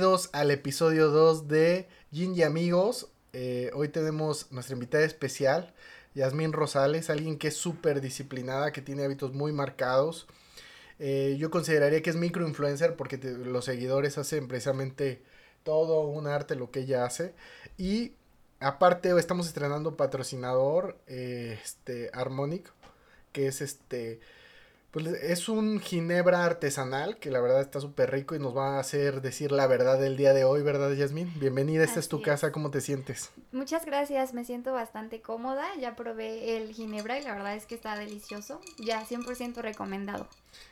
bienvenidos al episodio 2 de Yin y Amigos. Eh, hoy tenemos nuestra invitada especial, Yasmín Rosales, alguien que es súper disciplinada, que tiene hábitos muy marcados. Eh, yo consideraría que es microinfluencer porque los seguidores hacen precisamente todo un arte lo que ella hace. Y aparte estamos estrenando patrocinador, eh, este, Harmonic, que es este pues es un ginebra artesanal que la verdad está súper rico y nos va a hacer decir la verdad del día de hoy, ¿verdad, Yasmin? Bienvenida, esta es tu casa, ¿cómo te sientes? Muchas gracias, me siento bastante cómoda, ya probé el ginebra y la verdad es que está delicioso, ya 100% recomendado.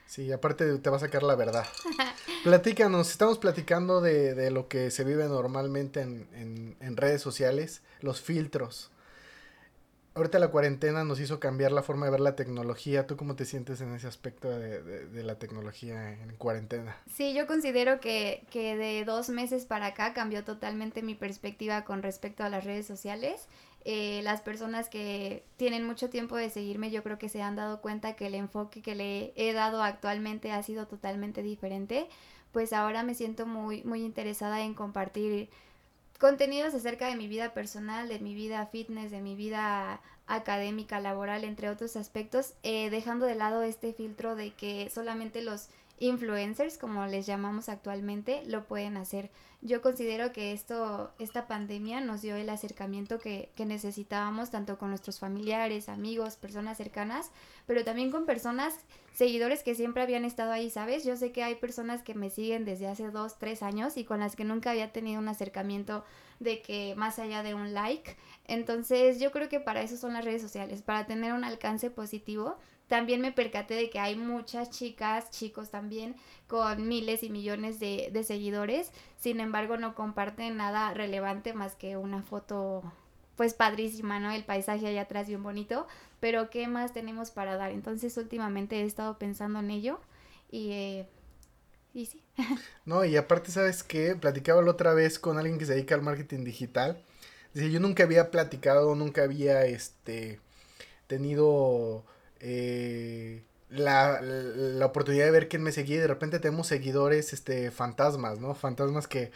Sí, aparte te va a sacar la verdad. Platícanos, estamos platicando de, de, lo que se vive normalmente en, en, en redes sociales, los filtros ahorita la cuarentena nos hizo cambiar la forma de ver la tecnología. ¿Tú cómo te sientes en ese aspecto de, la tecnología en cuarentena? Sí, yo considero que, que, de dos meses para acá cambió totalmente mi perspectiva con respecto a las redes sociales. Eh, las personas que tienen mucho tiempo de seguirme, yo creo que se han dado cuenta que el enfoque que le he dado actualmente ha sido totalmente diferente. Pues ahora me siento muy, muy interesada en compartir contenidos acerca de mi vida personal, de mi vida fitness, de mi vida académica, laboral, entre otros aspectos, eh, dejando de lado este filtro de que solamente los influencers, como les llamamos actualmente, lo pueden hacer. Yo considero que esto, esta pandemia nos dio el acercamiento que, que, necesitábamos, tanto con nuestros familiares, amigos, personas cercanas, pero también con personas, seguidores que siempre habían estado ahí, ¿sabes? Yo sé que hay personas que me siguen desde hace dos, tres años y con las que nunca había tenido un acercamiento de que más allá de un like. Entonces yo creo que para eso son las redes sociales, para tener un alcance positivo también me percaté de que hay muchas chicas, chicos también, con miles y millones de, de seguidores, sin embargo no comparten nada relevante más que una foto pues padrísima, ¿no? El paisaje allá atrás bien bonito, pero ¿qué más tenemos para dar? Entonces últimamente he estado pensando en ello y, eh, y sí. No, y aparte, ¿sabes qué? Platicaba la otra vez con alguien que se dedica al marketing digital. Dice, yo nunca había platicado, nunca había, este, tenido eh, la, la, oportunidad de ver quién me seguía y de repente tenemos seguidores, este, fantasmas, ¿no? Fantasmas que,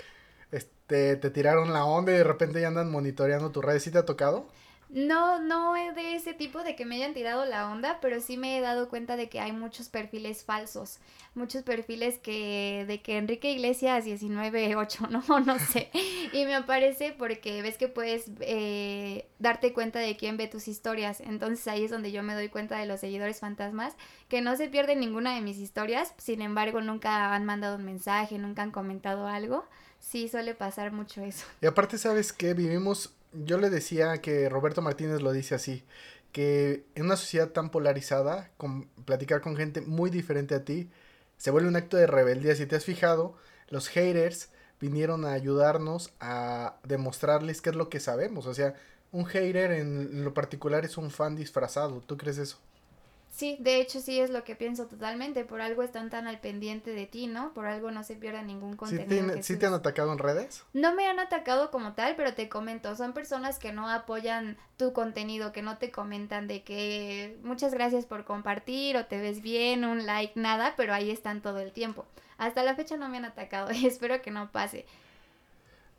este, te tiraron la onda y de repente ya andan monitoreando tu red. ¿Sí te ha tocado? No, no es de ese tipo de que me hayan tirado la onda, pero sí me he dado cuenta de que hay muchos perfiles falsos, muchos perfiles que de que Enrique Iglesias 198, no, no sé. Y me aparece porque ves que puedes eh, darte cuenta de quién ve tus historias. Entonces ahí es donde yo me doy cuenta de los seguidores fantasmas, que no se pierden ninguna de mis historias, sin embargo nunca han mandado un mensaje, nunca han comentado algo. Sí, suele pasar mucho eso. Y aparte, ¿sabes qué? Vivimos yo le decía que Roberto Martínez lo dice así, que en una sociedad tan polarizada, con, platicar con gente muy diferente a ti, se vuelve un acto de rebeldía. Si te has fijado, los haters vinieron a ayudarnos a demostrarles qué es lo que sabemos. O sea, un hater en lo particular es un fan disfrazado. ¿Tú crees eso? Sí, de hecho sí es lo que pienso totalmente. Por algo están tan al pendiente de ti, ¿no? Por algo no se pierda ningún contenido. ¿Sí te, han atacado en redes? No me han atacado como tal, pero te comento, son personas que no apoyan tu contenido, que no te comentan de que muchas gracias por compartir o te ves bien, un like, nada, pero ahí están todo el tiempo. Hasta la fecha no me han atacado y espero que no pase.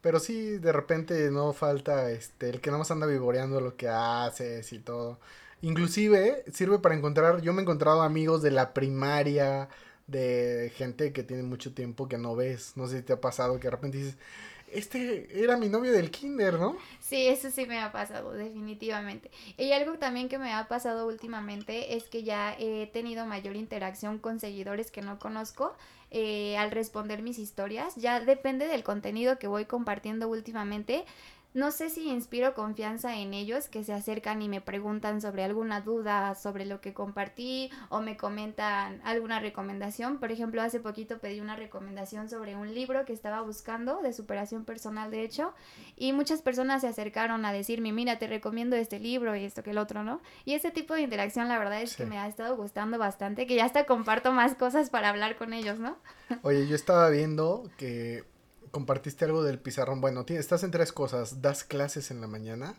Pero sí, de repente no falta este, el que no más anda vivoreando lo que haces y todo. Inclusive sirve para encontrar, yo me he encontrado amigos de la primaria, de gente que tiene mucho tiempo que no ves. No sé si te ha pasado que de repente dices, este era mi novio del kinder, ¿no? Sí, eso sí me ha pasado, definitivamente. Y algo también que me ha pasado últimamente es que ya he tenido mayor interacción con seguidores que no conozco eh, al responder mis historias. Ya depende del contenido que voy compartiendo últimamente no sé si inspiro confianza en ellos que se acercan y me preguntan sobre alguna duda sobre lo que compartí o me comentan alguna recomendación. Por ejemplo, hace poquito pedí una recomendación sobre un libro que estaba buscando de superación personal, de hecho, y muchas personas se acercaron a decirme, mira, te recomiendo este libro y esto que el otro, ¿no? Y ese tipo de interacción, la verdad es que me ha estado gustando bastante, que ya hasta comparto más cosas para hablar con ellos, ¿no? Oye, yo estaba viendo que compartiste algo del pizarrón. Bueno, estás en tres cosas. Das clases en la mañana.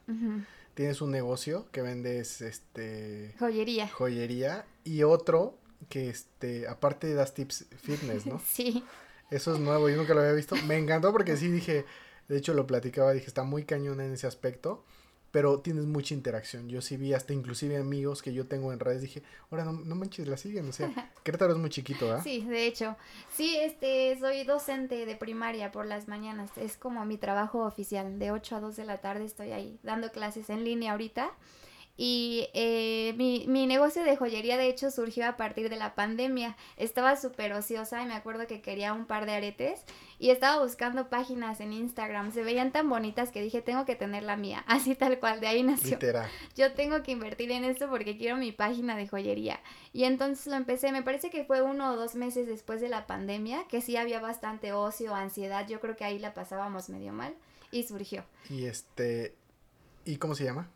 Tienes un negocio que vendes este joyería. Joyería y otro que este aparte das tips fitness, ¿no? sí. Eso es nuevo, yo nunca lo había visto. Me encantó porque sí dije, de hecho lo platicaba, dije, está muy cañón en ese aspecto pero tienes mucha interacción. Yo sí vi hasta inclusive amigos que yo tengo en redes, dije, ahora no, no manches, la siguen, o sea, Querétaro es muy chiquito, ¿ah? Sí, de hecho, sí, este, soy docente de primaria por las mañanas, es como mi trabajo oficial, de 8 a 2 de la tarde estoy ahí dando clases en línea ahorita y eh, mi, mi, negocio de joyería, de hecho, surgió a partir de la pandemia. Estaba súper ociosa y me acuerdo que quería un par de aretes y estaba buscando páginas en Instagram. Se veían tan bonitas que dije, tengo que tener la mía. Así tal cual, de ahí nació. Literal. Yo tengo que invertir en esto porque quiero mi página de joyería. Y entonces lo empecé, me parece que fue uno o dos meses después de la pandemia, que sí había bastante ocio, ansiedad. Yo creo que ahí la pasábamos medio mal y surgió. Y este, ¿y cómo se llama?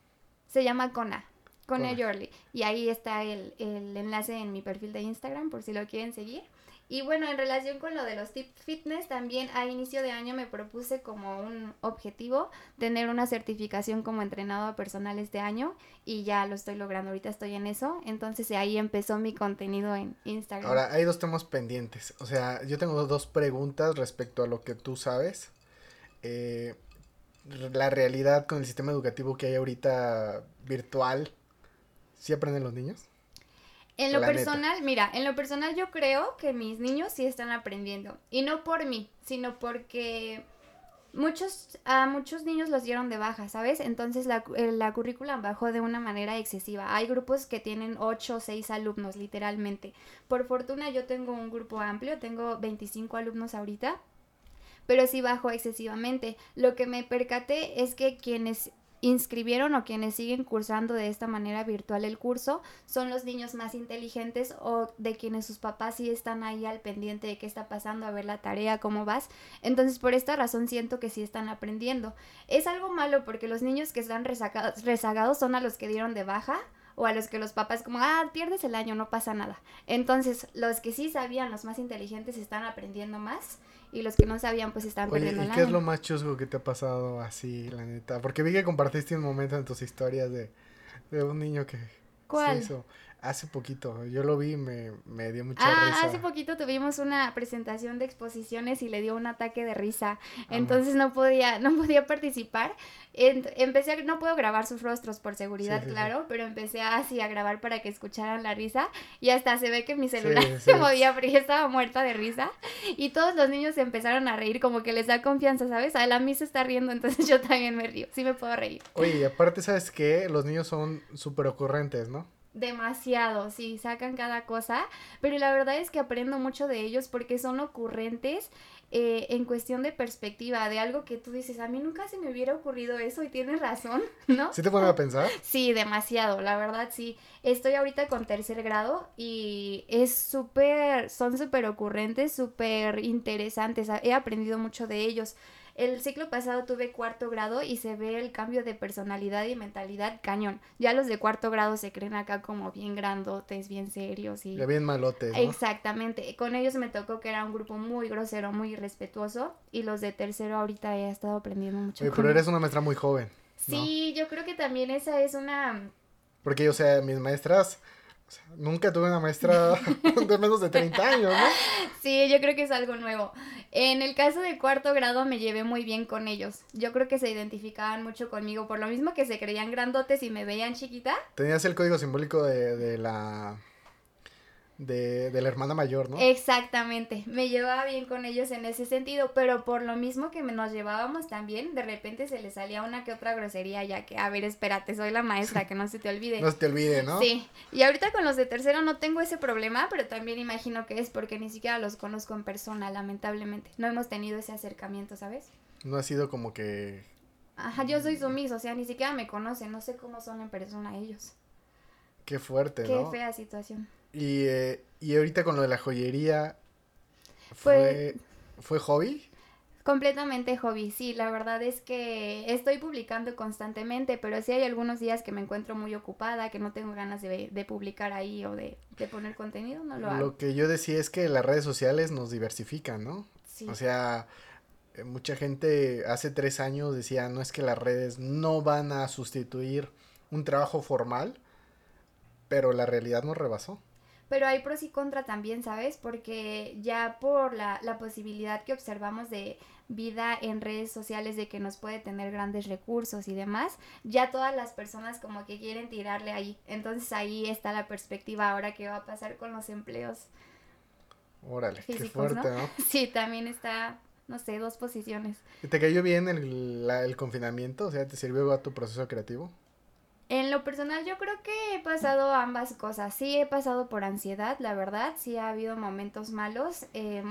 Se llama Kona. Kona Yorley. Y ahí está el, el, enlace en mi perfil de Instagram por si lo quieren seguir. Y bueno, en relación con lo de los tips fitness, también a inicio de año me propuse como un objetivo tener una certificación como entrenador personal este año y ya lo estoy logrando, ahorita estoy en eso, entonces ahí empezó mi contenido en Instagram. Ahora, hay dos temas pendientes, o sea, yo tengo dos preguntas respecto a lo que tú sabes. Eh, la realidad con el sistema educativo que hay ahorita virtual, ¿sí aprenden los niños? En lo personal, mira, en lo personal yo creo que mis niños sí están aprendiendo. Y no por mí, sino porque muchos, a muchos niños los dieron de baja, ¿sabes? Entonces la, eh, la currícula bajó de una manera excesiva. Hay grupos que tienen 8 o 6 alumnos, literalmente. Por fortuna yo tengo un grupo amplio, tengo 25 alumnos ahorita pero sí bajó excesivamente. Lo que me percaté es que quienes inscribieron o quienes siguen cursando de esta manera virtual el curso son los niños más inteligentes o de quienes sus papás sí están ahí al pendiente de qué está pasando, a ver la tarea, cómo vas. Entonces por esta razón siento que sí están aprendiendo. Es algo malo porque los niños que están rezagados, rezagados son a los que dieron de baja o a los que los papás como, ah, pierdes el año, no pasa nada. Entonces los que sí sabían, los más inteligentes, están aprendiendo más y los que no sabían pues estaban perdiendo ¿y qué es lo más chusco que te ha pasado así, la neta? Porque vi que compartiste un momento en tus historias de, de un niño que ¿Cuál? Hace poquito, yo lo vi y me, me dio mucha ah, risa. Hace poquito tuvimos una presentación de exposiciones y le dio un ataque de risa. Entonces no podía, no podía participar. empecé a, no puedo grabar sus rostros por seguridad, claro, pero empecé así a grabar para que escucharan la risa. Y hasta se ve que mi celular se movía porque estaba muerta de risa. Y todos los niños se empezaron a reír, como que les da confianza, ¿sabes? A la mí se está riendo, entonces yo también me río. Sí me puedo reír. Oye, y aparte, ¿sabes qué? Los niños son súper ocurrentes, ¿no? Demasiado, sí, sacan cada cosa, pero la verdad es que aprendo mucho de ellos porque son ocurrentes eh, en cuestión de perspectiva, de algo que tú dices, a mí nunca se me hubiera ocurrido eso y tienes razón, ¿no? ¿Sí te ponen a pensar? Sí, demasiado, la verdad sí. Estoy ahorita con tercer grado y es súper, son súper ocurrentes, súper interesantes, he aprendido mucho de ellos. El ciclo pasado tuve cuarto grado y se ve el cambio de personalidad y mentalidad cañón. Ya los de cuarto grado se creen acá como bien grandotes, bien serios y... Ya bien malotes. Exactamente. Con ellos me tocó que era un grupo muy grosero, muy irrespetuoso y los de tercero ahorita he estado aprendiendo mucho. pero eres una maestra muy joven. Sí, yo creo que también esa es una... Porque, o sea, mis maestras nunca tuve una maestra de menos de 30 años, ¿no? Sí, yo creo que es algo nuevo. En el caso de cuarto grado me llevé muy bien con ellos. Yo creo que se identificaban mucho conmigo, por lo mismo que se creían grandotes y me veían chiquita. Tenías el código simbólico de, de la de, de, la hermana mayor, ¿no? Exactamente, me llevaba bien con ellos en ese sentido, pero por lo mismo que nos llevábamos también, de repente se les salía una que otra grosería, ya que, a ver, espérate, soy la maestra, que no se te olvide. no se te olvide, ¿no? Sí, y ahorita con los de tercero no tengo ese problema, pero también imagino que es porque ni siquiera los conozco en persona, lamentablemente. No hemos tenido ese acercamiento, ¿sabes? No ha sido como que... Ajá, yo soy sumiso, o sea, ni siquiera me conocen, no sé cómo son en persona ellos. Qué fuerte, ¿no? Qué fea situación. Y, eh, y ahorita con lo de la joyería, ¿fue, ¿fue hobby? Completamente hobby, sí, la verdad es que estoy publicando constantemente, pero sí hay algunos días que me encuentro muy ocupada, que no tengo ganas de, de publicar ahí o de, de, poner contenido, no lo hago. Lo que yo decía es que las redes sociales nos diversifican, ¿no? Sí. O sea, eh, mucha gente hace tres años decía, no es que las redes no van a sustituir un trabajo formal, pero la realidad nos rebasó. Pero hay pros y contra también, ¿sabes? Porque ya por la, la posibilidad que observamos de vida en redes sociales de que nos puede tener grandes recursos y demás, ya todas las personas como que quieren tirarle ahí. Entonces ahí está la perspectiva ahora que va a pasar con los empleos. Órale, qué fuerte, ¿no? Sí, también está, no sé, dos posiciones. ¿Y te cayó bien el, el confinamiento? O sea, ¿te sirvió a tu proceso creativo? En lo personal yo creo que he pasado ambas cosas. Sí he pasado por ansiedad, la verdad. Sí ha habido momentos malos. Eh,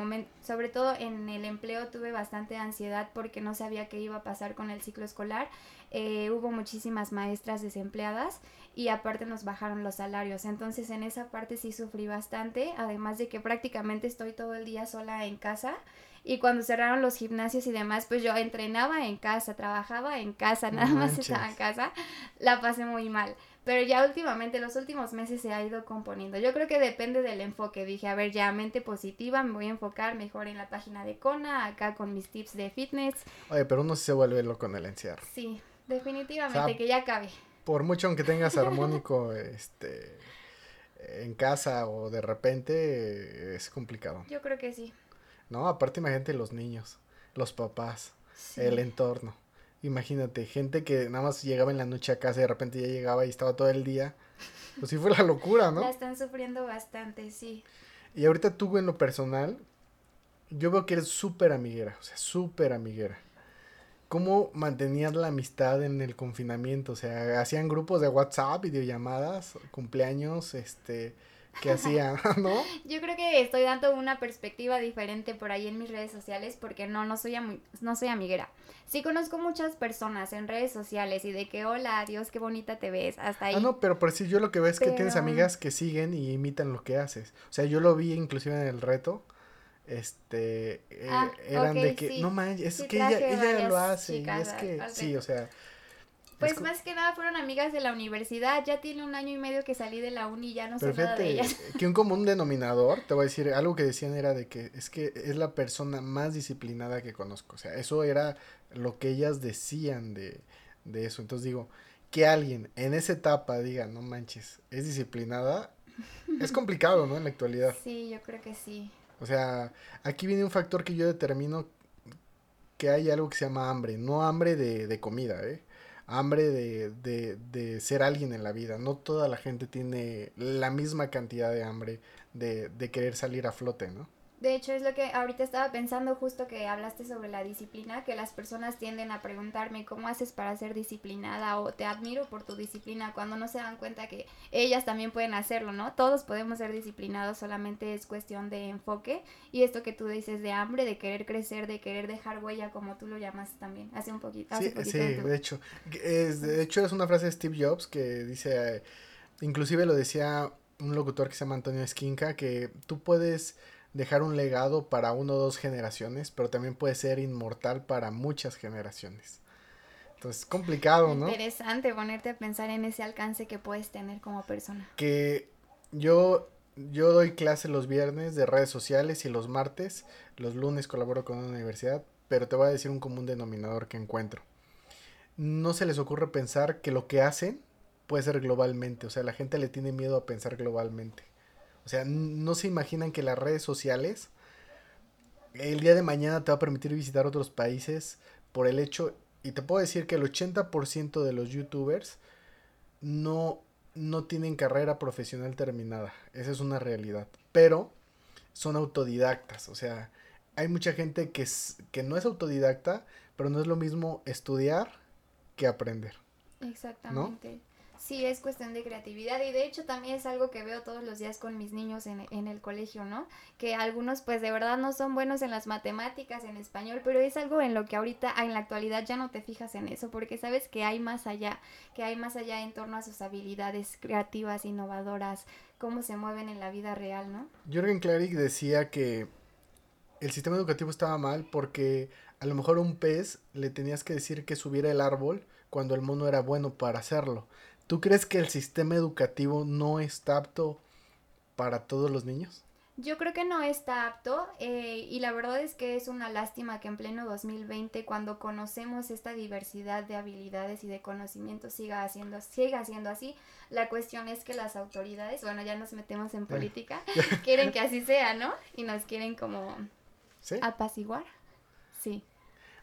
sobre todo en el empleo tuve bastante ansiedad porque no sabía qué iba a pasar con el ciclo escolar. Eh, hubo muchísimas maestras desempleadas y aparte nos bajaron los salarios. Entonces en esa parte sí sufrí bastante. Además de que prácticamente estoy todo el día sola en casa. Y cuando cerraron los gimnasios y demás, pues yo entrenaba en casa, trabajaba en casa, nada más estaba en casa. La pasé muy mal. Pero ya últimamente, los últimos meses se ha ido componiendo. Yo creo que depende del enfoque. Dije, a ver, ya mente positiva, me voy a enfocar mejor en la página de Kona, acá con mis tips de fitness. Oye, pero uno se vuelve loco en el encierro. Sí, definitivamente, que ya cabe. Por mucho aunque tengas armónico, este, en casa o de repente, es complicado. Yo creo que sí. No, aparte imagínate los niños, los papás, el entorno. Imagínate, gente que nada más llegaba en la noche a casa y de repente ya llegaba y estaba todo el día. Pues sí fue la locura, ¿no? La están sufriendo bastante, sí. Y ahorita tú en lo personal, yo veo que eres súper amiguera, o sea, súper amiguera. ¿Cómo mantenías la amistad en el confinamiento? O sea, hacían grupos de WhatsApp, videollamadas, cumpleaños, este, que hacía, ¿no? Yo creo que estoy dando una perspectiva diferente por ahí en mis redes sociales porque no, no soy, no soy amiguera. Sí conozco muchas personas en redes sociales y de que, hola, Dios, qué bonita te ves, hasta ah, ahí. Ah, no, pero por si yo lo que veo es que tienes amigas que siguen y imitan lo que haces. O sea, yo lo vi inclusive en el reto. Este, eh, ah, eran de que, no manches, es que ella, ella lo hace y es que, sí, o sea, pues más que nada fueron amigas de la universidad. Ya tiene un año y medio que salí de la uni y ya no sé nada de ellas. Que un común denominador, te voy a decir, algo que decían era de que es que es la persona más disciplinada que conozco. O sea, eso era lo que ellas decían de, de eso. Entonces digo, que alguien en esa etapa diga, no manches, es disciplinada, es complicado, ¿no? En la actualidad. Sí, yo creo que sí. O sea, aquí viene un factor que yo determino que hay algo que se llama hambre, no hambre de, de comida, ¿eh? Hambre de, de, de, ser alguien en la vida. No toda la gente tiene la misma cantidad de hambre de, de querer salir a flote, ¿no? De hecho, es lo que ahorita estaba pensando justo que hablaste sobre la disciplina, que las personas tienden a preguntarme cómo haces para ser disciplinada o te admiro por tu disciplina cuando no se dan cuenta que ellas también pueden hacerlo, ¿no? Todos podemos ser disciplinados, solamente es cuestión de enfoque y esto que tú dices de hambre, de querer crecer, de querer dejar huella, como tú lo llamas también, hace un poquito. sí, sí, de hecho, es, de hecho es una frase de Steve Jobs que dice, inclusive lo decía un locutor que se llama Antonio Esquinca, que tú puedes dejar un legado para uno o dos generaciones, pero también puede ser inmortal para muchas generaciones. Entonces, complicado, ¿no? Interesante ponerte a pensar en ese alcance que puedes tener como persona. Que yo, yo doy clase los viernes de redes sociales y los martes, los lunes colaboro con una universidad, pero te voy a decir un común denominador que encuentro. No se les ocurre pensar que lo que hacen puede ser globalmente, o sea, la gente le tiene miedo a pensar globalmente. O sea, no se imaginan que las redes sociales el día de mañana te va a permitir visitar otros países por el hecho, y te puedo decir que el 80% de los youtubers no, no tienen carrera profesional terminada. Esa es una realidad. Pero son autodidactas. O sea, hay mucha gente que, es, que no es autodidacta, pero no es lo mismo estudiar que aprender. Exactamente. Sí, es cuestión de creatividad y de hecho también es algo que veo todos los días con mis niños en, en, el colegio, ¿no? Que algunos pues de verdad no son buenos en las matemáticas, en español, pero es algo en lo que ahorita en la actualidad ya no te fijas en eso porque sabes que hay más allá, que hay más allá en torno a sus habilidades creativas, innovadoras, cómo se mueven en la vida real, ¿no? Jürgen Klarik decía que el sistema educativo estaba mal porque a lo mejor a un pez le tenías que decir que subiera el árbol cuando el mono era bueno para hacerlo. ¿Tú crees que el sistema educativo no está apto para todos los niños? Yo creo que no está apto eh, y la verdad es que es una lástima que en pleno 2020 cuando conocemos esta diversidad de habilidades y de conocimientos siga haciendo siga siendo así. La cuestión es que las autoridades, bueno, ya nos metemos en política, quieren que así sea, ¿no? Y nos quieren como apaciguar. Sí.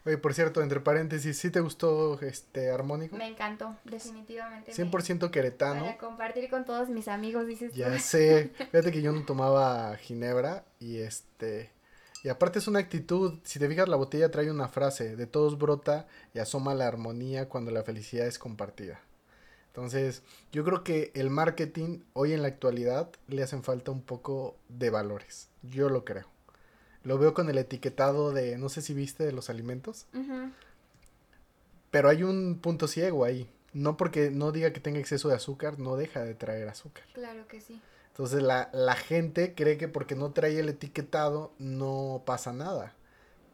Oye, por cierto, entre paréntesis, ¿sí te gustó este armónico? Me encantó, definitivamente. 100% queretano. Para compartir con todos mis amigos, dices Ya sé. Fíjate que yo no tomaba ginebra y este... Y aparte es una actitud, si te fijas la botella trae una frase, de todos brota y asoma la armonía cuando la felicidad es compartida. Entonces, yo creo que el marketing hoy en la actualidad le hacen falta un poco de valores. Yo lo creo. Lo veo con el etiquetado de, no sé si viste, de los alimentos. Pero hay un punto ciego ahí. No porque no diga que tenga exceso de azúcar, no deja de traer azúcar. Claro que sí. Entonces la, la gente cree que porque no trae el etiquetado no pasa nada.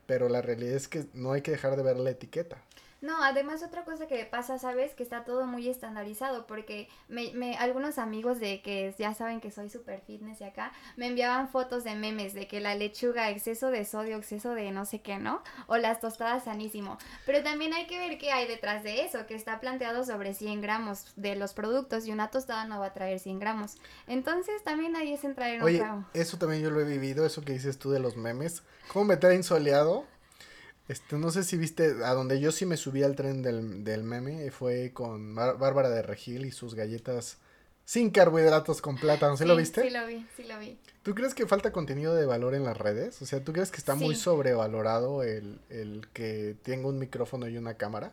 Pero la realidad es que no hay que dejar de ver la etiqueta. No, además otra cosa que pasa, ¿sabes? Que está todo muy estandarizado porque me, me, algunos amigos de que ya saben que soy super fitness y acá, me enviaban fotos de memes de que la lechuga, exceso de sodio, exceso de no sé qué, ¿no? O las tostadas sanísimo. Pero también hay que ver qué hay detrás de eso, que está planteado sobre 100 gramos de los productos y una tostada no va a traer 100 gramos. Entonces también ahí es entrar en Oye, eso también yo lo he vivido, eso que dices tú de los memes. ¿Cómo me trae insoleado? Este, no sé si viste, a donde yo sí me subí al tren del, del meme, fue con Bárbara de Regil y sus galletas sin carbohidratos con plátano. ¿Sí, lo viste? Sí lo vi, sí lo vi. ¿Tú crees que falta contenido de valor en las redes? O sea, ¿tú crees que está muy sobrevalorado el, el que tenga un micrófono y una cámara?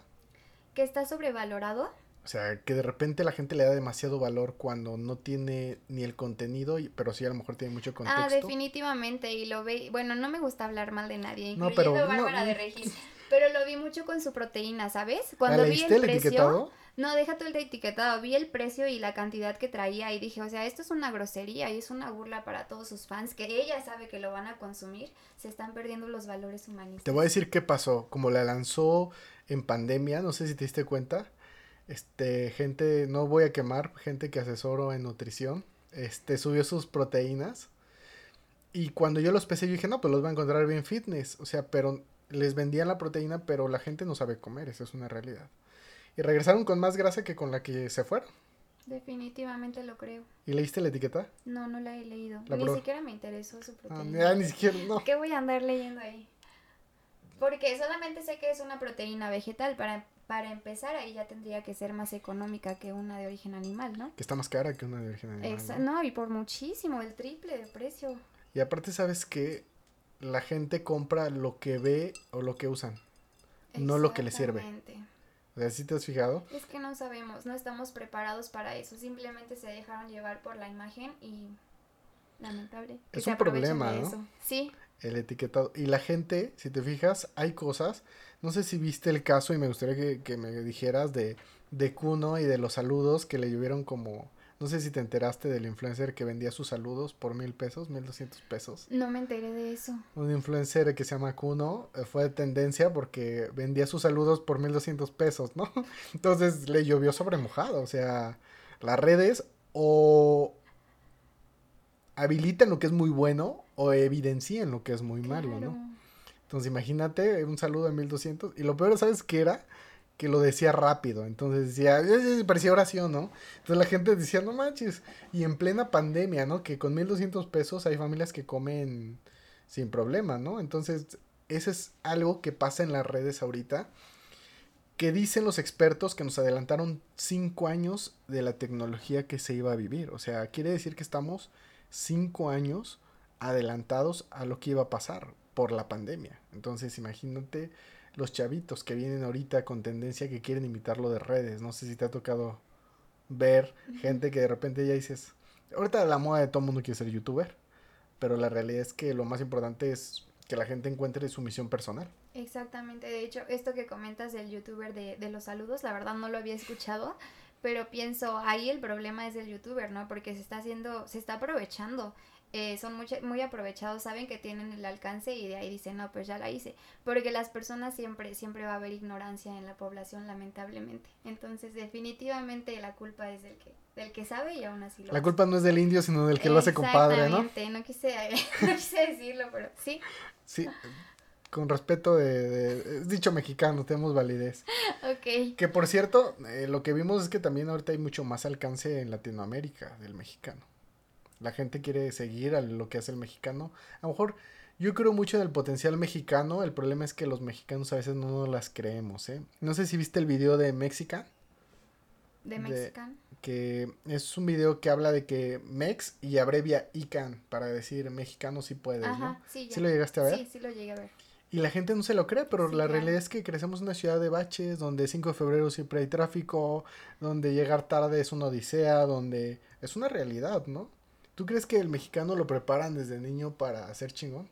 ¿Que está sobrevalorado? O sea, que de repente la gente le da demasiado valor cuando no tiene ni el contenido, pero sí a lo mejor tiene mucho contexto. Ah, definitivamente, y lo ve, bueno, no me gusta hablar mal de nadie, incluyendo no, pero, Bárbara de Regis, pero lo vi mucho con su proteína, ¿sabes? Cuando vi el, precio, etiquetado? No, deja todo el etiquetado, vi el precio y la cantidad que traía y dije, o sea, esto es una grosería y es una burla para todos sus fans, que ella sabe que lo van a consumir, se están perdiendo los valores humanistas. Te voy a decir qué pasó, como la lanzó en pandemia, no sé si te diste cuenta, este, gente, no voy a quemar, gente que asesoro en nutrición, este, subió sus proteínas. Y cuando yo los pesé, yo dije, no, pues los voy a encontrar bien fitness. O sea, pero les vendían la proteína, pero la gente no sabe comer, esa es una realidad. Y regresaron con más grasa que con la que se fueron. Definitivamente lo creo. ¿Y leíste la etiqueta? No, no la he leído. ni siquiera me interesó su ah, proteína. ni siquiera, no. ¿Qué voy a andar leyendo ahí? Porque solamente sé que es una proteína vegetal. Para para empezar, ahí ya tendría que ser más económica que una de origen animal, ¿no? Que está más cara que una de origen animal. ¿no? y por muchísimo, el triple de precio. Y aparte, ¿sabes que La gente compra lo que ve o lo que usan, no lo que le sirve. O sea, ¿sí te has fijado? Es que no sabemos, no estamos preparados para eso. Simplemente se dejaron llevar por la imagen y lamentable. es un problema, ¿no? Sí. El etiquetado. Y la gente, si te fijas, hay cosas no sé si viste el caso y me gustaría que, me dijeras de, de Kuno y de los saludos que le llovieron como... No sé si te enteraste del influencer que vendía sus saludos por mil pesos, mil doscientos pesos. No me enteré de eso. Un influencer que se llama Kuno eh, fue de tendencia porque vendía sus saludos por mil doscientos pesos, ¿no? Entonces le llovió sobre mojado. O sea, las redes o habilitan lo que es muy bueno o evidencian lo que es muy malo, ¿no? Entonces imagínate un saludo de 1200. Y lo peor, ¿sabes qué era? Que lo decía rápido. Entonces decía, parecía oración, ¿no? Entonces la gente decía, no manches. Y en plena pandemia, ¿no? Que con 1200 pesos hay familias que comen sin problema, ¿no? Entonces, eso es algo que pasa en las redes ahorita. Que dicen los expertos que nos adelantaron cinco años de la tecnología que se iba a vivir. O sea, quiere decir que estamos cinco años adelantados a lo que iba a pasar por la pandemia. Entonces, imagínate los chavitos que vienen ahorita con tendencia que quieren imitar lo de redes. No sé si te ha tocado ver gente que de repente ya dices, ahorita la moda de todo mundo quiere ser youtuber, pero la realidad es que lo más importante es que la gente encuentre su misión personal. Exactamente, de hecho, esto que comentas del youtuber de, de los saludos, la verdad no lo había escuchado, pero pienso, ahí el problema es del youtuber, ¿no? Porque se está haciendo, se está aprovechando eh, son muy, muy aprovechados, saben que tienen el alcance y de ahí dicen, no, pues ya la hice. Porque las personas siempre, siempre va a haber ignorancia en la población, lamentablemente. Entonces, definitivamente la culpa es del que, del que sabe y aún así lo La culpa no es del indio, sino del que lo hace compadre, ¿no? no quise, no quise decirlo, pero sí. Sí, con respeto de, dicho mexicano, tenemos validez. Ok. Que por cierto, eh, lo que vimos es que también ahorita hay mucho más alcance en Latinoamérica del mexicano. La gente quiere seguir a lo que hace el mexicano. A lo mejor yo creo mucho en el potencial mexicano. El problema es que los mexicanos a veces no nos las creemos, ¿eh? No sé si viste el video de Mexican. ¿De Mexican? que es un video que habla de que Mex y abrevia ICAN para decir mexicano si puedes, ¿no? Sí, ¿Sí lo llegaste a ver? Sí, sí lo llegué a ver. Y la gente no se lo cree, pero la realidad es que crecemos en una ciudad de baches, donde 5 de febrero siempre hay tráfico, donde llegar tarde es una odisea, donde es una realidad, ¿no? ¿Tú crees que el mexicano lo preparan desde niño para ser chingón?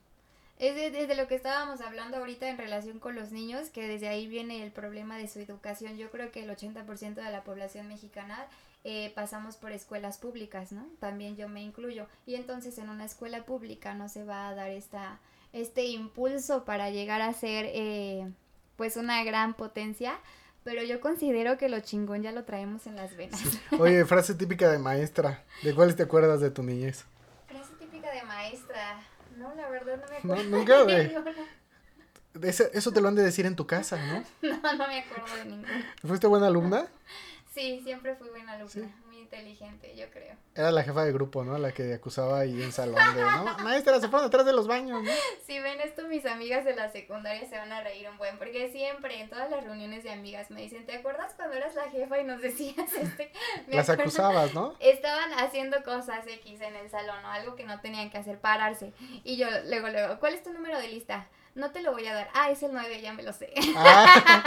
Es desde lo que estábamos hablando ahorita en relación con los niños, que desde ahí viene el problema de su educación. Yo creo que el 80% de la población mexicana eh, pasamos por escuelas públicas, ¿no? También yo me incluyo. Y entonces en una escuela pública no se va a dar esta este impulso para llegar a ser eh, pues una gran potencia, pero yo considero que lo chingón ya lo traemos en las venas. Oye, frase típica de maestra, ¿de cuáles te acuerdas de tu niñez? Frase típica de maestra, no, la verdad no me acuerdo. No, nunca, de... Eso, eso te lo han de decir en tu casa, ¿no? No, no me acuerdo de ninguna. ¿Fuiste buena alumna? Sí, siempre fui buena alumna inteligente, yo creo. Era la jefa de grupo, ¿no? La que acusaba ahí en salón de, ¿no? Maestra, se fueron detrás de los baños, ¿no? Si ven esto, mis amigas de la secundaria se van a reír un buen, porque siempre en todas las reuniones de amigas me dicen, ¿te acuerdas cuando eras la jefa y nos decías este? Las acusabas, ¿no? Estaban haciendo cosas X en el salón o algo que no tenían que hacer, pararse. Y yo luego, luego, ¿cuál es tu número de lista? No te lo voy a dar. Ah, es el 9, ya me lo sé. Ah,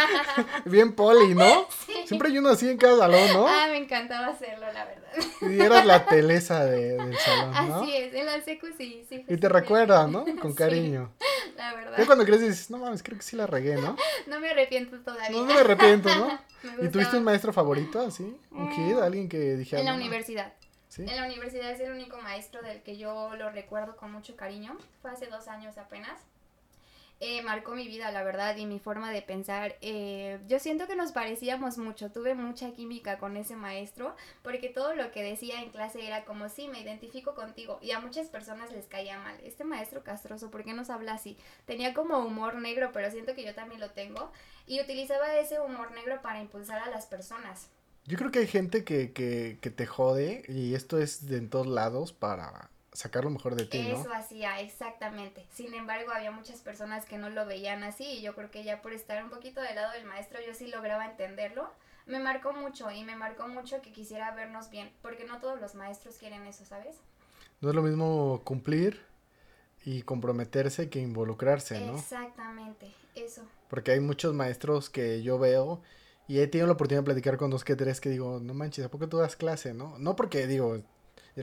bien poli, ¿no? Siempre hay uno así en cada salón, ¿no? Ah, me encantaba hacerlo, la verdad. Y eras la telesa de, del salón, ¿no? Así es, en la secu sí, sí. Y te recuerda, ¿no? Con cariño. la verdad. Ya cuando crees dices, no mames, creo que sí la regué, ¿no? No me arrepiento todavía. No, no me arrepiento, ¿no? ¿Y tuviste un maestro favorito así? ¿Un kid? Mm. ¿Alguien que dijera? En la universidad. ¿Sí? En la universidad es el único maestro del que yo lo recuerdo con mucho cariño. Fue hace dos años apenas eh, marcó mi vida, la verdad, y mi forma de pensar. Eh, yo siento que nos parecíamos mucho, tuve mucha química con ese maestro, porque todo lo que decía en clase era como, sí, me identifico contigo, y a muchas personas les caía mal. Este maestro castroso, ¿por qué nos habla así? Tenía como humor negro, pero siento que yo también lo tengo, y utilizaba ese humor negro para impulsar a las personas. Yo creo que hay gente que, que, que te jode, y esto es de en todos lados para sacar lo mejor de ti, ¿no? Eso hacía, exactamente. Sin embargo, había muchas personas que no lo veían así y yo creo que ya por estar un poquito del lado del maestro yo sí lograba entenderlo. Me marcó mucho y me marcó mucho que quisiera vernos bien, porque no todos los maestros quieren eso, ¿sabes? No es lo mismo cumplir y comprometerse que involucrarse, ¿no? Exactamente, eso. Porque hay muchos maestros que yo veo y he tenido la oportunidad de platicar con dos que tres que digo, no manches, ¿a poco tú das clase, no? No porque digo,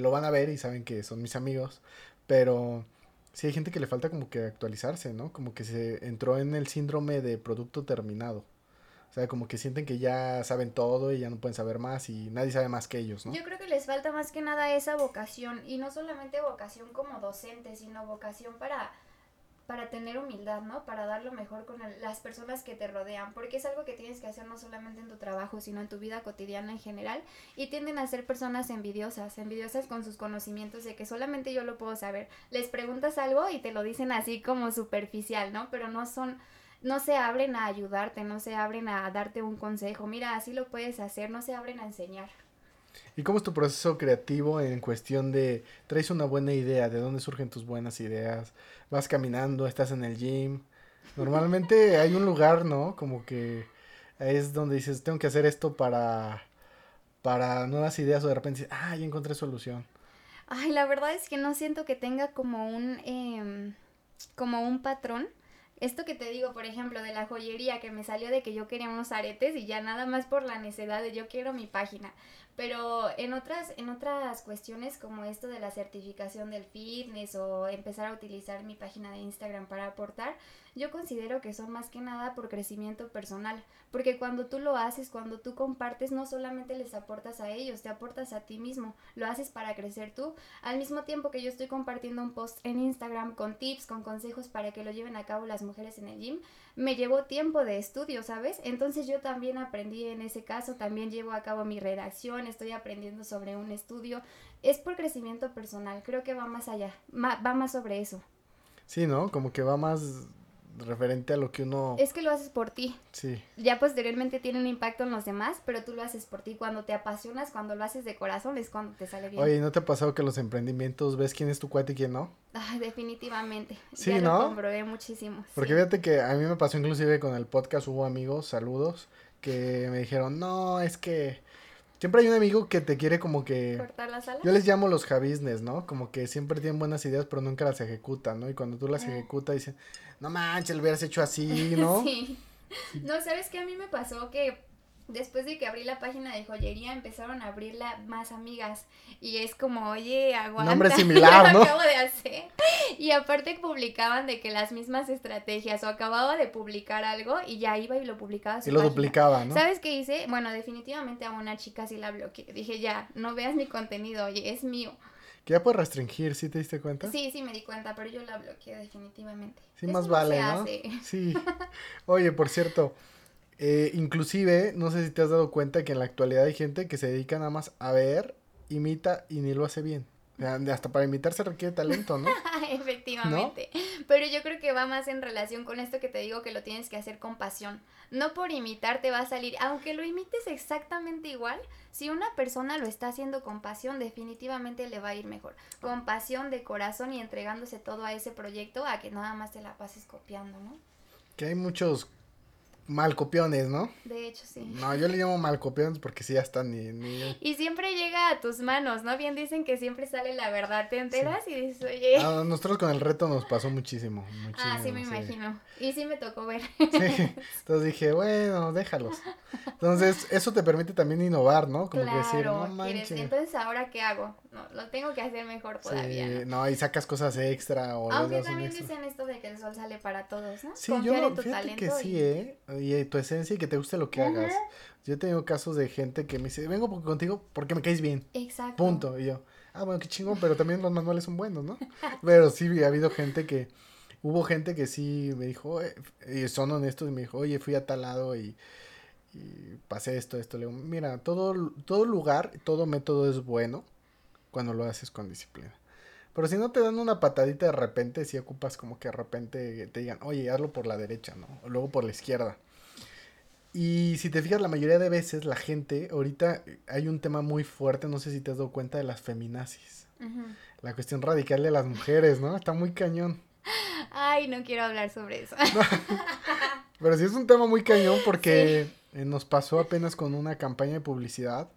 lo van a ver y saben que son mis amigos, pero sí hay gente que le falta como que actualizarse, ¿no? Como que se entró en el síndrome de producto terminado. O sea, como que sienten que ya saben todo y ya no pueden saber más y nadie sabe más que ellos, ¿no? Yo creo que les falta más que nada esa vocación y no solamente vocación como docente, sino vocación para para tener humildad, ¿no? Para dar lo mejor con las personas que te rodean, porque es algo que tienes que hacer no solamente en tu trabajo, sino en tu vida cotidiana en general, y tienden a ser personas envidiosas, envidiosas con sus conocimientos de que solamente yo lo puedo saber. Les preguntas algo y te lo dicen así como superficial, ¿no? Pero no son no se abren a ayudarte, no se abren a darte un consejo, mira, así lo puedes hacer, no se abren a enseñar. ¿Y cómo es tu proceso creativo en cuestión de, traes una buena idea, de dónde surgen tus buenas ideas? Vas caminando, estás en el gym. Normalmente hay un lugar, ¿no? Como que es donde dices, tengo que hacer esto para, para nuevas ideas o de repente dices, ah, ya encontré solución. Ay, la verdad es que no siento que tenga como un, eh, como un patrón esto que te digo, por ejemplo, de la joyería que me salió de que yo quería unos aretes y ya nada más por la necesidad de yo quiero mi página. Pero en otras, en otras cuestiones como esto de la certificación del fitness o empezar a utilizar mi página de Instagram para aportar, yo considero que son más que nada por crecimiento personal, porque cuando tú lo haces, cuando tú compartes, no solamente les aportas a ellos, te aportas a ti mismo, lo haces para crecer tú, al mismo tiempo que yo estoy compartiendo un post en Instagram con tips, con consejos para que lo lleven a cabo las mujeres en el gym, me llevó tiempo de estudio, ¿sabes? Entonces yo también aprendí en ese caso, también llevo a cabo mi redacción, estoy aprendiendo sobre un estudio, es por crecimiento personal, creo que va más allá, va más sobre eso. Sí, ¿no? Como que va más referente a lo que uno... Es que lo haces por ti. Sí. Ya posteriormente tiene un impacto en los demás, pero tú lo haces por ti. Cuando te apasionas, cuando lo haces de corazón, es cuando te sale bien. Oye, ¿no te ha pasado que los emprendimientos ves quién es tu cuate y quién no? Ay, definitivamente. Sí, ya ¿no? lo comprobé muchísimo. Porque fíjate que a mí me pasó inclusive con el podcast, hubo amigos, saludos, que me dijeron, no, es que Siempre hay un amigo que te quiere como que... ¿Cortar las alas? Yo les llamo los javisnes, ¿no? Como que siempre tienen buenas ideas, pero nunca las ejecutan, ¿no? Y cuando tú las Ah. ejecutas dicen, no manches, lo hubieras hecho así, ¿no? sí. No, ¿sabes qué? A mí me pasó que después de que abrí la página de joyería empezaron a abrirla más amigas y es como, oye, aguanta. Nombre similar, ¿no? Lo acabo de hacer. Y aparte publicaban de que las mismas estrategias o acababa de publicar algo y ya iba y lo publicaba a su Y lo página. duplicaba, ¿no? ¿Sabes qué hice? Bueno, definitivamente a una chica sí la bloqueé. Dije, ya, no veas mi contenido, oye, es mío. Que ya puedes restringir, ¿sí te diste cuenta? Sí, sí me di cuenta, pero yo la bloqueé definitivamente. Sí, Eso más no vale, se ¿no? hace. Sí. Oye, por cierto, eh, inclusive, no sé si te has dado cuenta que en la actualidad hay gente que se dedica nada más a ver, imita y ni lo hace bien. Hasta para imitar se requiere talento, ¿no? Efectivamente. Pero yo creo que va más en relación con esto que te digo que lo tienes que hacer con pasión. No por imitar te va a salir, aunque lo imites exactamente igual, si una persona lo está haciendo con pasión, definitivamente le va a ir mejor. Con pasión de corazón y entregándose todo a ese proyecto, a que nada más te la pases copiando, ¿no? Que hay muchos malcopiones, ¿no? De hecho, sí. No, yo le llamo malcopiones porque sí ya están ni, ni... Y siempre llega a tus manos, ¿no? Bien dicen que siempre sale la verdad. Te enteras y dices, oye. A nosotros con el reto nos pasó muchísimo, muchísimo. ah, sí, me imagino. Y sí me tocó ver. Sí, entonces dije, bueno, déjalos. Entonces, eso te permite también innovar, ¿no? Como que decir, no Claro, manches. entonces ahora qué hago? No, lo tengo que hacer mejor todavía. Sí, ¿no? no, y sacas cosas extra o Aunque también dicen esto de que el sol sale para todos, ¿no? Sí, Confiar yo no, en tu fíjate talento. que sí, y- ¿eh? Y eh, tu esencia y que te guste lo que hagas. Yo he tenido casos de gente que me dice, vengo contigo porque me caes bien, Exacto. punto. Y yo, ah, bueno, qué chingón, pero también los manuales son buenos, ¿no? Pero sí, ha habido gente que, hubo gente que sí me dijo, eh, y son honestos, y me dijo, oye, fui a tal lado y, y pasé esto, esto. Le digo, mira, todo, todo lugar, todo método es bueno cuando lo haces con disciplina. Pero si no te dan una patadita de repente, si ocupas como que de repente te digan, oye, hazlo por la derecha, ¿no? O luego por la izquierda. Y si te fijas, la mayoría de veces la gente, ahorita hay un tema muy fuerte, no sé si te has dado cuenta de las feminazis. Ujú. La cuestión radical de las mujeres, ¿no? Está muy cañón. Ay, no quiero hablar sobre eso. Pero sí es un tema muy cañón porque eh, nos pasó apenas con una campaña de publicidad.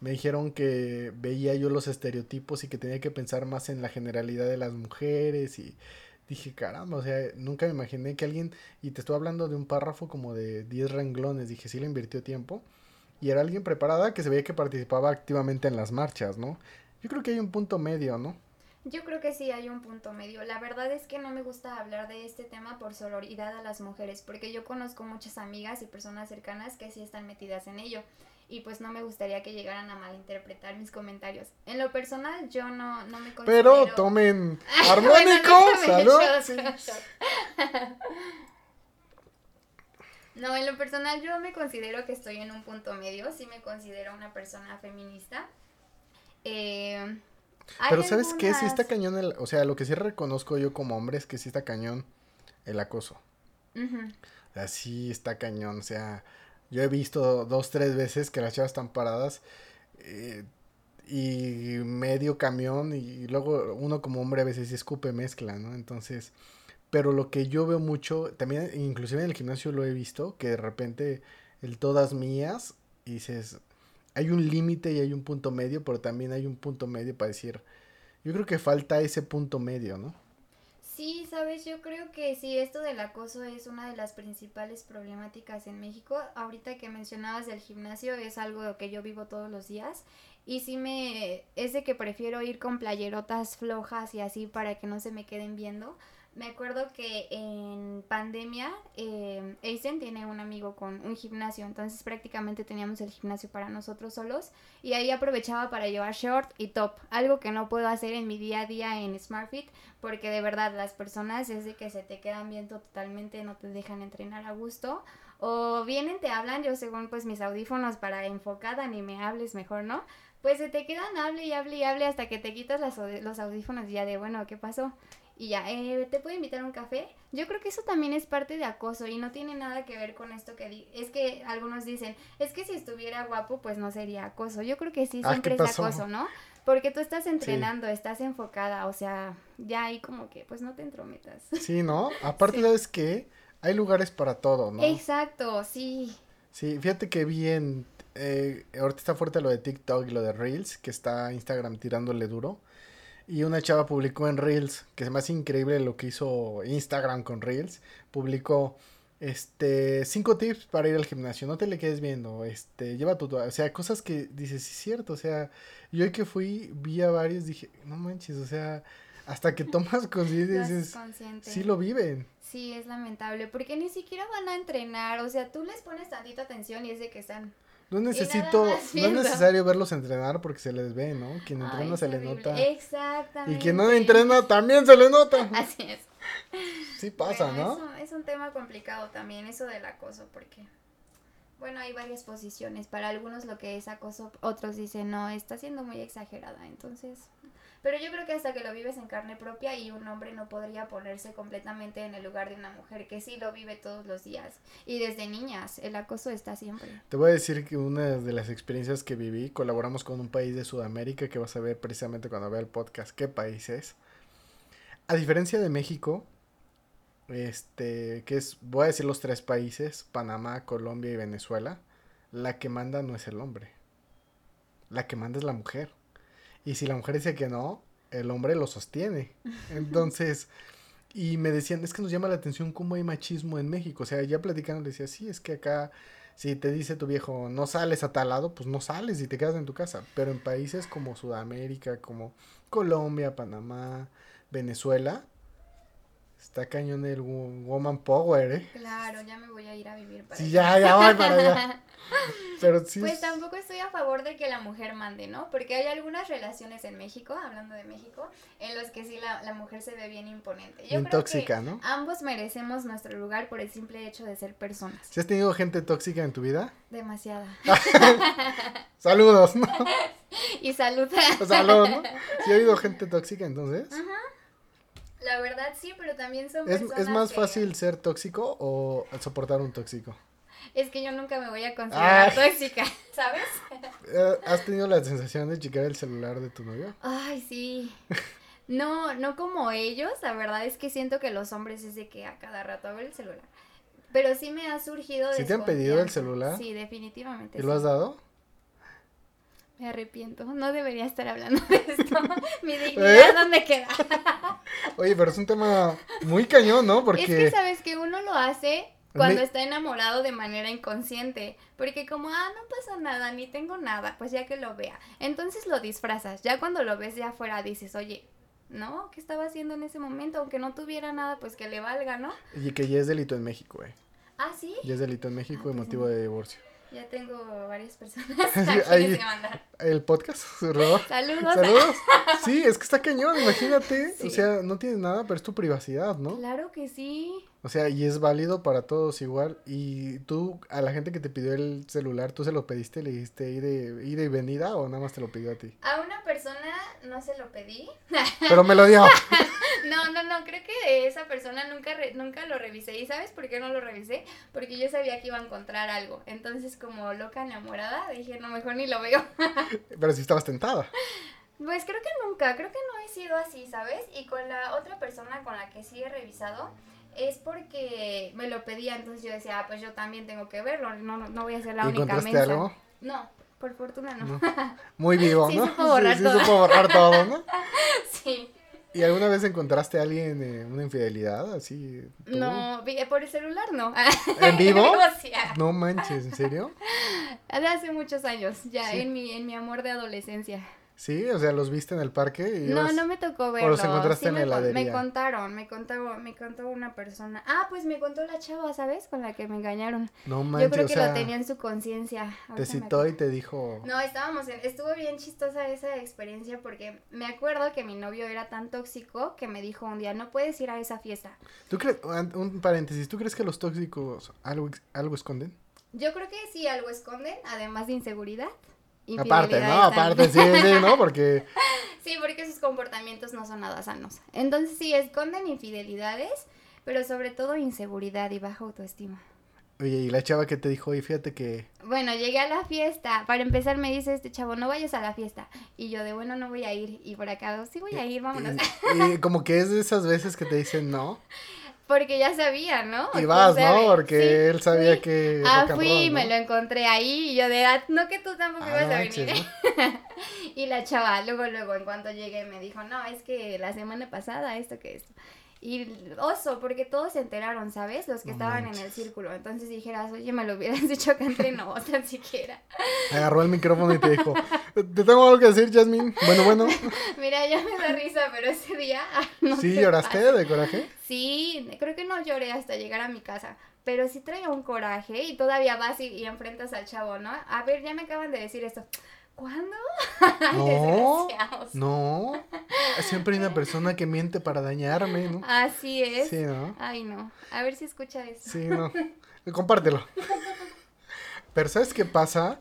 Me dijeron que veía yo los estereotipos y que tenía que pensar más en la generalidad de las mujeres y dije, caramba, o sea, nunca me imaginé que alguien, y te estoy hablando de un párrafo como de 10 renglones, dije, sí le invirtió tiempo y era alguien preparada que se veía que participaba activamente en las marchas, ¿no? Yo creo que hay un punto medio, ¿no? Yo creo que sí hay un punto medio. La verdad es que no me gusta hablar de este tema por sororidad a las mujeres, porque yo conozco muchas amigas y personas cercanas que sí están metidas en ello. Y pues no me gustaría que llegaran a malinterpretar mis comentarios. En lo personal, yo no, no me considero... Pero tomen Bueno, armónico, déjame salud. shot, sí. shot. No, en lo personal yo me considero que estoy en un punto medio, sí me considero una persona feminista. Eh, Pero ¿sabes qué? Sí está cañón, el, o sea, lo que sí reconozco yo como hombre es que sí está cañón el acoso. Ujú. O sea, sí está cañón, o sea, yo he visto dos, tres veces que las chavas están paradas eh, y medio camión y luego uno como hombre a veces escupe mezcla, ¿no? Entonces, pero lo que yo veo mucho, también inclusive en el gimnasio lo he visto, que de repente el todas mías dices, hay un límite y hay un punto medio, pero también hay un punto medio para decir, yo creo que falta ese punto medio, ¿no? Sí, sabes, yo creo que sí, esto del acoso es una de las principales problemáticas en México. Ahorita que mencionabas del gimnasio es algo que yo vivo todos los días y sí me es de que prefiero ir con playerotas flojas y así para que no se me queden viendo. Me acuerdo que en pandemia, eh, tiene un amigo con un gimnasio, entonces prácticamente teníamos el gimnasio para nosotros solos y ahí aprovechaba para llevar short y top, algo que no puedo hacer en mi día a día en SmartFit, porque de verdad las personas es de que se te quedan viendo totalmente, no te dejan entrenar a gusto, o vienen, te hablan, yo según pues mis audífonos para enfocada, ni me hables mejor, ¿no? Pues se te quedan, hable y hable y hable hasta que te quitas los audífonos y ya de, bueno, ¿qué pasó? Y ya, eh, ¿te puedo invitar a un café? Yo creo que eso también es parte de acoso y no tiene nada que ver con esto que di es que algunos dicen, es que si estuviera guapo pues no sería acoso. Yo creo que sí ah, siempre es acoso, ¿no? Porque tú estás entrenando, estás enfocada, o sea, ya ahí como que pues no te entrometas. Sí, ¿no? Aparte es que hay lugares para todo, ¿no? Exacto, sí. Sí, fíjate que bien, eh, ahorita está fuerte lo de TikTok y lo de Reels, que está Instagram tirándole duro. Y una chava publicó en Reels, que me hace increíble lo que hizo Instagram con Reels, publicó este cinco tips para ir al gimnasio, no te le quedes viendo, este, lleva tu, o sea, cosas que dices, sí es cierto, o sea, yo hoy que fui, vi a varios, dije, no manches, o sea, hasta que tomas conciencia dices, sí lo viven. Sí, es lamentable, porque ni siquiera van a entrenar, o sea, tú les pones tantita atención y es de que están no necesito, no es necesario verlos entrenar porque se les ve, ¿no? Quien entrena se le nota. Exactamente. Y quien no entrena también se le nota. Así es. Sí pasa, ¿no? Es un, tema complicado también, eso del acoso, porque, bueno, hay varias posiciones. Para algunos lo que es acoso, otros dicen, no, está siendo muy exagerada. Entonces, pero yo creo que hasta que lo vives en carne propia y un hombre no podría ponerse completamente en el lugar de una mujer que sí lo vive todos los días. Y desde niñas, el acoso está siempre. Te voy a decir que una de las experiencias que viví, colaboramos con un país de Sudamérica que vas a ver precisamente cuando vea el podcast qué país es. A diferencia de México, este, que es, voy a decir los tres países, Panamá, Colombia y Venezuela, la que manda no es el hombre. La que manda es la mujer. Y si la mujer dice que no, el hombre lo sostiene. Entonces, y me decían, es que nos llama la atención cómo hay machismo en México. O sea, ya platicando, decía, sí, es que acá, si te dice tu viejo, no sales a tal lado, pues no sales y te quedas en tu casa. Pero en países como Sudamérica, como Colombia, Panamá, Venezuela, Está cañón el woman power, ¿eh? Claro, ya me voy a ir a vivir para Sí, ya, ya voy para allá. Pero sí. Pues tampoco estoy a favor de que la mujer mande, ¿no? Porque hay algunas relaciones en México, hablando de México, en los que sí la, mujer se ve bien imponente. Yo creo tóxica, ¿no? Ambos merecemos nuestro lugar por el simple hecho de ser personas. ¿Si has tenido gente tóxica en tu vida? Demasiada. Saludos, ¿no? y salud. Saludos, ¿no? ¿Sí ha habido gente tóxica entonces? Ajá. La verdad sí, pero también son ¿Es, ¿Es más fácil ser tóxico o soportar un tóxico? Es que yo nunca me voy a considerar tóxica, ¿sabes? Eh, ¿Has tenido la sensación de checar el celular de tu novio? Ay, sí. No, no como ellos, la verdad es que siento que los hombres es de que a cada rato ver el celular. Pero sí me ha surgido ¿Sí te han pedido el celular? Sí, definitivamente. ¿Y lo has dado? Me arrepiento, no debería estar hablando de esto. Mi dignidad, ¿Eh? ¿dónde queda? Oye, pero es un tema muy cañón, ¿no? Porque... Es que sabes que uno lo hace cuando está enamorado de manera inconsciente. Porque como, ah, no pasa nada, ni tengo nada, pues ya que lo vea. Entonces lo disfrazas. Ya cuando lo ves de afuera dices, oye, ¿no? ¿Qué estaba haciendo en ese momento? Aunque no tuviera nada, pues que le valga, ¿no? Y que ya es delito en México, eh. Ah, ¿sí? Ya es delito en México ah, y pues motivo de divorcio. Ya tengo varias personas Ahí, El podcast, Saludos. Saludos. Sí, es que está cañón, imagínate. O sea, no tienes nada, pero es tu privacidad, ¿no? Claro que sí. O sea, y es válido para todos igual. Y tú, a la gente que te pidió el celular, ¿tú se lo pediste? ¿Le dijiste ir de, ida y venida o nada más te lo pidió a ti? A una persona no se lo pedí. Pero me lo dio. no, no, no, creo que esa persona nunca, nunca lo revisé. ¿Y sabes por qué no lo revisé? Porque yo sabía que iba a encontrar algo. Entonces, como loca enamorada, dije, no, mejor ni lo veo. Pero si estabas tentada. Pues creo que nunca, creo que no he sido así, ¿sabes? Y con la otra persona con la que sí he revisado, es porque me lo pedía, entonces yo decía, ah, pues yo también tengo que verlo, no, no voy a ser la única mensa. algo? No, por fortuna no. Muy vivo, sí, ¿no? Supo borrar sí, todo. supo borrar todo, ¿no? sí. ¿Y alguna vez encontraste a alguien eh, una infidelidad así? No, por el celular no. ¿En vivo? no manches, ¿en serio? De hace muchos años, ya en mi en mi amor de adolescencia. Sí, o sea, los viste en el parque. Y no, no me tocó verlos. O los encontraste en la heladería. Me contaron, me contó, me contó una persona. Ah, pues me contó la chava, ¿sabes? Con la que me engañaron. No manches, Yo creo que lo tenía en su conciencia. Te citó y te dijo. No, estábamos en, estuvo bien chistosa esa experiencia porque me acuerdo que mi novio era tan tóxico que me dijo un día, no puedes ir a esa fiesta. ¿Tú crees, un paréntesis, ¿tú crees que los tóxicos algo, algo esconden? Yo creo que sí, algo esconden, además de inseguridad. Aparte, ¿no? Aparte, sí, sí, ¿no? Porque... sí, porque sus comportamientos no son nada sanos. Entonces sí, esconden infidelidades, pero sobre todo inseguridad y baja autoestima. Oye, ¿y la chava que te dijo? Y fíjate que... Bueno, llegué a la fiesta. Para empezar me dice este chavo, no vayas a la fiesta. Y yo de, bueno, no voy a ir. Y por acá, sí voy a ir, vámonos. Y, como que es de esas veces que te dicen no. Porque ya sabía, ¿no? Y vas, ¿no? Porque él sabía que... Ah, fui y me lo encontré ahí y yo de, ah, no que tú tampoco ah, ibas a venir. y la chava, luego, luego, en cuanto llegué, me dijo, no, es que la semana pasada esto que esto. Y oso, porque todos se enteraron, ¿sabes? Los que estaban en el círculo. Entonces dijeras, oye, me lo hubieras dicho que no, tan siquiera. Agarró el micrófono y te dijo, te tengo algo que decir, Jasmine. Bueno, bueno. Mira, ya me da risa, pero ese día... no ¿Sí lloraste de coraje? Sí, creo que no lloré hasta llegar a mi casa. Pero sí traía un coraje y todavía vas y, y enfrentas al chavo, ¿no? A ver, ya me acaban de decir esto. ¿Cuándo? No, no. Siempre hay una persona que miente para dañarme, ¿no? Así es. Sí, ¿no? Ay, no. A ver si escucha eso. Sí, no. Compártelo. Pero ¿sabes qué pasa?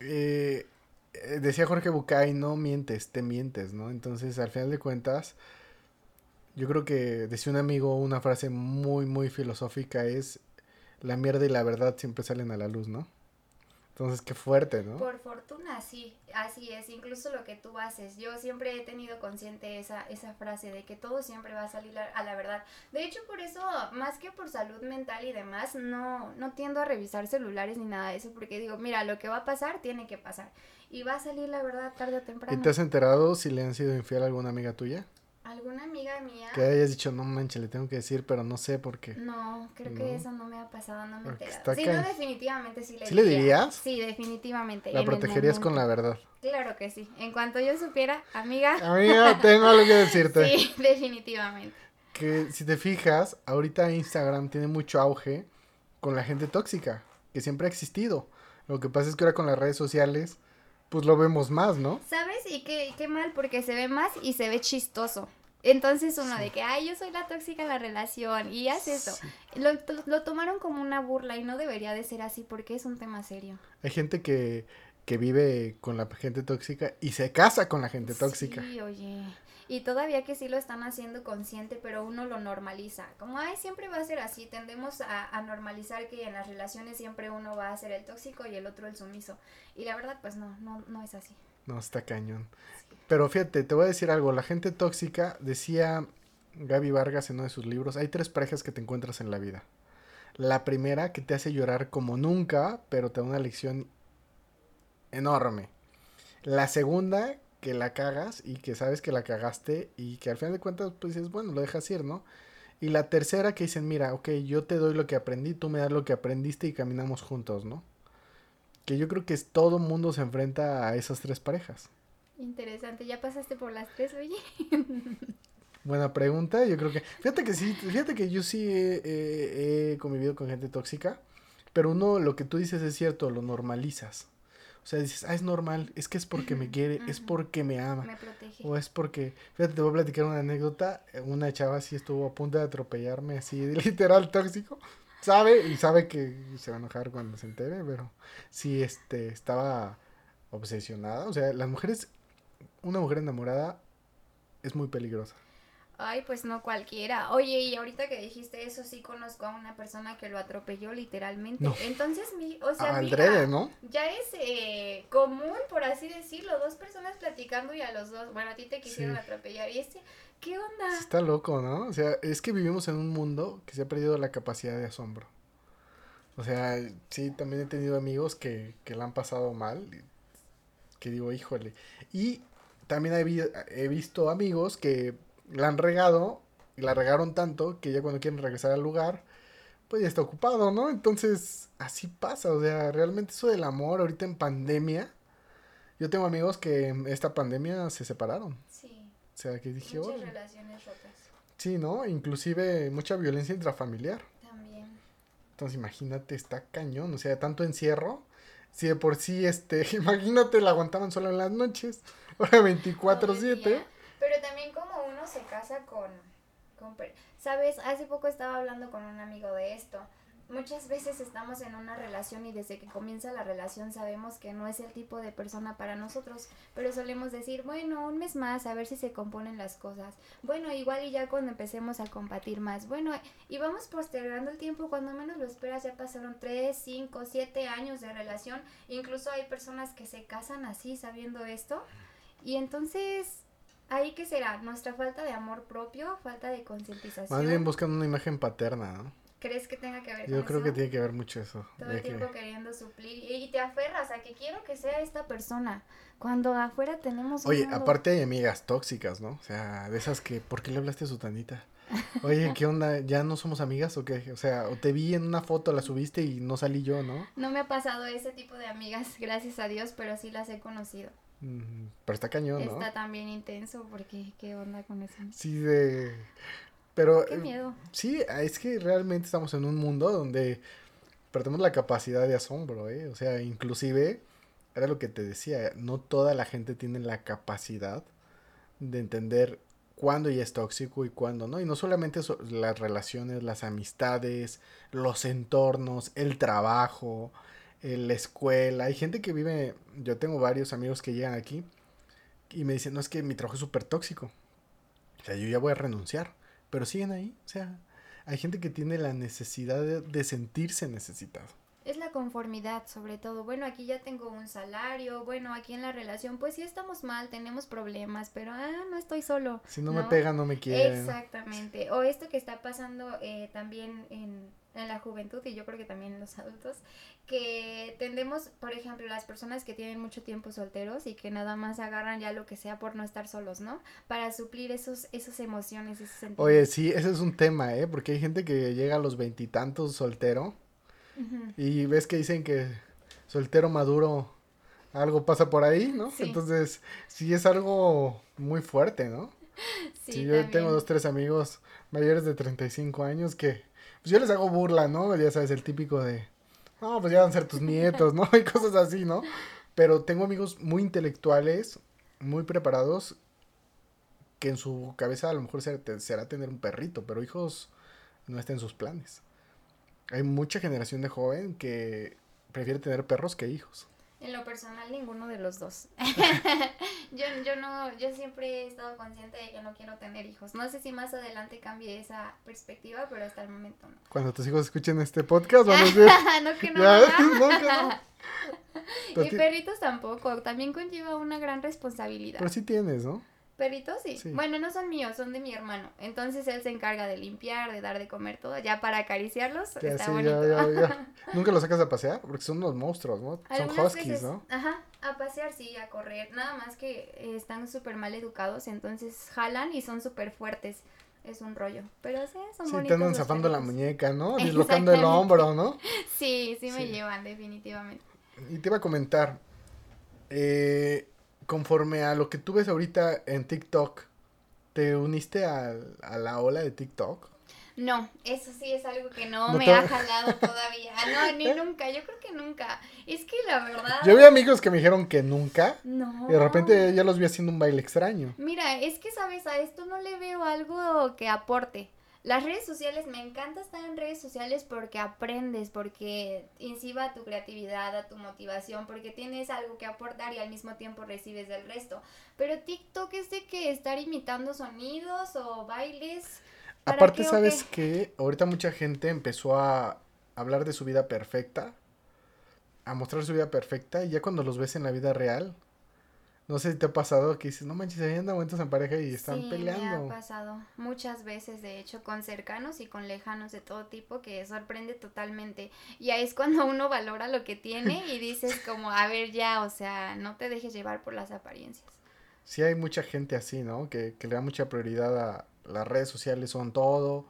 Eh, eh, decía Jorge Bucay, no mientes, te mientes, ¿no? Entonces, al final de cuentas, yo creo que decía un amigo una frase muy, muy filosófica, es la mierda y la verdad siempre salen a la luz, ¿no? Entonces, qué fuerte, ¿no? Por fortuna, sí, así es, incluso lo que tú haces. Yo siempre he tenido consciente esa, esa frase de que todo siempre va a salir a, la verdad. De hecho, por eso, más que por salud mental y demás, no, no tiendo a revisar celulares ni nada de eso, porque digo, mira, lo que va a pasar, tiene que pasar. Y va a salir la verdad tarde o temprano. ¿Y te has enterado si le han sido infiel a alguna amiga tuya? ¿Alguna amiga mía? Que hayas dicho, no manches, le tengo que decir, pero no sé por qué. No, creo que eso no me ha pasado, no me he enterado. Sí, no, definitivamente sí le ¿Sí le dirías? Sí, definitivamente. La protegerías con la verdad. Claro que sí. En cuanto yo supiera, amiga. Amiga, tengo algo que decirte. sí, definitivamente. Que si te fijas, ahorita Instagram tiene mucho auge con la gente tóxica, que siempre ha existido. Lo que pasa es que ahora con las redes sociales pues lo vemos más, ¿no? ¿Sabes? Y qué, qué mal, porque se ve más y se ve chistoso. Entonces uno de que, ay, yo soy la tóxica en la relación y hace eso. Lo, lo, tomaron como una burla y no debería de ser así porque es un tema serio. Hay gente que, que vive con la gente tóxica y se casa con la gente tóxica. Sí, oye. Y todavía que sí lo están haciendo consciente, pero uno lo normaliza. Como, ay, siempre va a ser así. Tendemos a, normalizar que en las relaciones siempre uno va a ser el tóxico y el otro el sumiso. Y la verdad, pues no, no, no es así. No, está cañón. Pero fíjate, te voy a decir algo. La gente tóxica, decía Gaby Vargas en uno de sus libros, hay tres parejas que te encuentras en la vida. La primera que te hace llorar como nunca, pero te da una lección enorme. La segunda que la cagas y que sabes que la cagaste y que al final de cuentas pues dices, bueno, lo dejas ir, ¿no? Y la tercera que dicen, mira, ok, yo te doy lo que aprendí, tú me das lo que aprendiste y caminamos juntos, ¿no? Que yo creo que es, todo mundo se enfrenta a esas tres parejas. Interesante, ya pasaste por las tres, oye. Buena pregunta, yo creo que, fíjate que sí, fíjate que yo sí he convivido con gente tóxica, pero uno, lo que tú dices es cierto, lo normalizas. O sea, dices, ah, es normal, es que es porque me quiere, es porque me ama. Me protege. O es porque, fíjate, te voy a platicar una anécdota. Una chava así estuvo a punto de atropellarme, así, literal tóxico. Sabe, y sabe que se va a enojar cuando se entere, pero sí, este, estaba obsesionada. O sea, las mujeres, una mujer enamorada es muy peligrosa. Ay, pues no cualquiera. Oye, y ahorita que dijiste eso, sí conozco a una persona que lo atropelló literalmente. Entonces, mi, o sea, ¿no? Ya es eh, común, por así decirlo, dos personas platicando y a los dos, bueno, a ti te quisieron atropellar. Y este, ¿qué onda? Está loco, ¿no? O sea, es que vivimos en un mundo que se ha perdido la capacidad de asombro. O sea, sí, también he tenido amigos que, que la han pasado mal. Que digo, híjole. Y también he, visto amigos que la han regado y la regaron tanto que ya cuando quieren regresar al lugar, pues ya está ocupado, ¿no? Entonces, así pasa, o sea, realmente eso del amor ahorita en pandemia Yo tengo amigos que en esta pandemia se separaron. O sea, que dije, Muchas "Órale". relaciones rotas. Sí, ¿no? Inclusive mucha violencia intrafamiliar. También. Entonces, imagínate, está cañón. O sea, tanto encierro. Si de por sí, este, imagínate, la aguantaban solo en las noches. Ahora todo el 24-7. día. Pero también como uno se casa con, con Sabes, hace poco estaba hablando con un amigo de esto. Muchas veces estamos en una relación y desde que comienza la relación sabemos que no es el tipo de persona para nosotros, pero solemos decir, bueno, un mes más a ver si se componen las cosas. Bueno, igual y ya cuando empecemos a compartir más. Bueno, y vamos postergando el tiempo, cuando menos lo esperas ya pasaron 3, 5, 7 años de relación. Incluso hay personas que se casan así sabiendo esto. Y entonces, ¿ahí qué será? ¿Nuestra falta de amor propio? ¿Falta de concientización? Más bien buscan una imagen paterna, ¿no? ¿Crees que tenga que ver Yo con creo eso? que tiene que ver mucho eso. Todo el que- tiempo queriendo suplir y te aferras a que quiero que sea esta persona. Cuando afuera tenemos Oye, mundo- aparte hay amigas tóxicas, ¿no? O sea, de esas que, ¿por qué le hablaste a su tanita? Oye, ¿qué onda? ¿Ya no somos amigas o qué? O sea, o te vi en una foto, la subiste y no salí yo, ¿no? No me ha pasado ese tipo de amigas, gracias a Dios, pero sí las he conocido. Mm, Pero está cañón, ¿no? Está también intenso porque qué onda con eso. Sí, de... Pero... Qué eh, miedo. Sí, es que realmente estamos en un mundo donde perdemos la capacidad de asombro, ¿eh? O sea, inclusive, era lo que te decía, no toda la gente tiene la capacidad de entender cuándo ya es tóxico y cuándo no. Y no solamente so- las relaciones, las amistades, los entornos, el trabajo, eh, la escuela. Hay gente que vive, yo tengo varios amigos que llegan aquí y me dicen, no, es que mi trabajo es súper tóxico. O sea, yo ya voy a renunciar. Pero siguen ahí. O sea, hay gente que tiene la necesidad de, de sentirse necesitado. Es la conformidad, sobre todo. Bueno, aquí ya tengo un salario. Bueno, aquí en la relación, pues sí estamos mal, tenemos problemas, pero ah, no estoy solo. Si no, me pegan, no me quieren. Exactamente. O esto que está pasando eh, también en, en la juventud y yo creo que también en los adultos, que tendemos, por ejemplo, las personas que tienen mucho tiempo solteros y que nada más agarran ya lo que sea por no estar solos, ¿no? Para suplir esos, esas emociones, esos sentimientos. Oye, sí, ese es un tema, ¿eh? Porque hay gente que llega a los veintitantos soltero Y ves que dicen que soltero maduro algo pasa por ahí, ¿no? Sí. Entonces, sí es algo muy fuerte, ¿no? Sí, Sí, yo también. tengo dos, tres amigos mayores de 35 años que, pues yo les hago burla, ¿no? Ya sabes, el típico de, no, pues ya van a ser tus nietos, ¿no? Y cosas así, ¿no? Pero tengo amigos muy intelectuales, muy preparados, que en su cabeza a lo mejor será, será tener un perrito, pero hijos no está en sus planes. Hay mucha generación de joven que prefiere tener perros que hijos. En lo personal, ninguno de los dos. yo, yo no, yo siempre he estado consciente de que no quiero tener hijos. No sé si más adelante cambie esa perspectiva, pero hasta el momento no. Cuando tus hijos escuchen este podcast van a decir, no que no. y ti- perritos tampoco, también conlleva una gran responsabilidad. Pero sí tienes, ¿no? Perritos sí. Sí. Bueno, no son míos, son de mi hermano. Entonces él se encarga de limpiar, de dar de comer todo. Ya para acariciarlos Ya, está sí, bonito. ya, ya, ya. Nunca los sacas a pasear porque son unos monstruos, ¿no? Son huskies, veces, ¿no? Ajá, a pasear sí, a correr. Nada más que eh, están súper mal educados, entonces jalan y son súper fuertes. Es un rollo. Pero sí, son Sí, bonitos. te andan zafando la muñeca, ¿no? Dislocando el hombro, ¿no? Sí, sí me Sí. llevan, definitivamente. Y te iba a comentar, eh, conforme a lo que tú ves ahorita en TikTok, ¿te uniste al- a la ola de TikTok? No, eso sí es algo que no, No me ha jalado todavía. No, ni nunca. Yo creo que nunca. Es que la verdad. Yo vi amigos que me dijeron que nunca No. y de repente ya los vi haciendo un baile extraño. Mira, es que sabes, a esto no le veo algo que aporte. Las redes sociales, me encanta estar en redes sociales porque aprendes, porque inciba a tu creatividad, a tu motivación, porque tienes algo que aportar y al mismo tiempo recibes del resto. Pero TikTok es de que estar imitando sonidos o bailes. ¿para Aparte, qué ¿sabes qué? que Ahorita mucha gente empezó a hablar de su vida perfecta, a mostrar su vida perfecta, y ya cuando los ves en la vida real, no sé si te ha pasado que dices, no manches, ahí andan momentos en pareja y están sí, peleando. me ha pasado muchas veces, de hecho, con cercanos y con lejanos de todo tipo, que sorprende totalmente. Y ahí es cuando uno valora lo que tiene y dices como, a ver ya, o sea, no te dejes llevar por las apariencias. Sí hay mucha gente así, ¿no? Que, que le da mucha prioridad a las redes sociales, son todo.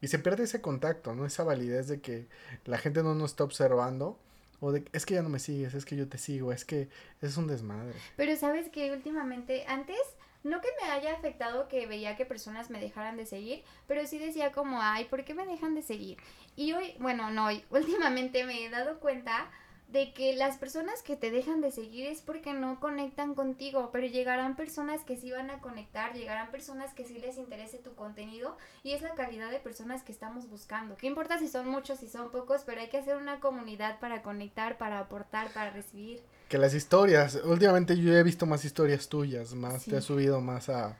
Y se pierde ese contacto, ¿no? Esa validez de que la gente no nos está observando. O de, es que ya no me sigues, es que yo te sigo, es que es un desmadre. Pero sabes que últimamente, antes, no que me haya afectado que veía que personas me dejaran de seguir, pero sí decía como, ay, ¿por qué me dejan de seguir? Y hoy, bueno, no hoy, últimamente me he dado cuenta de que las personas que te dejan de seguir es porque no conectan contigo, pero llegarán personas que sí van a conectar, llegarán personas que sí les interese tu contenido y es la calidad de personas que estamos buscando. ¿Qué importa si son muchos, si son pocos? Pero hay que hacer una comunidad para conectar, para aportar, para recibir. Que las historias, últimamente yo he visto más historias tuyas, más te has subido más a,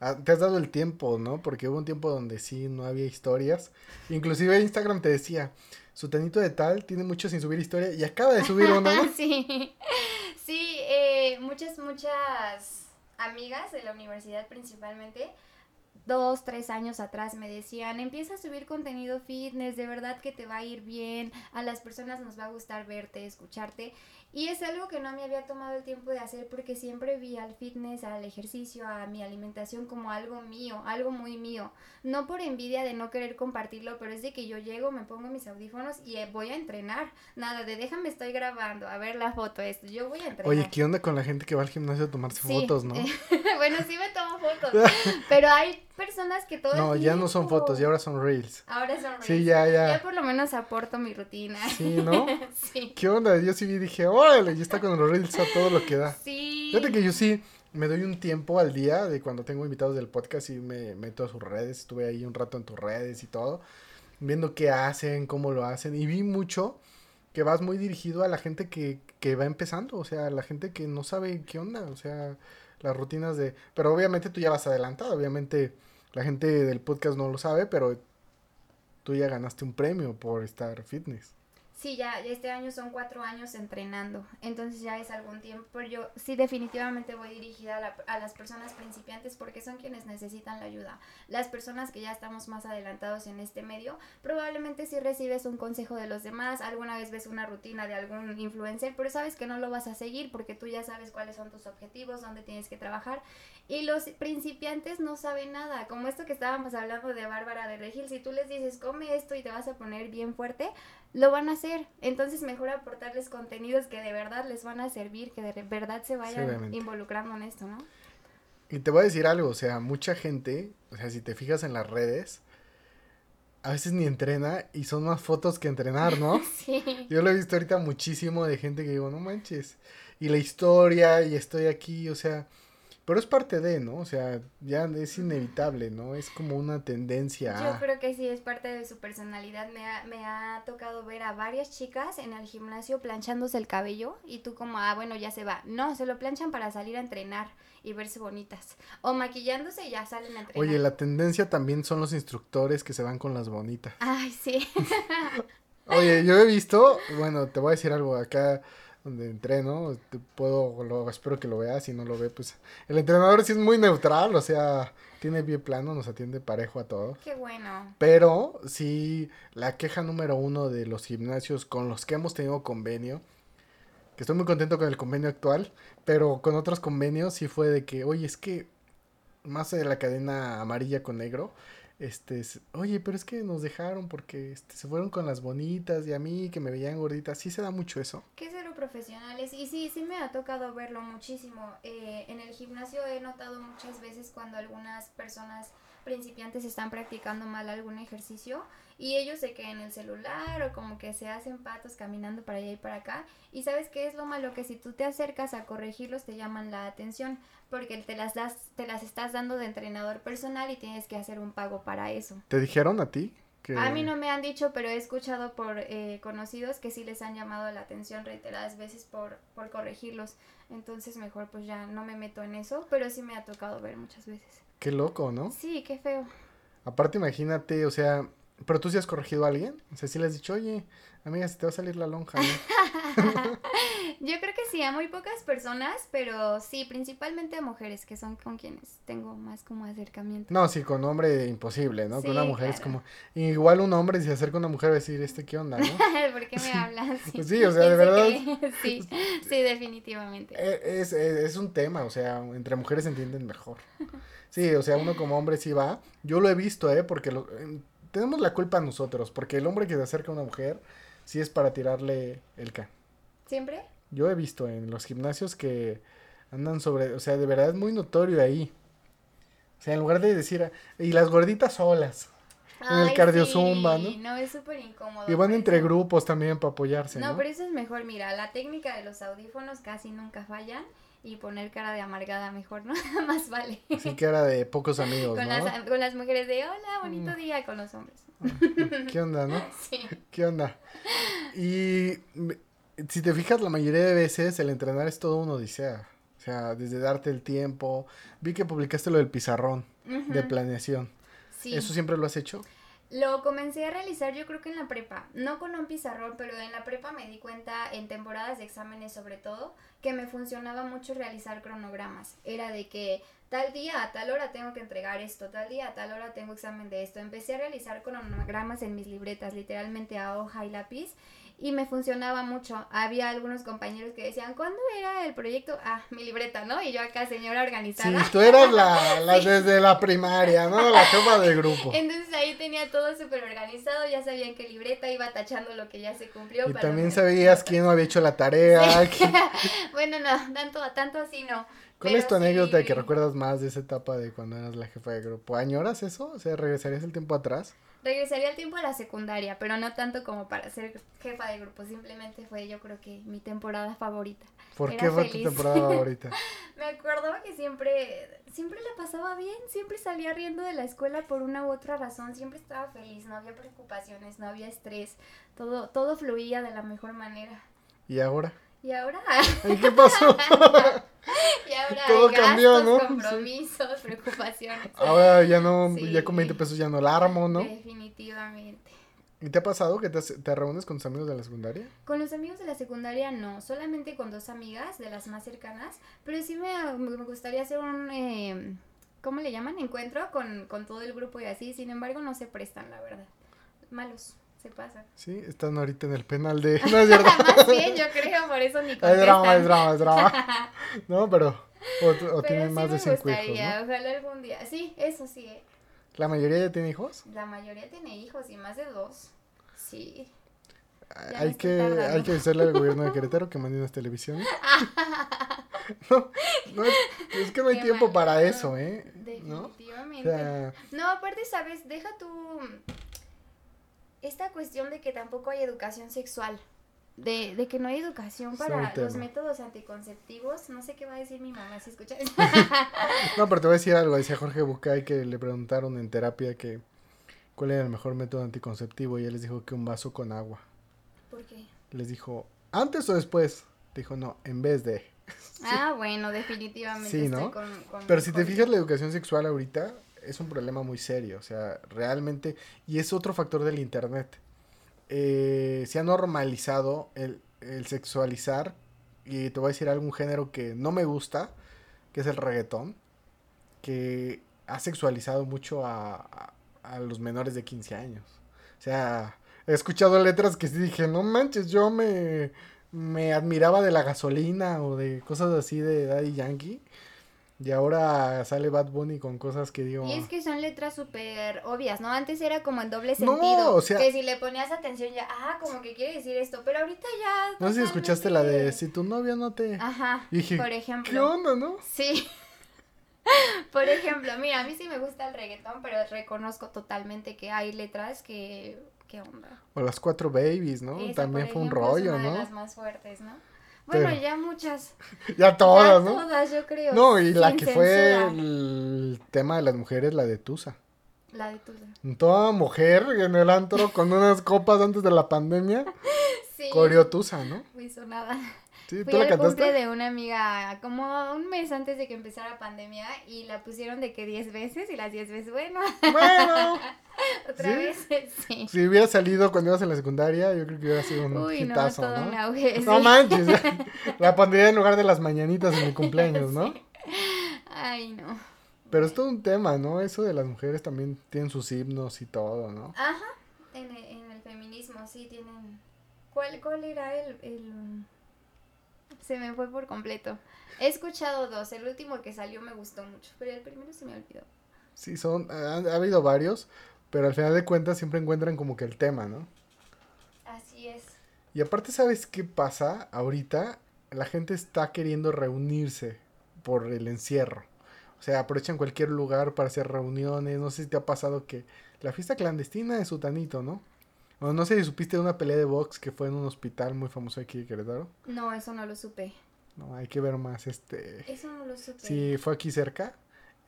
a, te has dado el tiempo, ¿no? Porque hubo un tiempo donde sí no había historias. Inclusive Instagram te decía, su tenito de tal tiene mucho sin subir historia y acaba de subir uno, sí, sí, eh, muchas, muchas amigas de la universidad principalmente, dos, tres años atrás me decían, empieza a subir contenido fitness, de verdad que te va a ir bien, a las personas nos va a gustar verte, escucharte. Y es algo que no me había tomado el tiempo de hacer porque siempre vi al fitness, al ejercicio, a mi alimentación como algo mío, algo muy mío. No por envidia de no querer compartirlo, pero es de que yo llego, me pongo mis audífonos y eh, voy a entrenar. Nada de déjame, estoy grabando, a ver la foto, esto, yo voy a entrenar. Oye, ¿qué onda con la gente que va al gimnasio a tomarse fotos, no? bueno, sí me tomo fotos, pero hay personas que todo No, ya no son fotos, ya ahora son reels. Ahora son reels. Sí, ya, ya. Ya por lo menos aporto mi rutina. Sí, ¿no? sí. ¿Qué onda? Yo sí vi dije, órale, ya está con los reels a todo lo que da. Sí. Fíjate que yo sí me doy un tiempo al día de cuando tengo invitados del podcast y me meto a sus redes, estuve ahí un rato en tus redes y todo, viendo qué hacen, cómo lo hacen y vi mucho que vas muy dirigido a la gente que, que va empezando, o sea, a la gente que no sabe qué onda, o sea, las rutinas de... Pero obviamente tú ya vas adelantado, obviamente la gente del podcast no lo sabe, pero tú ya ganaste un premio por estar fitness. Sí, ya, este año son cuatro años entrenando, entonces ya es algún tiempo. Yo sí definitivamente voy dirigida a, a, las personas principiantes porque son quienes necesitan la ayuda. Las personas que ya estamos más adelantados en este medio, probablemente si recibes un consejo de los demás, alguna vez ves una rutina de algún influencer, pero sabes que no lo vas a seguir porque tú ya sabes cuáles son tus objetivos, dónde tienes que trabajar. Y los principiantes no saben nada, como esto que estábamos hablando de Bárbara de Regil, si tú les dices come esto y te vas a poner bien fuerte, lo van a hacer. Entonces mejor aportarles contenidos que de verdad les van a servir, que de verdad se vayan involucrando en esto, ¿no? Y te voy a decir algo, o sea, mucha gente, o sea, si te fijas en las redes, a veces ni entrena y son más fotos que entrenar, ¿no? sí. Yo lo he visto ahorita muchísimo de gente que digo, no manches. Y la historia, y estoy aquí, o sea, pero es parte de, ¿no? O sea, ya es inevitable, ¿no? Es como una tendencia. Yo creo que sí, es parte de su personalidad. Me ha, me ha tocado ver a varias chicas en el gimnasio planchándose el cabello y tú como, ah, bueno, ya se va. No, se lo planchan para salir a entrenar y verse bonitas. O maquillándose y ya salen a entrenar. Oye, la tendencia también son los instructores que se van con las bonitas. Ay, sí. Oye, yo he visto, bueno, te voy a decir algo acá donde entreno, te puedo, lo, espero que lo veas, si no lo ve, pues el entrenador sí es muy neutral, o sea, tiene bien plano, nos atiende parejo a todos. Qué bueno. Pero sí, la queja número uno de los gimnasios con los que hemos tenido convenio, que estoy muy contento con el convenio actual, pero con otros convenios sí fue de que, oye, es que más de la cadena amarilla con negro, este, oye, pero es que nos dejaron porque este, se fueron con las bonitas y a mí que me veían gorditas, sí se da mucho eso. ¿Qué cero profesionales y sí, sí me ha tocado verlo muchísimo. Eh, en el gimnasio he notado muchas veces cuando algunas personas principiantes están practicando mal algún ejercicio y ellos se quedan en el celular o como que se hacen patos caminando para allá y para acá. Y sabes qué es lo malo que si tú te acercas a corregirlos te llaman la atención porque te las das te las estás dando de entrenador personal y tienes que hacer un pago para eso. ¿Te dijeron a ti? Que... A mí no me han dicho, pero he escuchado por eh, conocidos que sí les han llamado la atención reiteradas veces por, por corregirlos. Entonces mejor pues ya no me meto en eso, pero sí me ha tocado ver muchas veces. Qué loco, ¿no? Sí, qué feo. Aparte imagínate, o sea, pero tú sí has corregido a alguien. O sea, sí le has dicho, oye, amiga, se te va a salir la lonja. Yo creo que sí, a muy pocas personas, pero sí, principalmente a mujeres, que son con quienes tengo más como acercamiento. No, sí, con hombre imposible, ¿no? con una mujer es como. Igual un hombre si se acerca a una mujer va a decir, ¿este qué onda, no? ¿Por qué me hablas? pues sí, o sea, de verdad. sí, sí, definitivamente. E, es, es, es un tema, o sea, entre mujeres se entienden mejor. Sí, o sea, uno como hombre sí va. Yo lo he visto, ¿eh? Porque lo, tenemos la culpa nosotros, porque el hombre que se acerca a una mujer, sí es para tirarle el can. ¿Siempre? Yo he visto en los gimnasios que andan sobre, o sea, de verdad es muy notorio ahí. O sea, en lugar de decir, y las gorditas solas. en el cardio zumba, ¿no? No, es súper incómodo. Y van entre grupos también para apoyarse, ¿no? No, pero eso es mejor, mira, la técnica de los audífonos casi nunca fallan y poner cara de amargada mejor, ¿no? Más vale. Sí, cara de pocos amigos, con ¿no? Las, con las mujeres de, hola, bonito Mm. día, con los hombres. ¿Qué onda, no? Sí. ¿Qué onda? Y si te fijas, la mayoría de veces el entrenar es todo una odisea. O sea, desde darte el tiempo. Vi que publicaste lo del pizarrón de planeación. sí. ¿Eso siempre lo has hecho? Lo comencé a realizar yo creo que en la prepa, no con un pizarrón, pero en la prepa me di cuenta en temporadas de exámenes sobre todo que me funcionaba mucho realizar cronogramas. Era de que tal día a tal hora tengo que entregar esto, tal día a tal hora tengo examen de esto. Empecé a realizar cronogramas en mis libretas, literalmente a hoja y lápiz. Y me funcionaba mucho. Había algunos compañeros que decían, ¿cuándo era el proyecto? Ah, mi libreta, ¿no? Y yo acá, señora Sí, organizada. tú eras la, la desde la primaria, ¿no? La jefa de grupo. Entonces ahí tenía todo súper organizado, ya sabía en qué libreta iba tachando lo que ya se cumplió. Y para también sabías quién no había hecho la tarea. quién- bueno, no, tanto, tanto así no. ¿Cuál Pero es tu anécdota sí- que recuerdas más de esa etapa de cuando eras la jefa de grupo? ¿Añoras eso? O sea, ¿regresarías el tiempo atrás? Regresaría al tiempo a la secundaria, pero no tanto como para ser jefa de grupo, simplemente fue yo creo que mi temporada favorita. ¿Por Era qué fue tu feliz. temporada favorita? Me acordaba que siempre, siempre la pasaba bien, siempre salía riendo de la escuela por una u otra razón, siempre estaba feliz, no había preocupaciones, no había estrés, todo, todo fluía de la mejor manera. ¿Y ahora? Y ahora, ¿Y qué pasó? y ahora Todo gastos, cambió, ¿no? Sí. compromisos, preocupaciones. Ahora ya no, Sí. ya con 20 pesos ya no la armo, ¿no? Definitivamente. ¿Y te ha pasado que te reúnes con tus amigos de la secundaria? Con los amigos de la secundaria no, solamente con dos amigas de las más cercanas, pero sí me, me gustaría hacer un, eh, ¿cómo le llaman? Encuentro con, con todo el grupo y así, sin embargo no se prestan, la verdad. Malos, se pasan. Sí, están ahorita en el penal de... No es cierto. Más bien, yo creo, por eso ni Es drama, es drama, es drama. No, pero... O, o Pero tienen sí más me de cinco hijos, ¿no? ojalá algún día. Sí, eso sí, eh. ¿La mayoría ya tiene hijos? la mayoría tiene hijos y más de dos. Sí. Ya hay que, tardando. hay que decirle al gobierno de Querétaro que mande unas televisiones. no, no es, es que no hay Qué tiempo mal, para no, eso, ¿eh? ¿No? O Definitivamente. sea, No, aparte, ¿sabes? Deja tú esta cuestión de que tampoco hay educación sexual. De, de que no hay educación para los métodos anticonceptivos. No sé qué va a decir mi mamá si escucha. no, pero te voy a decir algo. Decía Jorge Bucay que le preguntaron en terapia que cuál era el mejor método anticonceptivo y él les dijo que un vaso con agua. ¿Por qué? Les dijo, ¿antes o después? Dijo, no, en vez de. Ah, bueno, definitivamente Sí, estoy ¿no? con, con- Pero si te fijas, la educación sexual ahorita es un problema muy serio. O sea, realmente. Y es otro factor del internet. Eh, se ha normalizado el, el sexualizar. Y te voy a decir algún género que no me gusta, que es el reggaetón. Que ha sexualizado mucho a, a- los menores de 15 años. O sea, he escuchado letras que sí dije, no manches, yo me, me admiraba de la gasolina o de cosas así de Daddy Yankee. Y ahora sale Bad Bunny con cosas que digo. Y es que son letras súper obvias, ¿no? Antes era como en doble No, sentido. o sea- Que si le ponías atención ya, ah, como que quiere decir esto. Pero ahorita ya. No sé si escuchaste la de Si tu novio no te. Ajá. Y dije, por ¿Qué ejemplo. onda, no? Sí. Por ejemplo, mira, a mí sí me gusta el reggaetón, pero reconozco totalmente que hay letras que... ¿Qué onda? O las cuatro babies, ¿no? Esa, También fue un es rollo, una de ¿no? las más fuertes, ¿no? Bueno, Pero- ya muchas. Ya todas, ya ¿no? todas, yo creo. No, y la que fue el tema de las mujeres, la de Tusa. La de Tusa. Toda mujer en el antro con unas copas antes de la pandemia, Sí. Tusa, ¿no? Muy sonada. Sí, Fui ¿tú la al cumple de una amiga como un mes antes de que empezara pandemia y la pusieron de que 10 veces y las 10 veces, bueno, Bueno, otra ¿Sí? vez, sí. si hubiera salido cuando ibas en la secundaria, yo creo que hubiera sido un Uy, no, todo ¿no? un auge. No sí. manches, la pondría en lugar de las mañanitas en mi cumpleaños, ¿no? Sí. Ay, no. Pero es todo un tema, ¿no? Eso de las mujeres también tienen sus himnos y todo, ¿no? Ajá, en el, en el feminismo sí tienen... ¿Cuál, cuál era el, el...? Se me fue por completo. He escuchado dos, el último que salió me gustó mucho, pero el primero se me olvidó. Sí, son, ha, ha habido varios, pero al final de cuentas siempre encuentran como que el tema, ¿no? Así es. Y aparte, ¿sabes qué pasa? Ahorita la gente está queriendo reunirse por el encierro. O sea, aprovechan cualquier lugar para hacer reuniones. No sé si te ha pasado que la fiesta clandestina de Sutanito, ¿no? No sé si supiste de una pelea de box que fue en un hospital muy famoso aquí de Querétaro. No, eso no lo supe. No, hay que ver más, este... Eso no lo supe. Sí, fue aquí cerca.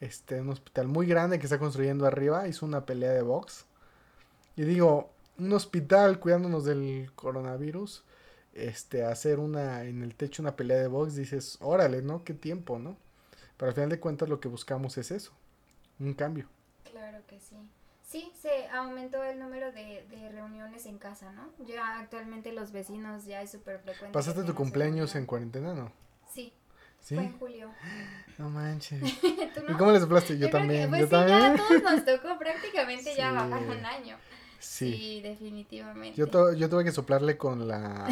Este, un hospital muy grande que está construyendo arriba. Hizo una pelea de box. Y digo, un hospital cuidándonos del coronavirus. Este, hacer una, en el techo una pelea de box. Dices, órale, ¿no? Qué tiempo, ¿no? Pero al final de cuentas lo que buscamos es eso. Un cambio. Claro que sí. Sí, se aumentó el número de, de reuniones en casa, ¿no? Ya actualmente los vecinos ya es súper frecuente. ¿Pasaste tu cumpleaños en cuarentena, no? Sí, ¿Sí? fue en julio. No manches. ¿Tú ¿Y cómo le soplaste? Yo, que- también. pues yo sí, también. ya a todos nos tocó prácticamente ya bajar un año. Sí. Sí, definitivamente. Yo, tu- yo tuve que soplarle con la,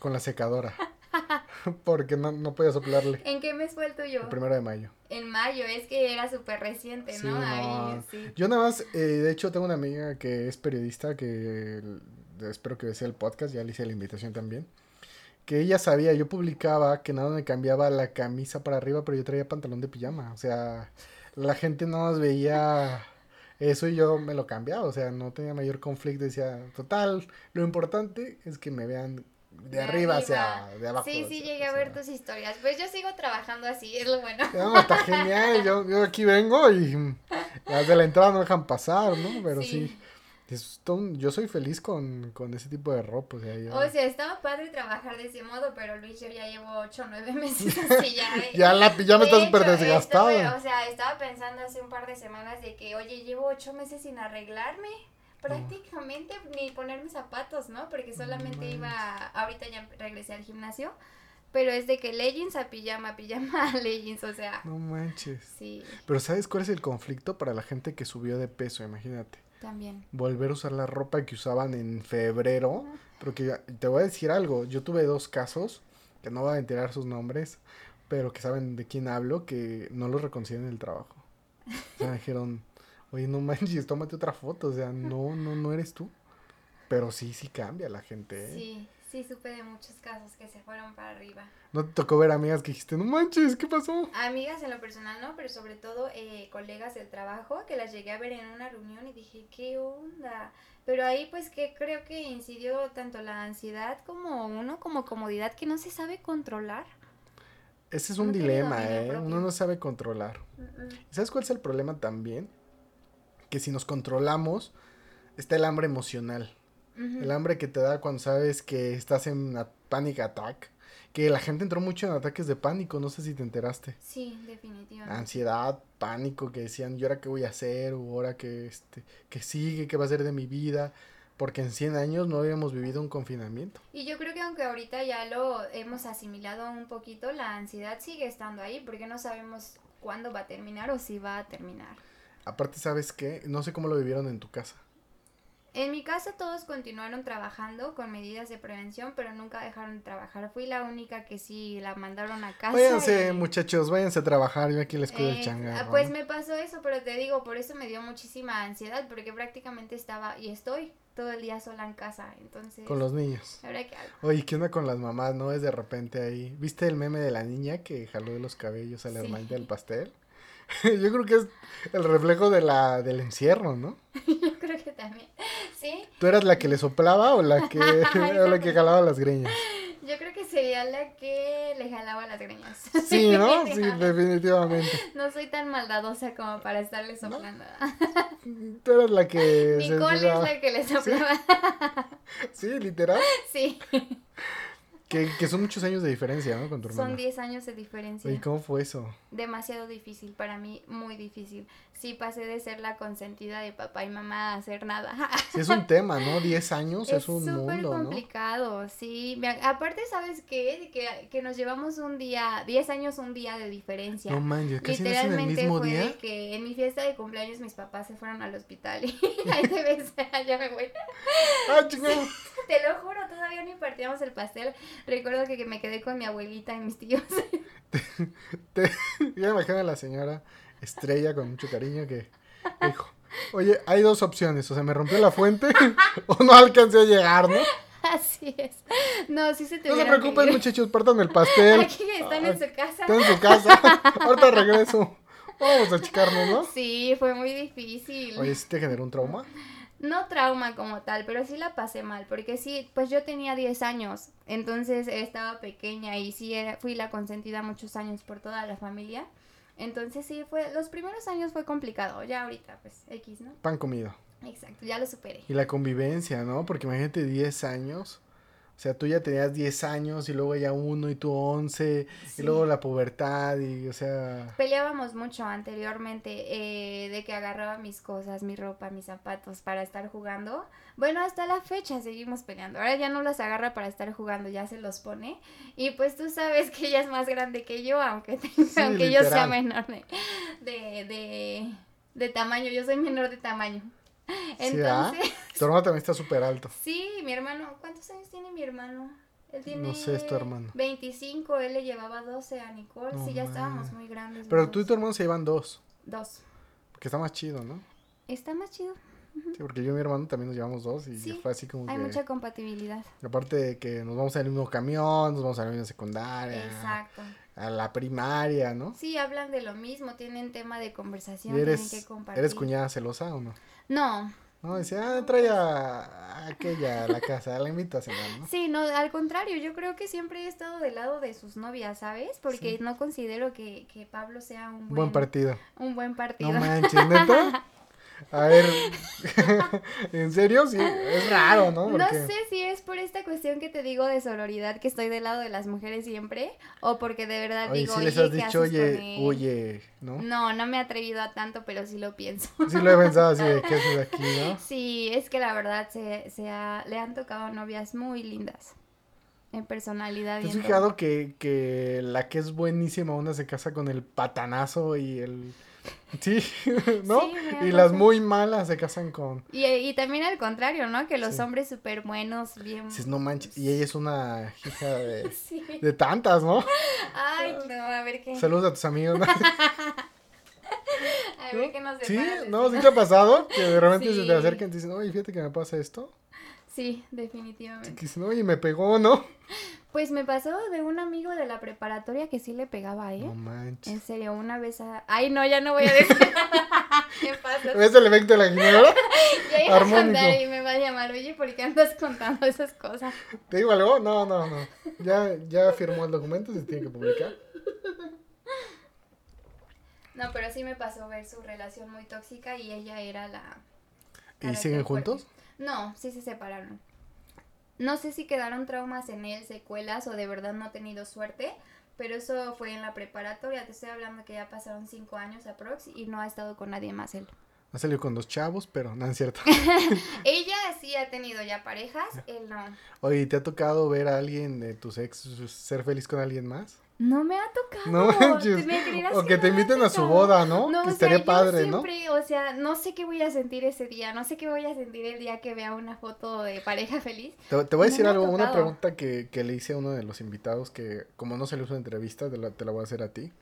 con la secadora. Porque no, no podía soplarle. ¿En qué mes fue el tuyo? El primero de mayo. En mayo, es que era súper reciente, Sí, ¿no? no. Ahí, sí. Yo nada más, eh, de hecho, tengo una amiga que es periodista, que espero que sea el podcast, ya le hice la invitación también. Que ella sabía, yo publicaba que nada me cambiaba la camisa para arriba, pero yo traía pantalón de pijama. O sea, la gente nada más veía eso y yo me lo cambiaba. O sea, no tenía mayor conflicto. Decía, total, lo importante es que me vean de, De arriba, hacia arriba. de abajo. Sí, sí, hacia- llegué a ver tus historias. Pues yo sigo trabajando así, es lo bueno. No, está genial. Yo, yo aquí vengo y las de la entrada no dejan pasar, ¿no? Pero sí. un- yo soy feliz con, con ese tipo de ropa. O sea, yo- O sea, estaba padre trabajar de ese modo, pero Luis, yo ya llevo 8 o 9 meses así ya. eh. ya la pijama De está súper desgastada. o sea, estaba pensando hace un par de semanas de que, oye, llevo 8 meses sin arreglarme. Prácticamente ni ponerme zapatos, ¿no? Porque solamente iba, ahorita ya regresé al gimnasio, pero es de que leggings a pijama, pijama a leggings, o sea, No manches. sí, Pero ¿sabes cuál es el conflicto para la gente que subió de peso? Imagínate. también. Volver a usar la ropa que usaban en febrero. Porque te voy a decir algo. Yo tuve dos casos, que no voy a enterar sus nombres, pero que saben de quién hablo, que no los reconcilian en el trabajo. O sea, dijeron, oye, no manches, tómate otra foto. O sea, no, no, no eres tú. Pero sí, sí cambia la gente. ¿eh? Sí, sí supe de muchos casos que se fueron para arriba. ¿No te tocó ver amigas que dijiste, no manches, qué pasó? Amigas en lo personal no, pero sobre todo eh, colegas del trabajo que las llegué a ver en una reunión y dije, ¿qué onda? Pero ahí pues que creo que incidió tanto la ansiedad como uno como comodidad que no se sabe controlar. Ese es un No dilema, ¿eh? propio. Uno no sabe controlar. ¿Y ¿Sabes cuál es el problema también? Que si nos controlamos, está el hambre emocional. Ujú. El hambre que te da cuando sabes que estás en una panic attack. Que la gente entró mucho en ataques de pánico, no sé si te enteraste. Sí, definitivamente. Ansiedad, pánico, que decían, ¿y ahora qué voy a hacer? ¿O ahora qué, este, qué sigue? ¿Qué va a ser de mi vida? Porque en 100 años no habíamos vivido un confinamiento. Y yo creo que aunque ahorita ya lo hemos asimilado un poquito, la ansiedad sigue estando ahí porque no sabemos cuándo va a terminar o si va a terminar. Aparte, ¿sabes qué? No sé cómo lo vivieron en tu casa. En mi casa todos continuaron trabajando con medidas de prevención, pero nunca dejaron de trabajar. Fui la única que sí la mandaron a casa. Váyanse, y- muchachos, váyanse a trabajar. Yo aquí les cuido el Eh, changarro. ah, pues me pasó eso, pero te digo, por eso me dio muchísima ansiedad, porque prácticamente estaba y estoy todo el día sola en casa, entonces... Con los niños. Que. Oye, ¿qué onda con las mamás? ¿No es de repente ahí? ¿Viste el meme de la niña que jaló de los cabellos a la Sí. hermanita del pastel? Yo creo que es el reflejo de la, del encierro, ¿no? Yo creo que también. Sí, ¿Tú eras la que le soplaba o la que, o la que jalaba las greñas? yo creo que sería la que le jalaba las greñas. Sí, ¿no? Sí, definitivamente. No soy tan maldadosa como para estarle soplando. Tú eras la que... Nicole es la que le soplaba. Sí, literal. Sí, Que, que son muchos años de diferencia, ¿no? Con tu hermana. son 10 años de diferencia. Oye, ¿cómo fue eso? Demasiado difícil, para mí muy difícil. Sí, pasé de ser la consentida de papá y mamá a hacer nada. Sí, es un tema, ¿no? 10 años es, un súper mundo, ¿no? complicado, sí. Aparte, ¿sabes qué? Que, que nos llevamos un día, 10 años un día de diferencia. No manches, casi es en el Literalmente mismo fue día. que en mi fiesta de cumpleaños mis papás se fueron al hospital y ahí te ves, ya me voy. ¡Ah, chingado! Te lo juro, todavía ni partíamos el pastel. Recuerdo que, que me quedé con mi abuelita y mis tíos. Te, ya me imagino a la señora Estrella con mucho cariño que dijo, oye, hay dos opciones, o sea, me rompió la fuente o no alcancé a llegar, ¿no? Así es. No, sí se No se preocupen, muchachos, partan el pastel. Aquí están en su casa. Están en su casa. Ahorita regreso. Vamos a achicarnos, ¿no? Sí, fue muy difícil. Oye, ¿sí te generó un trauma? No trauma como tal, pero sí la pasé mal, porque sí, pues yo tenía 10 años, entonces estaba pequeña y sí era, fui la consentida muchos años por toda la familia. Entonces sí, fue, los primeros años fue complicado, ya ahorita pues X, ¿no? Pan comido. Exacto, ya lo superé. Y la convivencia, ¿no? Porque imagínate 10 años. O sea, tú ya tenías 10 años y luego ya uno y tú 11. Sí. Y luego la pubertad y, o sea... Peleábamos mucho anteriormente eh, de que agarraba mis cosas, mi ropa, mis zapatos para estar jugando. Bueno, hasta la fecha seguimos peleando. Ahora ya no las agarra para estar jugando, ya se los pone. Y pues tú sabes que ella es más grande que yo, aunque, tenga- Sí, aunque yo sea menor de, de, de, de tamaño. Yo soy menor de tamaño. Sí, ¿ah? Entonces, Tu hermano también está súper alto. sí, mi hermano, ¿cuántos años tiene mi hermano? Él tiene No sé, es tu hermano. 25, él le llevaba 12 a Nicole. No sí, ya estábamos muy grandes. Pero tú y tu hermano se llevan dos. Dos. Porque está más chido, ¿no? Está más chido. Sí, porque yo y mi hermano también nos llevamos dos y Sí, fue así como Hay que... mucha compatibilidad. Aparte de que nos vamos al mismo camión, nos vamos a la misma secundaria, Exacto. A la primaria, ¿no? Sí, hablan de lo mismo, tienen tema de conversación, ¿Y tienen que compartir. eres cuñada celosa o no? No, No, decía, ah, trae a, a aquella a la casa, la invito a cenar, ¿no? sí, no, al contrario, yo creo que siempre he estado del lado de sus novias, ¿sabes? Porque Sí. no considero que, que Pablo sea un buen, Buen partido. un buen partido. No manches, ¿neta? A ver, ¿en serio? Sí, es raro, ¿no? No sé si es por esta cuestión que te digo de sororidad, que estoy del lado de las mujeres siempre, o porque de verdad Oye, digo, si les oye, has ¿qué dicho, haces con oye, él? oye, ¿no? No, no me he atrevido a tanto, pero sí lo pienso. Sí lo he pensado así de, ¿qué haces aquí, no? Sí, es que la verdad se, se ha- le han tocado novias muy lindas. En personalidad. ¿Te has fijado que, que la que es buenísima una se casa con el patanazo y el... Sí, ¿no? Sí, y las muy malas se casan con... Y, y también al contrario, ¿no? Que los Sí. hombres súper buenos, bien... Dices, no manches. Y ella es una hija de, Sí. de tantas, ¿no? Ay, no, a ver qué... Saludos a tus amigos, ¿no? A ver qué nos Sí, no, sí te ha pasado que de repente se Sí. te acercan y te dicen, oye, fíjate que me pasa esto. Sí, definitivamente. Que dicen, oye, me pegó, ¿no? Pues me pasó de un amigo de la preparatoria que sí le pegaba, ¿eh? No En manches. serio, una vez a... Ay, no, ya no voy a decir. ¿Qué pasa? ¿Ves el efecto de la ginebra? Ya iba a Armónico. contar y me va a llamar, oye, ¿por qué andas contando esas cosas? ¿Te digo algo? No, no, no. Ya, ya firmó el documento, se tiene que publicar. No, pero sí me pasó ver su relación muy tóxica y ella era la... ¿Y siguen fuerte. juntos? No, sí se separaron. No sé si quedaron traumas en él, secuelas o de verdad no ha tenido suerte, pero eso fue en la preparatoria. Te estoy hablando que ya pasaron cinco años aprox y no ha estado con nadie más él. Ha salido con dos chavos, pero no es cierto. Ella sí ha tenido ya parejas, él no. Oye, ¿te ha tocado ver a alguien de tus ex ser feliz con alguien más? No me ha tocado. No manches. ¿Te me creerás O que no te inviten a su boda, ¿no? No, que estaría sea, padre, yo ¿no? siempre, o sea, no sé qué voy a sentir ese día, no sé qué voy a sentir el día que vea una foto de pareja feliz. Te, te voy a No decir algo, una pregunta que, que le hice a uno de los invitados que como no se le hizo entrevista, te la, te la voy a hacer a ti.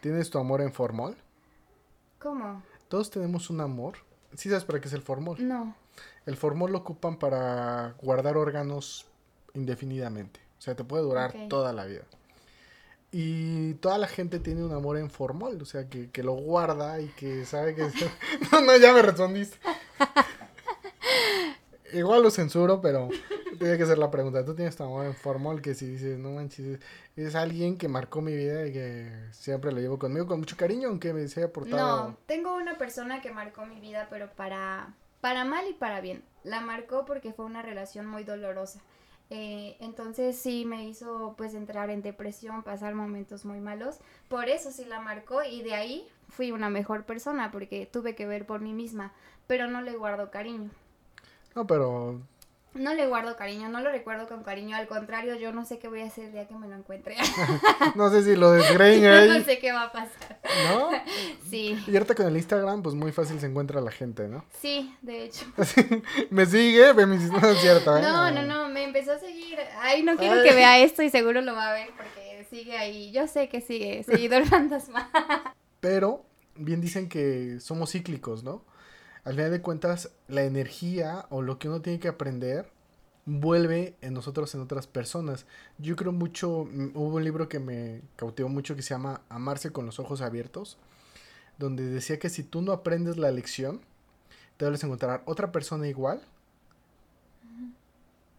¿Tienes tu amor en formol? ¿Cómo? Todos tenemos un amor. ¿Sí sabes para qué es el formol? No. El formol lo ocupan para guardar órganos indefinidamente. O sea, te puede durar toda la vida. Y toda la gente tiene un amor en formol, o sea, que, que lo guarda y que sabe que... no, no, ya me respondiste. Igual lo censuro, pero tiene que ser la pregunta. ¿Tú tienes tu amor en formol? Que si dices, no manches, es, alguien que marcó mi vida y que siempre lo llevo conmigo con mucho cariño, aunque me se haya portado... No, tengo una persona que marcó mi vida, pero para, para mal y para bien. La marcó porque fue una relación muy dolorosa. Eh, entonces sí me hizo pues entrar en depresión, pasar momentos muy malos. Por eso sí la marcó y de ahí fui una mejor persona porque tuve que ver por mí misma, pero no le guardo cariño. No, pero No le guardo cariño, no lo recuerdo con cariño, al contrario, yo no sé qué voy a hacer el día que me lo encuentre. no sé si lo desgreña no ahí, sé qué va a pasar. ¿no? Sí, Y ahorita con el Instagram, pues muy fácil se encuentra la gente, ¿no? sí, de hecho. me sigue, ve mis... No es cierto, ¿eh? No, no, no, me empezó a seguir. Ay, no quiero Ay. que vea esto y seguro lo va a ver porque sigue ahí. Yo sé que sigue, seguidor fantasma. Pero bien dicen que somos cíclicos, ¿no? Al final de cuentas, la energía o lo que uno tiene que aprender vuelve en nosotros en otras personas. Yo creo mucho, mm, hubo un libro que me cautivó mucho que se llama Amarse con los ojos abiertos, donde decía que si tú no aprendes la lección, te debes encontrar otra persona igual,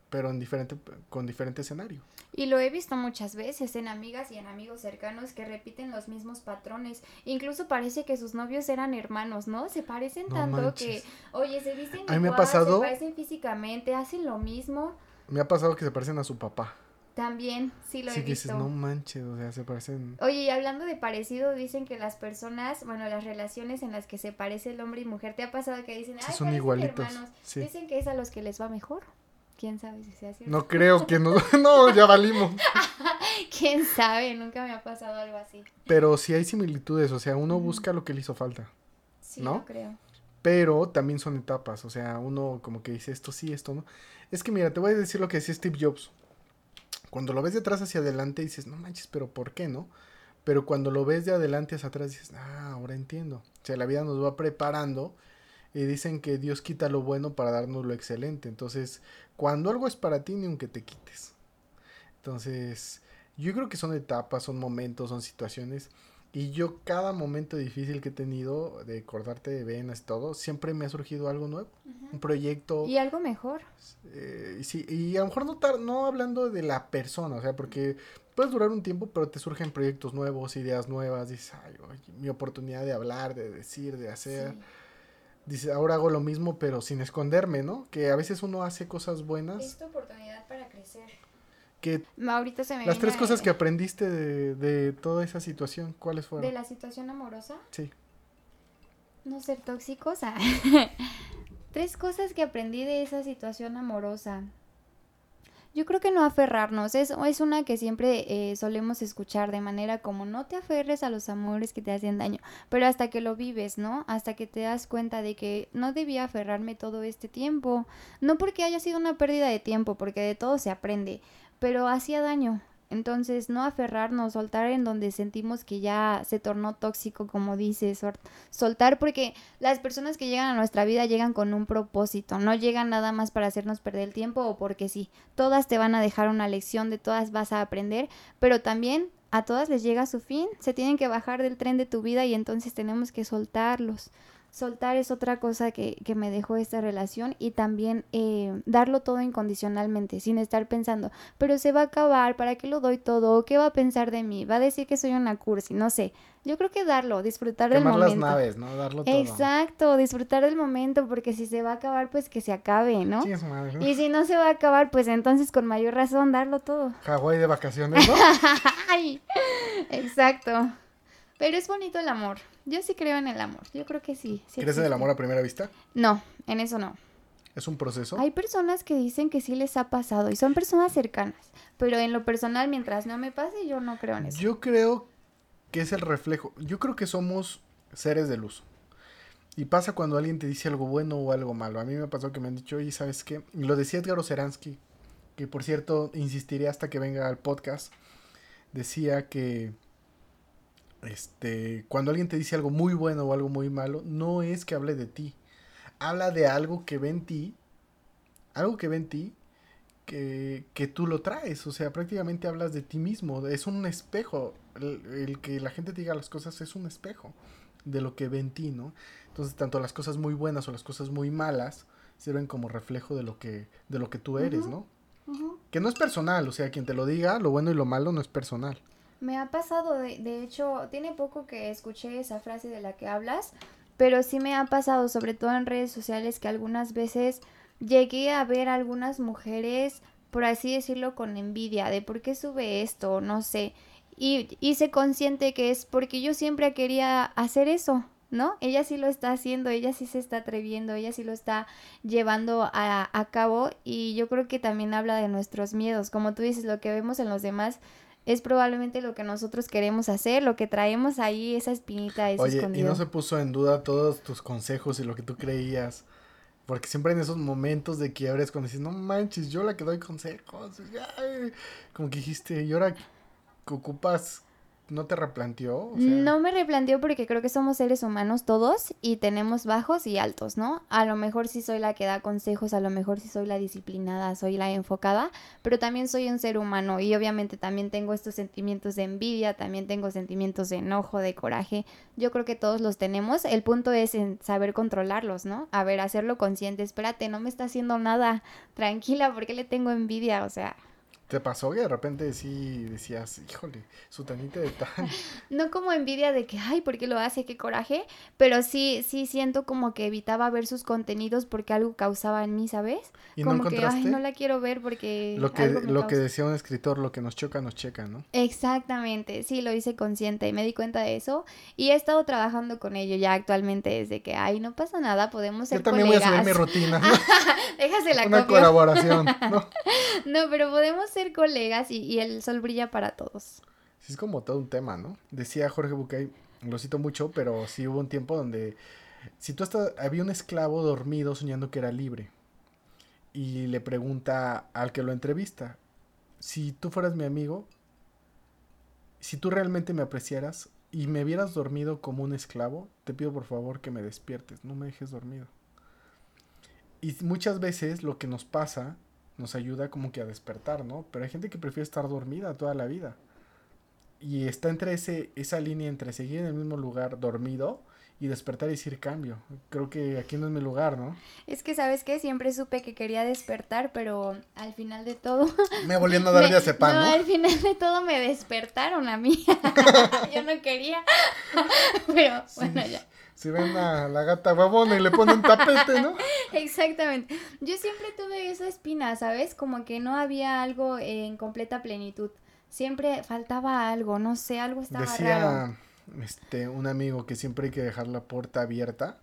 pero en diferente, con diferente escenario. Y lo he visto muchas veces en amigas y en amigos cercanos que repiten los mismos patrones. Incluso parece que sus novios eran hermanos, ¿no? Se parecen tanto que, oye, se visten igual, me ha pasado, se parecen físicamente, hacen lo mismo. Me ha pasado que se parecen a su papá. También, sí lo he visto. Sí, que dices, no manches, o sea, se parecen. Oye, y hablando de parecido, dicen que las personas, bueno, las relaciones en las que se parece el hombre y mujer, ¿te ha pasado que dicen, ay, son igualitos? Hermanos? Dicen que es a los que les va mejor. ¿Quién sabe si sea cierto? No creo que no. no, ya valimos. ¿Quién sabe? Nunca me ha pasado algo así. Pero sí hay similitudes, o sea, uno busca lo que le hizo falta. Sí, ¿no? creo. Pero también son etapas, o sea, uno como que dice esto sí, esto no. Es que mira, te voy a decir lo que decía Steve Jobs. Cuando lo ves de atrás hacia adelante dices, no manches, pero ¿por qué no? Pero cuando lo ves de adelante hacia atrás dices, ah, ahora entiendo. O sea, la vida nos va preparando y dicen que Dios quita lo bueno para darnos lo excelente. Entonces, cuando algo es para ti, ni aunque te quites. Entonces, yo creo que son etapas, son momentos, son situaciones. Y yo cada momento difícil que he tenido de acordarte de venas y todo, siempre me ha surgido algo nuevo, un proyecto. Y algo mejor. Eh, sí, y a lo mejor no, no hablando de la persona, o sea, porque puedes durar un tiempo, pero te surgen proyectos nuevos, ideas nuevas, dices, ay, mi oportunidad de hablar, de decir, de hacer dice, ahora hago lo mismo, pero sin esconderme, ¿no? Que a veces uno hace cosas buenas. Es tu oportunidad para crecer. Que Ahorita se me las tres cosas que aprendiste de, de toda esa situación, ¿cuáles fueron? ¿De la situación amorosa? Sí. No ser tóxicos. Ah. tres cosas que aprendí de esa situación amorosa. Yo creo que no aferrarnos, es, es una que siempre eh, solemos escuchar de manera como no te aferres a los amores que te hacen daño, pero hasta que lo vives, ¿no? Hasta que te das cuenta de que no debía aferrarme todo este tiempo, no porque haya sido una pérdida de tiempo, porque de todo se aprende, pero hacía daño, entonces, no aferrarnos, soltar en donde sentimos que ya se tornó tóxico, como dices, soltar porque las personas que llegan a nuestra vida llegan con un propósito, no llegan nada más para hacernos perder el tiempo o porque sí, todas te van a dejar una lección, de todas vas a aprender, pero también a todas les llega su fin, se tienen que bajar del tren de tu vida y entonces tenemos que soltarlos. Soltar es otra cosa que, que me dejó esta relación y también eh, darlo todo incondicionalmente, sin estar pensando, pero se va a acabar, ¿para qué lo doy todo? ¿Qué va a pensar de mí? ¿Va a decir que soy una cursi? No sé. Yo creo que darlo, disfrutar del momento. las naves, ¿no? Darlo todo. Exacto, disfrutar del momento, porque si se va a acabar, pues que se acabe, ¿no? Sí, es madre. Y si no se va a acabar, pues entonces con mayor razón darlo todo. Hawái de vacaciones, ¿no? Ay, exacto. Pero es bonito el amor. Yo sí creo en el amor. Yo creo que sí. ¿Crees en el amor a primera vista? No, en eso no. ¿Es un proceso? Hay personas que dicen que sí les ha pasado y son personas cercanas. Pero en lo personal, mientras no me pase, yo no creo en eso. Yo creo que es el reflejo. Yo creo que somos seres de luz. Y pasa cuando alguien te dice algo bueno o algo malo. A mí me pasó que me han dicho, oye, ¿sabes qué? Lo decía Edgar Oceransky, que por cierto insistiré hasta que venga al podcast. Decía que este, cuando alguien te dice algo muy bueno o algo muy malo, no es que hable de ti. Habla de algo que ve en ti, algo que ve en ti, que, que tú lo traes. O sea, prácticamente hablas de ti mismo. Es un espejo. El, que la gente te diga las cosas es un espejo de lo que ve en ti, ¿no? Entonces, tanto las cosas muy buenas o las cosas muy malas sirven como reflejo de lo que, de lo que tú eres, ¿no? Que no es personal, o sea, quien te lo diga, lo bueno y lo malo no es personal. Me ha pasado, de, de hecho, tiene poco que escuché esa frase de la que hablas, pero sí me ha pasado, sobre todo en redes sociales, que algunas veces llegué a ver a algunas mujeres, por así decirlo, con envidia de por qué sube esto, no sé. Y hice consciente que es porque yo siempre quería hacer eso, ¿no? Ella sí lo está haciendo, ella sí se está atreviendo, ella sí lo está llevando a, a cabo y yo creo que también habla de nuestros miedos. Como tú dices, lo que vemos en los demás es probablemente lo que nosotros queremos hacer, lo que traemos ahí, esa espinita. Eso Oye, y no se puso en duda todos tus consejos y lo que tú creías. Porque siempre en esos momentos de quiebres, cuando dices, no manches, yo la que doy consejos, como que dijiste, y ahora que ocupas no te replanteó? No me replanteó porque creo que somos seres humanos todos y tenemos bajos y altos, ¿no? A lo mejor sí soy la que da consejos, a lo mejor sí soy la disciplinada, soy la enfocada, pero también soy un ser humano y obviamente también tengo estos sentimientos de envidia, también tengo sentimientos de enojo, de coraje. Yo creo que todos los tenemos. El punto es en saber controlarlos, ¿no? A ver, hacerlo consciente. Espérate, no me está haciendo nada. Tranquila, ¿por qué le tengo envidia? O sea, ¿Te pasó que de repente sí decías, híjole, su tanita de tan... no como envidia de que, ay, ¿por qué lo hace? Qué coraje. Pero sí, sí siento como que evitaba ver sus contenidos porque algo causaba en mí, ¿sabes? ¿Y como no que, ay, no la quiero ver porque... Lo que, algo me lo que causa". decía un escritor, lo que nos choca, nos checa, ¿no? Exactamente, sí, lo hice consciente y me di cuenta de eso y he estado trabajando con ello ya actualmente desde que, ay, no pasa nada, podemos ser Yo también voy a subir mi rutina, ¿no? Déjase la Una colaboración, ¿no? No, pero podemos ser colegas y, el sol brilla para todos. Sí, es como todo un tema, ¿no? Decía Jorge Bucay, lo cito mucho, pero sí hubo un tiempo donde si tú estás, había un esclavo dormido soñando que era libre y le pregunta al que lo entrevista, si tú fueras mi amigo, si tú realmente me apreciaras y me vieras dormido como un esclavo, te pido por favor que me despiertes, no me dejes dormido. Y muchas veces lo que nos pasa nos ayuda como que a despertar, ¿no? Pero hay gente que prefiere estar dormida toda la vida. Y está entre ese, esa línea entre seguir en el mismo lugar dormido y despertar y decir cambio. Creo que aquí no es mi lugar, ¿no? Es que, ¿sabes qué? Siempre supe que quería despertar, pero al final de todo... Me volviendo a dar me- diazepam, no, ¿no? al final de todo me despertaron a mí. Yo no quería. pero bueno, ya. Si ven a la gata babona y le ponen tapete, ¿no? Exactamente. Yo siempre tuve esa espina, ¿sabes? Como que no había algo en completa plenitud. Siempre faltaba algo, no sé, algo estaba raro. Decía este un amigo que siempre hay que dejar la puerta abierta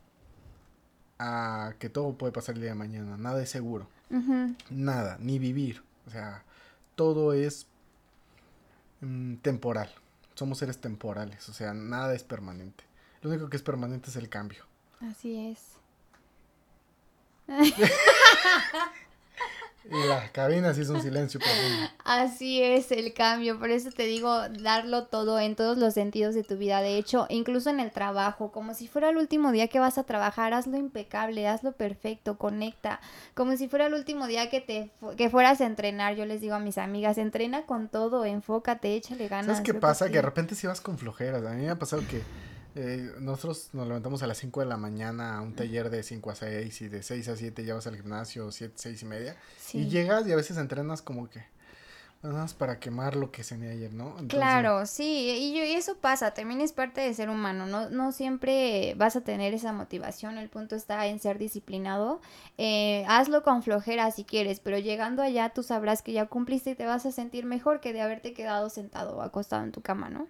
a que todo puede pasar el día de mañana. Nada es seguro. Nada, ni vivir. O sea, todo es mm, temporal. Somos seres temporales. O sea, nada es permanente. Lo único que es permanente es el cambio. Así es. Y la cabina sí es un silencio profundo. Así es el cambio, por eso te digo, darlo todo en todos los sentidos de tu vida, de hecho, incluso en el trabajo, como si fuera el último día que vas a trabajar, hazlo impecable, hazlo perfecto, conecta, como si fuera el último día que te fu- que fueras a entrenar, yo les digo a mis amigas, entrena con todo, enfócate, échale ganas. ¿Sabes qué pasa? creo Que de repente sí vas con flojeras. A mí me ha pasado que eh, nosotros nos levantamos a las 5 de la mañana a un taller de 5 a 6 y de 6 a 7 ya vas al gimnasio, 7, 6 y media. Sí. Y llegas y a veces entrenas como que nada más para quemar lo que cené ayer, ¿no? Entonces, Claro, sí, y, yo- y eso pasa, también es parte de ser humano, no, no siempre vas a tener esa motivación, el punto está en ser disciplinado, eh, hazlo con flojera si quieres, pero llegando allá tú sabrás que ya cumpliste y te vas a sentir mejor que de haberte quedado sentado o acostado en tu cama, ¿no?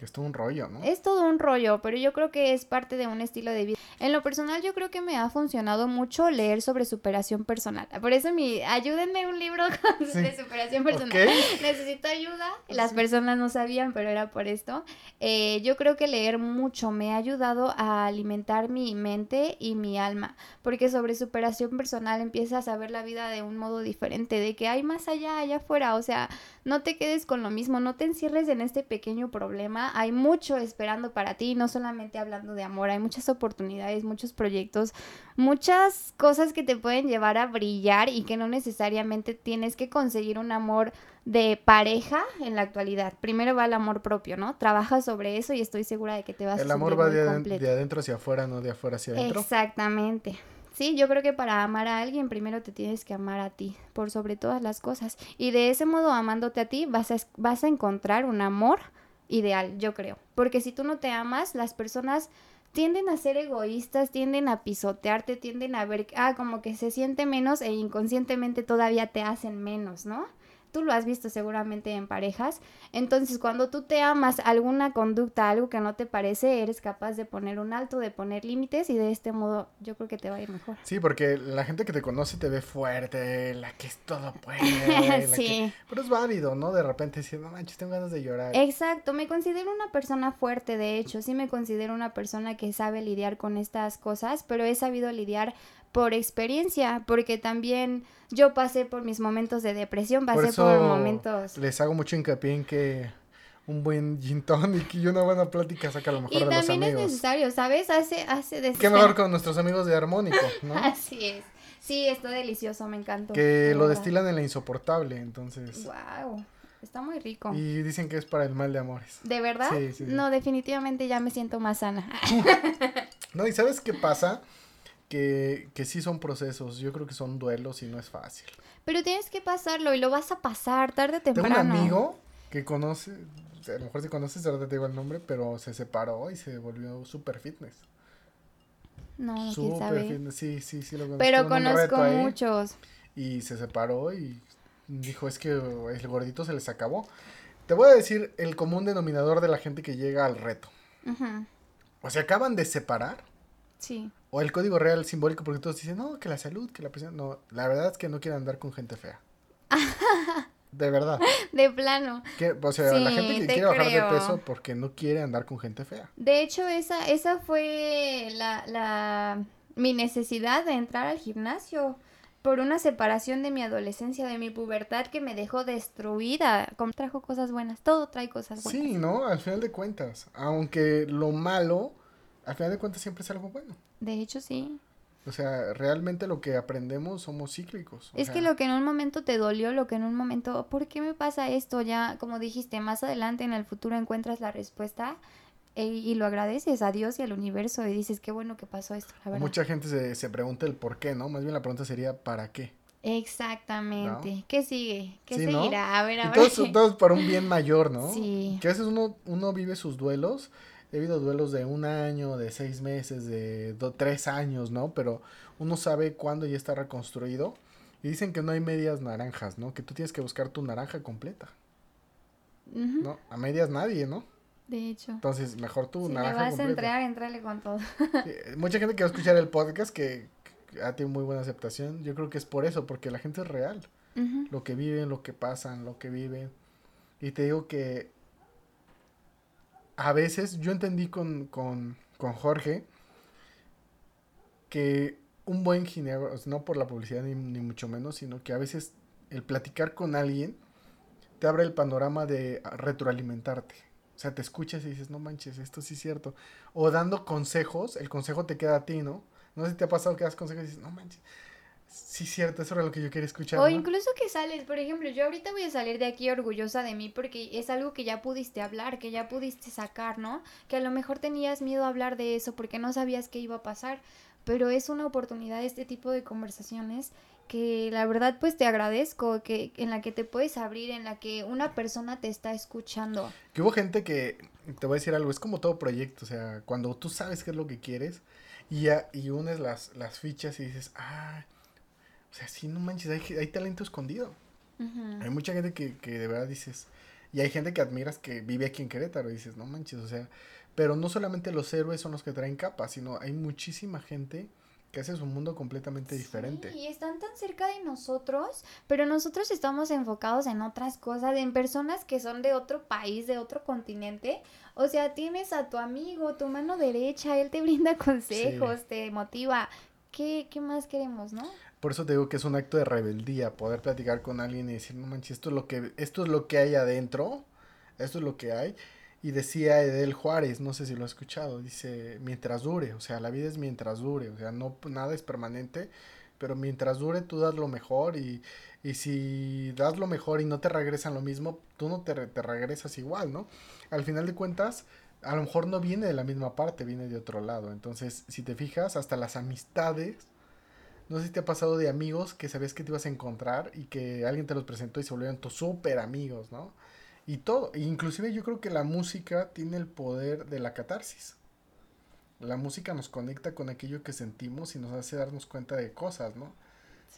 Que es todo un rollo, ¿no? Es todo un rollo, pero yo creo que es parte de un estilo de vida. En lo personal, yo creo que me ha funcionado mucho leer sobre superación personal. Por eso mi, ayúdenme un libro Sí. de superación personal. Necesito ayuda. Las personas no sabían, pero era por esto. Eh, yo creo que leer mucho me ha ayudado a alimentar mi mente y mi alma, porque sobre superación personal empiezas a ver la vida de un modo diferente, de que hay más allá, allá afuera. O sea, no te quedes con lo mismo, no te encierres en este pequeño problema. Hay mucho esperando para ti, no solamente hablando de amor, hay muchas oportunidades, muchos proyectos, muchas cosas que te pueden llevar a brillar y que no necesariamente tienes que conseguir un amor de pareja en la actualidad. Primero va el amor propio, ¿no? Trabaja sobre eso y estoy segura de que te vas a El amor va de, de adentro hacia afuera, no de afuera hacia adentro. Exactamente. Sí, yo creo que para amar a alguien primero te tienes que amar a ti, por sobre todas las cosas. Y de ese modo, amándote a ti, vas a, es- vas a encontrar un amor ideal, yo creo. Porque si tú no te amas, las personas tienden a ser egoístas, tienden a pisotearte, tienden a ver, ah, como que se siente menos e inconscientemente todavía te hacen menos, ¿no? Tú lo has visto seguramente en parejas. Entonces, cuando tú te amas alguna conducta, algo que no te parece, eres capaz de poner un alto, de poner límites y de este modo yo creo que te va a ir mejor. Sí, porque la gente que te conoce te ve fuerte, la que es todo puede. que- Sí. Pero es válido, ¿no? De repente decir, no manches, tengo ganas de llorar. Exacto, me considero una persona fuerte, de hecho, sí me considero una persona que sabe lidiar con estas cosas, pero he sabido lidiar por experiencia, porque también yo pasé por mis momentos de depresión, Por pasé eso por momentos... les hago mucho hincapié en que un buen gin tonic y una buena plática saca lo mejor Y de los también es amigos. necesario, ¿sabes? Hace, hace de- Qué mejor con nuestros amigos de Armónico, ¿no? Así es. Sí, está delicioso, me encantó. que lo destilan en la insoportable, entonces. Wow, está muy rico. Y dicen que es para el mal de amores. ¿De verdad? Sí, sí. No, definitivamente ya me siento más sana. No, y ¿sabes qué pasa? Que, que sí son procesos, yo creo que son duelos y no es fácil. Pero tienes que pasarlo y lo vas a pasar tarde o Tengo temprano. un amigo que conoce, a lo mejor si conoces, ahorita te digo el nombre, pero se separó y se volvió super fitness. No, quién Super sabe. fitness, sí, sí, sí lo conozco. Pero conozco ahí muchos. Y se separó y dijo, es que el gordito se les acabó. Te voy a decir el común denominador de la gente que llega al reto. Ujú, O se acaban de separar. Sí. O el código real simbólico, porque todos dicen, no, que la salud, que la presión. No, la verdad es que no quieren andar con gente fea. De verdad. De plano. Que, o sea, la gente que quiere bajar de peso porque no quiere andar con gente fea. De hecho, esa, esa fue la, la, mi necesidad de entrar al gimnasio. Por una separación de mi adolescencia, de mi pubertad que me dejó destruida. Como trajo cosas buenas. Todo trae cosas buenas. Sí, ¿no? Al final de cuentas. Aunque lo malo, al final de cuentas siempre es algo bueno. De hecho, sí. O sea, realmente lo que aprendemos somos cíclicos. Es sea, que lo que en un momento te dolió, lo que en un momento, ¿por qué me pasa esto? Ya, como dijiste, más adelante en el futuro encuentras la respuesta e- y lo agradeces a Dios y al universo y dices, qué bueno que pasó esto, la verdad. Mucha gente se, se pregunta el por qué, ¿no? Más bien la pregunta sería ¿para qué? Exactamente. ¿Qué sigue? ¿Qué Sí, ¿no? seguirá? A ver, a Y ver. todos, todos para un bien mayor, ¿no? Sí. Que a veces uno, uno vive sus duelos. He habido duelos de un año, de seis meses, de do- tres años, ¿no? Pero uno sabe cuándo ya está reconstruido. Y dicen que no hay medias naranjas, ¿no? Que tú tienes que buscar tu naranja completa, ¿no? A medias nadie, ¿no? De hecho. Entonces, mejor tu Si naranja vas a entrar, entrale con todo. Eh, Mucha gente que va a escuchar el podcast que, que ha tenido muy buena aceptación. Yo creo que es por eso, porque la gente es real. Ujú. Lo que viven, lo que pasan, lo que viven. Y te digo que a veces yo entendí con, con, con Jorge que un buen ginebra, no por la publicidad ni, ni mucho menos, sino que a veces el platicar con alguien te abre el panorama de retroalimentarte. O sea, te escuchas y dices, no manches, esto sí es cierto. O dando consejos, el consejo te queda a ti, ¿no? No sé si te ha pasado que das consejos y dices, no manches, sí cierto, eso era lo que yo quería escuchar. O ¿no? incluso que sales, por ejemplo, yo ahorita voy a salir de aquí orgullosa de mí porque es algo que ya pudiste hablar, que ya pudiste sacar, ¿no? Que a lo mejor tenías miedo a hablar de eso porque no sabías qué iba a pasar, pero es una oportunidad este tipo de conversaciones que la verdad pues te agradezco, que en la que te puedes abrir, en la que una persona te está escuchando. Que hubo gente que, te voy a decir algo, es como todo proyecto, o sea, cuando tú sabes qué es lo que quieres y, ya, y unes las, las fichas y dices, ah, o sea, sí, no manches, hay, hay talento escondido. Hay mucha gente que, que de verdad dices, y hay gente que admiras que vive aquí en Querétaro y dices, no manches, o sea, pero no solamente los héroes son los que traen capas, sino hay muchísima gente que hace su mundo completamente diferente. Sí, y están tan cerca de nosotros, pero nosotros estamos enfocados en otras cosas, en personas que son de otro país, de otro continente. O sea, tienes a tu amigo, tu mano derecha, él te brinda consejos, te motiva. ¿Qué, ¿Qué más queremos, no? Por eso te digo que es un acto de rebeldía, poder platicar con alguien y decir, no manches, esto es lo que, esto es lo que hay adentro, esto es lo que hay. Y decía Edel Juárez, no sé si lo has escuchado, dice, mientras dure, o sea, la vida es mientras dure, o sea, no, nada es permanente, pero mientras dure tú das lo mejor y, y si das lo mejor y no te regresan lo mismo, tú no te, te regresas igual, ¿no? Al final de cuentas, a lo mejor no viene de la misma parte, viene de otro lado. Entonces, si te fijas, hasta las amistades no sé si te ha pasado de amigos que sabías que te ibas a encontrar y que alguien te los presentó y se volvieron tus súper amigos, ¿no? Y todo, e inclusive yo creo que la música tiene el poder de la catarsis. La música nos conecta con aquello que sentimos y nos hace darnos cuenta de cosas, ¿no?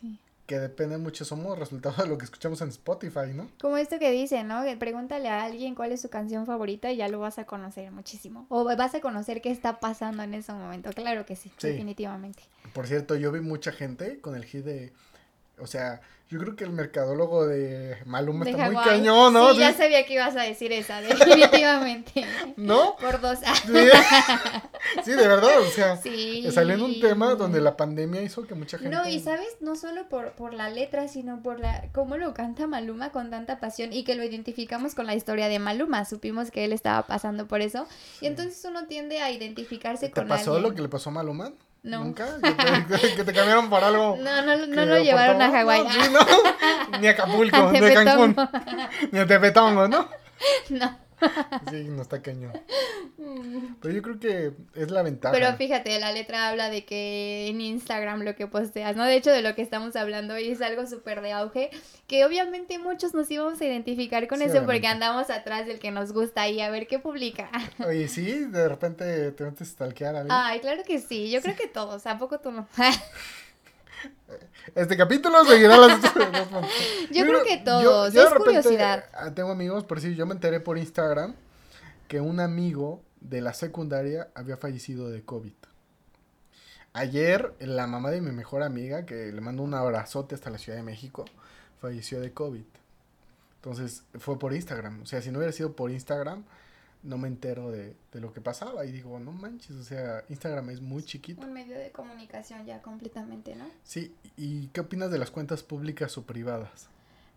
Sí. Que depende mucho, somos resultado de lo que escuchamos en Spotify, ¿no? Como esto que dice, ¿no? Que pregúntale a alguien cuál es su canción favorita y ya lo vas a conocer muchísimo. O vas a conocer qué está pasando en ese momento. Claro que sí, Sí. definitivamente. Por cierto, yo vi mucha gente con el hit de... O sea, Yo creo que el mercadólogo de Maluma De está muy cañón, ¿no? Sí, ya sabía que ibas a decir esa, definitivamente. ¿No? Por dos. Sí. Sí, de verdad, o sea, Sí. salió en un tema donde la pandemia hizo que mucha gente... No, y sabes, no solo por, por la letra, sino por la cómo lo canta Maluma con tanta pasión y que lo identificamos con la historia de Maluma. Supimos que él estaba pasando por eso. Y entonces uno tiende a identificarse ¿Te con pasó alguien. lo que le pasó a Maluma? No. ¿Nunca? ¿Que te, que te cambiaron por algo? No, no, no lo llevaron a? Hawái. No, sí, no. Ni a Acapulco, A ni a Cancún, ni a Tepetongo, ¿no? No. Sí, no está cañón. Pero yo creo que es la ventaja. Pero fíjate, la letra habla de que en Instagram lo que posteas, ¿no? De hecho, de lo que estamos hablando hoy es algo súper de auge, que obviamente muchos nos íbamos a identificar con Sí, eso porque andamos atrás del que nos gusta y a ver qué publica. Oye, sí, de repente te metes a stalkear a alguien. Ay, claro que sí, yo creo que todos, ¿a poco tú no? Este capítulo seguirá las... Yo creo que todos, yo es repente, curiosidad. ah, Tengo amigos, por si yo me enteré por Instagram que un amigo de la secundaria había fallecido de COVID. Ayer, la mamá de mi mejor amiga, que le mando un abrazote hasta la Ciudad de México, falleció de COVID. Entonces, fue por Instagram. O sea, si no hubiera sido por Instagram, no me entero de, de lo que pasaba. Y digo, no manches, o sea, Instagram es muy chiquito. Un medio de comunicación ya completamente, ¿no? Sí, ¿y qué opinas de las cuentas públicas o privadas?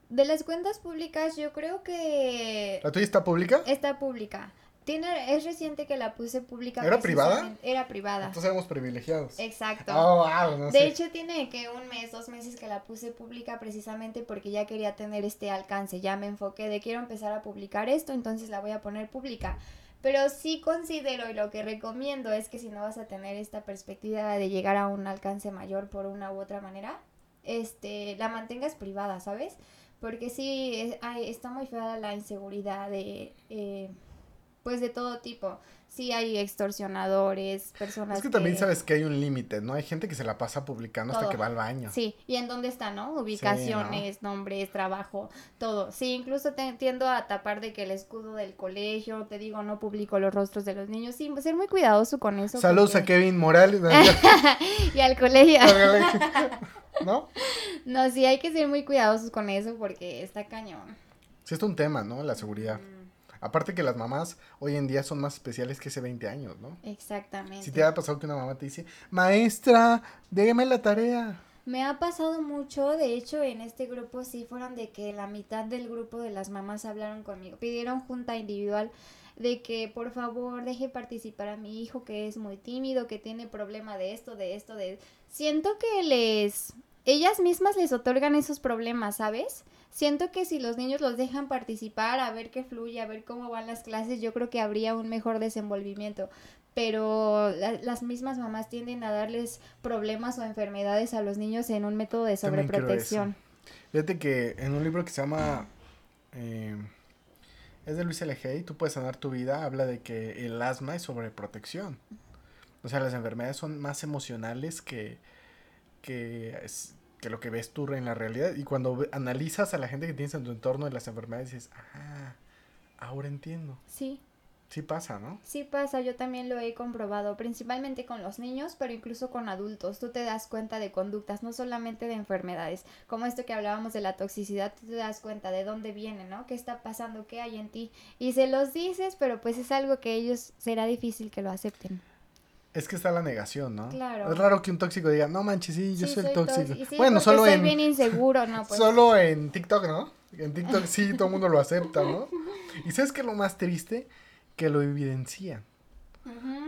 De las cuentas públicas, yo creo que ¿La tuya está pública? está pública. Tiene, es reciente que la puse pública. ¿Era privada? Era privada. Entonces éramos privilegiados. Exacto. Oh, wow, no De sé. hecho, tiene que un mes, dos meses que la puse pública precisamente porque ya quería tener este alcance. Ya me enfoqué de quiero empezar a publicar esto, entonces la voy a poner pública. Pero sí considero y lo que recomiendo es que si no vas a tener esta perspectiva de llegar a un alcance mayor por una u otra manera, este, la mantengas privada, ¿sabes? Porque sí, es- ay, está muy fea la inseguridad de, eh, pues de todo tipo. Sí hay extorsionadores, personas Es que también sabes que hay un límite, ¿no? Hay gente que se la pasa publicando hasta que va al baño. Sí, y en dónde está, ¿no? Ubicaciones, nombres, trabajo, todo. Sí, incluso te tiendo a tapar de que el escudo del colegio, te digo, no publico los rostros de los niños. Sí, ser muy cuidadoso con eso. Saludos a Kevin Morales. Y al colegio. ¿No? no, sí, hay que ser muy cuidadosos con eso porque está cañón. Sí, es un tema, ¿no? La seguridad. Mm, Aparte que las mamás hoy en día son más especiales que hace 20 años, ¿no? Exactamente. Si te ha pasado que una mamá te dice, maestra, déjame la tarea. Me ha pasado mucho, de hecho en este grupo sí fueron de que la mitad del grupo de las mamás hablaron conmigo, pidieron junta individual de que por favor deje participar a mi hijo que es muy tímido, que tiene problema de esto, de esto, de... Siento que les... Ellas mismas les otorgan esos problemas, ¿sabes? Siento que si los niños los dejan participar, a ver qué fluye, a ver cómo van las clases, yo creo que habría un mejor desenvolvimiento pero la- las mismas mamás tienden a darles problemas o enfermedades a los niños en un método de sobreprotección. Fíjate que en un libro que se llama... eh, es de Luis L. Hay, Tú puedes sanar tu vida, habla de que el asma es sobreprotección. O sea, las enfermedades son más emocionales que, que, es- que lo que ves tú en la realidad. Y cuando analizas a la gente que tienes en tu entorno de las enfermedades, dices, ah, ahora entiendo. Sí, Sí pasa, ¿no? sí pasa, yo también lo he comprobado, principalmente con los niños, pero incluso con adultos. Tú te das cuenta de conductas, no solamente de enfermedades, como esto que hablábamos de la toxicidad, tú te das cuenta de dónde viene, ¿no? ¿Qué está pasando? ¿Qué hay en ti? Y se los dices, pero pues es algo que ellos será difícil que lo acepten. Es que está la negación, ¿no? Claro. Es raro que un tóxico diga, no manches, sí, yo Sí, soy el tóxico. tóxico. Sí, bueno, solo soy en, bien inseguro, ¿no? Pues, solo en TikTok, ¿no? En TikTok sí, todo el mundo lo acepta, ¿no? Y ¿sabes qué es lo más triste? Que lo evidencian.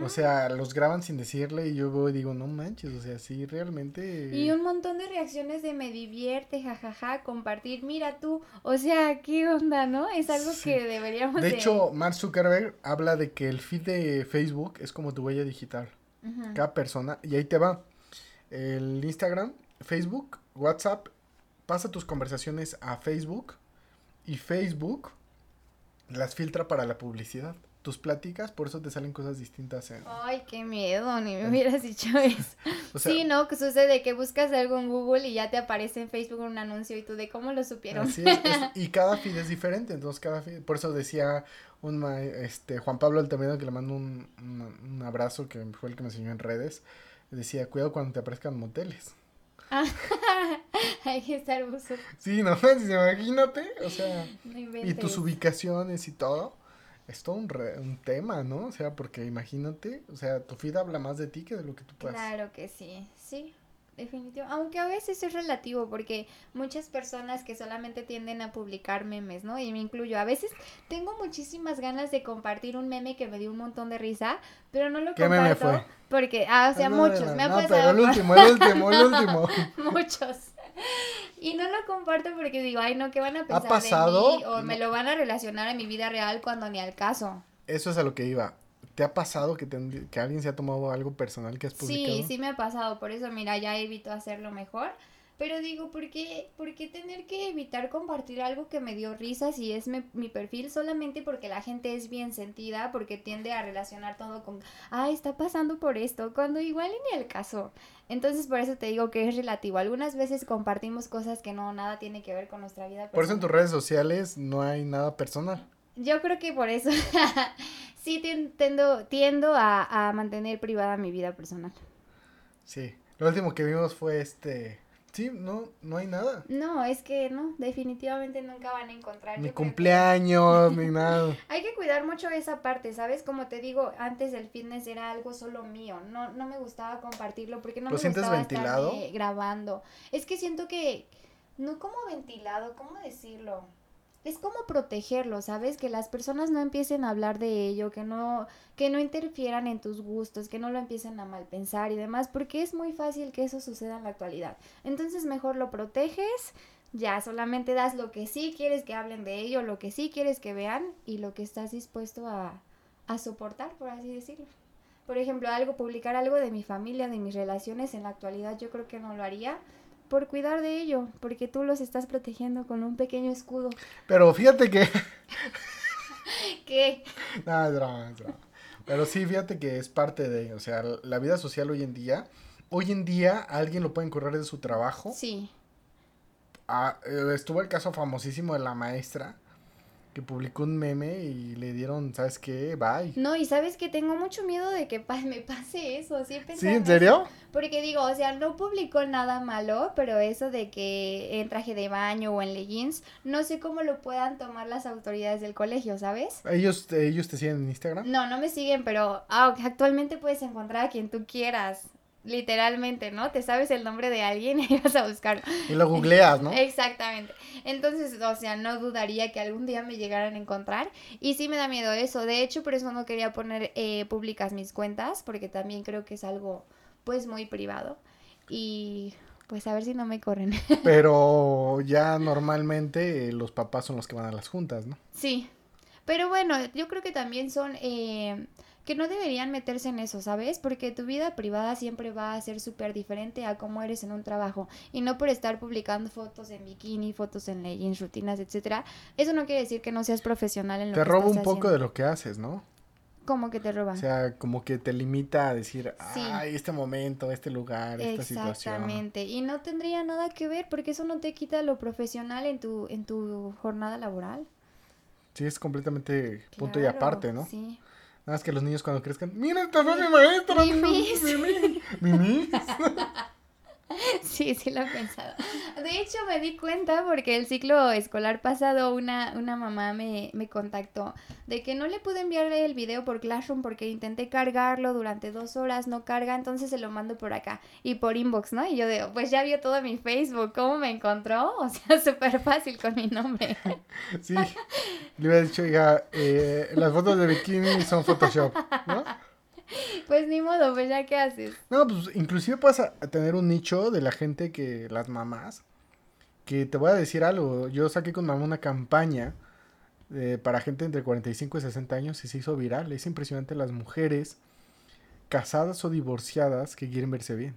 O sea, los graban sin decirle y yo veo y digo, no manches, o sea, sí, realmente... Y un montón de reacciones de me divierte, jajaja, compartir, mira tú, o sea, ¿qué onda, no? Es algo Sí. que deberíamos De hecho, Mark Zuckerberg habla de que el feed de Facebook es como tu huella digital. Cada persona, y ahí te va. El Instagram, Facebook, WhatsApp, pasa tus conversaciones a Facebook y Facebook las filtra para la publicidad. Tus pláticas, por eso te salen cosas distintas en... Ay, qué miedo, ni me hubieras dicho eso. O sea, sí, ¿no? Que sucede que buscas algo en Google y ya te aparece en Facebook un anuncio y tú de cómo lo supieron. Así es, es- y cada feed es diferente, entonces cada feed, por eso decía un ma- este Juan Pablo Altamira que le mando un, un, un abrazo que fue el que me enseñó en redes, decía, cuidado cuando te aparezcan moteles. Hay que estar buzo. Sí, no, imagínate, o sea, No y tus ubicaciones y todo. Es todo un, re- un tema, ¿no? O sea, porque imagínate, o sea, tu feed habla más de ti que de lo que tú puedas. Claro que sí, sí, definitivo. Aunque a veces es relativo porque muchas personas que solamente tienden a publicar memes, ¿no? Y me incluyo. A veces tengo muchísimas ganas de compartir un meme que me dio un montón de risa, pero no lo ¿Qué meme comparto fue? porque, ah, o sea, No, muchos, no, me ha pasado pero el último, el último, el último. muchos. Y no lo comparto porque digo, ay, no, ¿qué van a pensar pasado? de mí? O me lo van a relacionar a mi vida real cuando ni al caso. Eso es a lo que iba. ¿Te ha pasado que, te- que alguien se ha tomado algo personal que has publicado? Sí, sí me ha pasado, por eso mira, ya evito hacerlo mejor. Pero digo, ¿por qué, por qué tener que evitar compartir algo que me dio risa si es mi, mi perfil solamente porque la gente es bien sentida, porque tiende a relacionar todo con, ah, está pasando por esto, cuando igual ni el caso. Entonces por eso te digo que es relativo. Algunas veces compartimos cosas que no, nada tiene que ver con nuestra vida Por eso en personal. tus redes sociales no hay nada personal. Yo creo que por eso sí tien- tendo, tiendo a, a mantener privada mi vida personal. Sí. Lo último que vimos fue este. Sí, no, no hay nada. No, es que no, definitivamente nunca van a encontrar. Ni que- cumpleaños, ni nada. Hay que cuidar mucho esa parte, ¿sabes? Como te digo, antes el fitness era algo solo mío. No, no me gustaba compartirlo porque no ¿Lo me sientes gustaba ventilado? estarme grabando. Es que siento que, no como ventilado, ¿cómo decirlo? Es como protegerlo, ¿sabes? Que las personas no empiecen a hablar de ello, que no, que no interfieran en tus gustos, que no lo empiecen a malpensar y demás, porque es muy fácil que eso suceda en la actualidad. Entonces mejor lo proteges, ya solamente das lo que sí quieres que hablen de ello, lo que sí quieres que vean y lo que estás dispuesto a, a soportar, por así decirlo. Por ejemplo, algo, publicar algo de mi familia, de mis relaciones en la actualidad, yo creo que no lo haría por cuidar de ello, porque tú los estás protegiendo con un pequeño escudo. Pero fíjate que. ¿Qué? No, es drama, es drama. Pero sí, fíjate que es parte de. O sea, la vida social hoy en día. Hoy en día, alguien lo pueden correr de su trabajo. Sí, Ah, eh, estuvo el caso famosísimo de la maestra. Que publicó un meme y le dieron, ¿sabes qué? Bye. no, y sabes que tengo mucho miedo de que pa- me pase eso, sí ¿En eso. serio? Porque digo, o sea, no publicó nada malo, pero eso de que en traje de baño o en leggings, no sé cómo lo puedan tomar las autoridades del colegio, ¿sabes? ¿Ellos, ellos te siguen en Instagram? No, no me siguen, pero ah, actualmente puedes encontrar a quien tú quieras, literalmente, ¿no? Te sabes el nombre de alguien y vas a buscar. Y lo googleas, ¿no? Exactamente. Entonces, o sea, no dudaría que algún día me llegaran a encontrar. Y sí me da miedo eso. De hecho, por eso no quería poner eh, públicas mis cuentas, porque también creo que es algo, pues, muy privado. Y pues a ver si no me corren. Pero ya normalmente eh, los papás son los que van a las juntas, ¿no? sí. Pero bueno, yo creo que también son... eh, que no deberían meterse en eso, ¿sabes? Porque tu vida privada siempre va a ser súper diferente a cómo eres en un trabajo. Y no por estar publicando fotos en bikini, fotos en leggings, rutinas, etcétera. Eso no quiere decir que no seas profesional en lo Te que roba un poco haciendo. de lo que haces, ¿no? ¿Cómo que te roba? O sea, como que te limita a decir, Sí. ay, este momento, este lugar, esta situación. Exactamente. Y no tendría nada que ver porque eso no te quita lo profesional en tu, en tu jornada laboral. Sí, es completamente punto y Claro, aparte, ¿no? Sí. Nada más que los niños cuando crezcan, mira, esta fue mi maestra. Mimis. Mimi. Mimi. Sí, sí lo he pensado. De hecho, me di cuenta porque el ciclo escolar pasado una, una mamá me, me contactó de que no le pude enviar el video por Classroom porque intenté cargarlo durante dos horas, no carga, entonces se lo mando por acá y por inbox, ¿no? Y yo digo, pues ya vio todo mi Facebook, ¿cómo me encontró? O sea, súper fácil con mi nombre. Sí, le hubiera dicho, oiga, eh, las fotos de bikini son Photoshop, ¿no? Pues ni modo, pues ya qué haces. No, pues inclusive puedes a- tener un nicho de la gente que, las mamás, que te voy a decir algo, yo saqué con mamá una campaña eh, para gente entre 45 y 60 años y se hizo viral, es impresionante las mujeres casadas o divorciadas que quieren verse bien.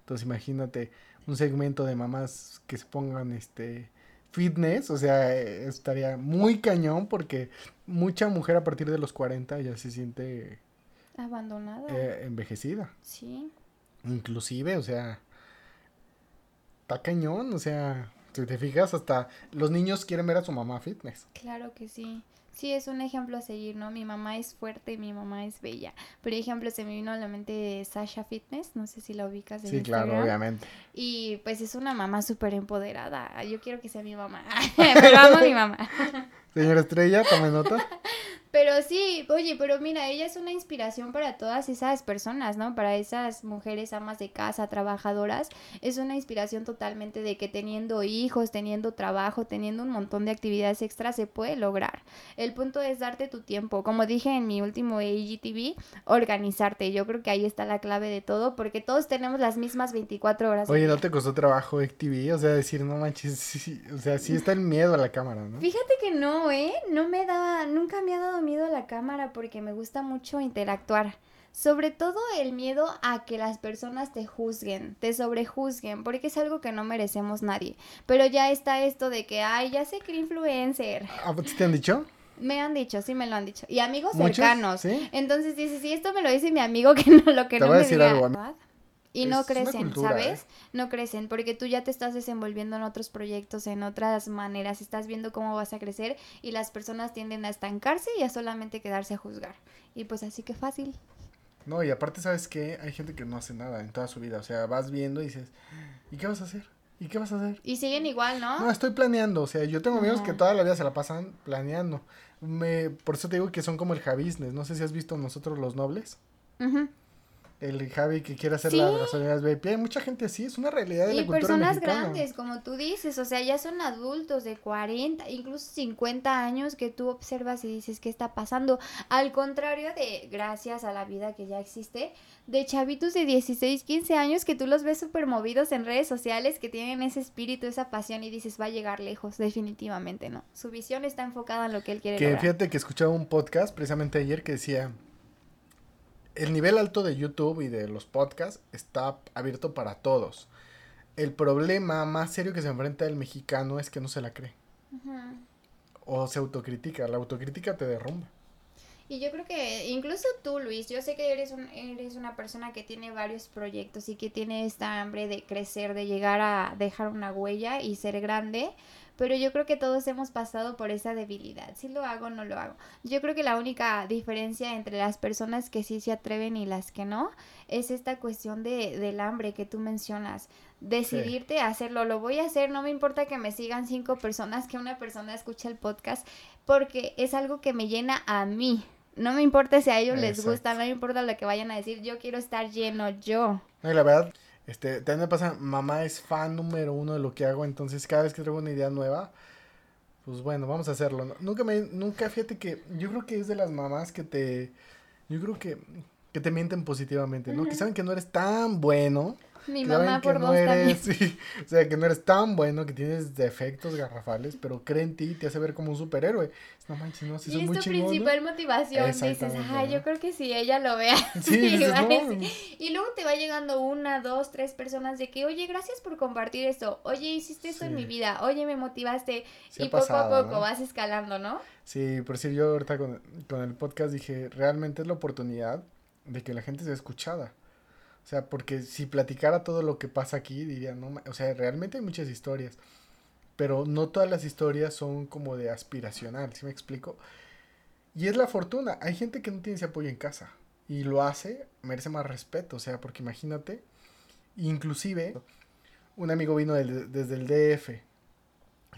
Entonces imagínate un segmento de mamás que se pongan este fitness, o sea, estaría muy cañón porque mucha mujer a partir de los 40 ya se siente Abandonada. eh, envejecida. Sí. Inclusive, o sea, está cañón, o sea, Si te fijas, hasta los niños quieren ver a su mamá fitness. Claro que sí. Sí, es un ejemplo a seguir, ¿no? Mi mamá es fuerte y mi mamá es bella. Por ejemplo, se me vino a la mente Sasha Fitness, no sé si la ubicas. sí, claro, obviamente. Y pues es una mamá súper empoderada. Yo quiero que sea mi mamá. Pero amo a mi mamá. Señora Estrella, tome nota. Pero sí, oye, pero mira, ella es una inspiración para todas esas personas, ¿no? Para esas mujeres amas de casa, trabajadoras. Es una inspiración totalmente de que teniendo hijos, teniendo trabajo, teniendo un montón de actividades extras se puede lograr. El punto es darte tu tiempo. Como dije en mi último AGTV, organizarte. Yo creo que ahí está la clave de todo porque todos tenemos las mismas 24 horas. Oye, ¿no te costó trabajo AGTV? O sea, decir, no manches, sí, o sea, sí está el miedo a la cámara, ¿no? Fíjate que no, ¿eh? No me da, nunca me ha dado miedo a la cámara porque me gusta mucho interactuar. Sobre todo el miedo a que las personas te juzguen, te sobrejuzguen, porque es algo que no merecemos nadie. Pero ya está esto de que, ay, ya sé que influencer. ¿A te han dicho? Me han dicho, sí me lo han dicho. Y amigos cercanos. Entonces dices, si esto me lo dice mi amigo, que no lo que no me decir algo, y no crecen, ¿sabes? ¿eh? No crecen porque tú ya te estás desenvolviendo en otros proyectos, en otras maneras, estás viendo cómo vas a crecer y las personas tienden a estancarse y a solamente quedarse a juzgar. Y pues así que fácil. No, y aparte, ¿sabes qué? Hay gente que no hace nada en toda su vida. O sea, vas viendo y dices, ¿y qué vas a hacer? ¿Y qué vas a hacer? Y siguen igual, ¿no? No, estoy planeando. O sea, yo tengo amigos que toda la vida se la pasan planeando. Me, por eso te digo que son como el Javisnes. No sé si has visto nosotros los nobles. Ajá el Javi que quiere hacer las gasolineras VIP. Hay mucha gente así, es una realidad de la cultura personas grandes, como tú dices, o sea, ya son adultos de 40, incluso 50 años que tú observas y dices, ¿qué está pasando? Al contrario de, gracias a la vida que ya existe, de chavitos de 16, 15 años que tú los ves súper movidos en redes sociales, que tienen ese espíritu, esa pasión y dices, va a llegar lejos, definitivamente no. Su visión está enfocada en lo que él quiere Que fíjate que escuchaba un podcast precisamente ayer que decía el nivel alto de YouTube y de los podcasts está abierto para todos. El problema más serio que se enfrenta el mexicano es que no se la cree. O se autocritica. La autocrítica te derrumba. Y yo creo que incluso tú, Luis, yo sé que eres, un, eres una persona que tiene varios proyectos y que tiene esta hambre de crecer, de llegar a dejar una huella y ser grande pero yo creo que todos hemos pasado por esa debilidad. Si lo hago, no lo hago. Yo creo que la única diferencia entre las personas que sí se atreven y las que no es esta cuestión de, del hambre que tú mencionas. Decidirte a hacerlo, lo voy a hacer, no me importa que me sigan cinco personas, que una persona escuche el podcast, porque es algo que me llena a mí. No me importa si a ellos les gusta, no me importa lo que vayan a decir, yo quiero estar lleno yo. la verdad, este, también me pasa, mamá es fan número uno de lo que hago, entonces cada vez que traigo una idea nueva, pues bueno, vamos a hacerlo. Nunca me, nunca, fíjate que yo creo que es de las mamás que te, yo creo que, que te mienten positivamente, ¿no? Que saben que no eres tan bueno mi mamá por no eres, o sea, que no eres tan bueno, que tienes defectos garrafales, pero cree en ti y te hace ver como un superhéroe. No manches, no, si y es tu principal motivación. Dices, ay, yo creo que si ella lo vea. Sí, Y luego te va llegando una, dos, tres personas de que, oye, gracias por compartir esto. Oye, hiciste esto en mi vida. Oye, me motivaste. y poco a poco vas escalando, ¿no? Sí, por decir, yo ahorita con, con el podcast dije, realmente es la oportunidad de que la gente sea escuchada. Sea, porque si platicara todo lo que pasa aquí, diría, no, o sea, realmente hay muchas historias, pero no todas las historias son como de aspiracional, ¿sí me explico? Y es la fortuna, hay gente que no tiene ese apoyo en casa y lo hace, merece más respeto, o sea, porque imagínate, inclusive un amigo vino desde el DF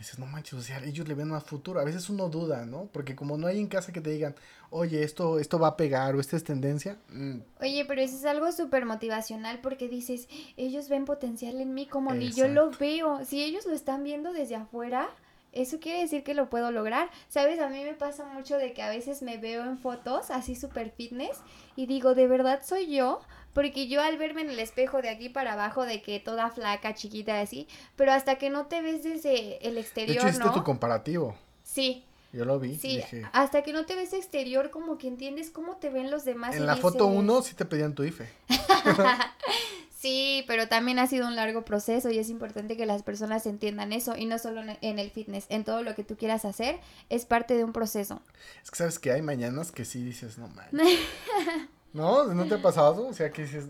dices, no manches, o sea, ellos le ven más futuro. A veces uno duda, ¿no? Porque como no hay en casa que te digan, oye, esto, esto va a pegar o esta es tendencia. Mm. Oye, pero eso es algo súper motivacional porque dices, ellos ven potencial en mí como ni yo lo veo. Si ellos lo están viendo desde afuera, eso quiere decir que lo puedo lograr. Sabes, a mí me pasa mucho de que a veces me veo en fotos así súper fitness y digo, ¿de verdad soy yo? Porque yo al verme en el espejo de aquí para abajo, de que toda flaca, chiquita, así, pero hasta que no te ves desde el exterior. De hecho, tu comparativo. Sí. Yo lo vi. Sí, hasta que no te ves exterior, como que entiendes cómo te ven los demás. En la foto uno sí te pedían tu IFE. sí, pero también ha sido un largo proceso y es importante que las personas entiendan eso y no solo en el fitness, en todo lo que tú quieras hacer, es parte de un proceso. Es que sabes que hay mañanas que sí dices, no manches. ¿No? ¿No te ha pasado? O sea, que dices,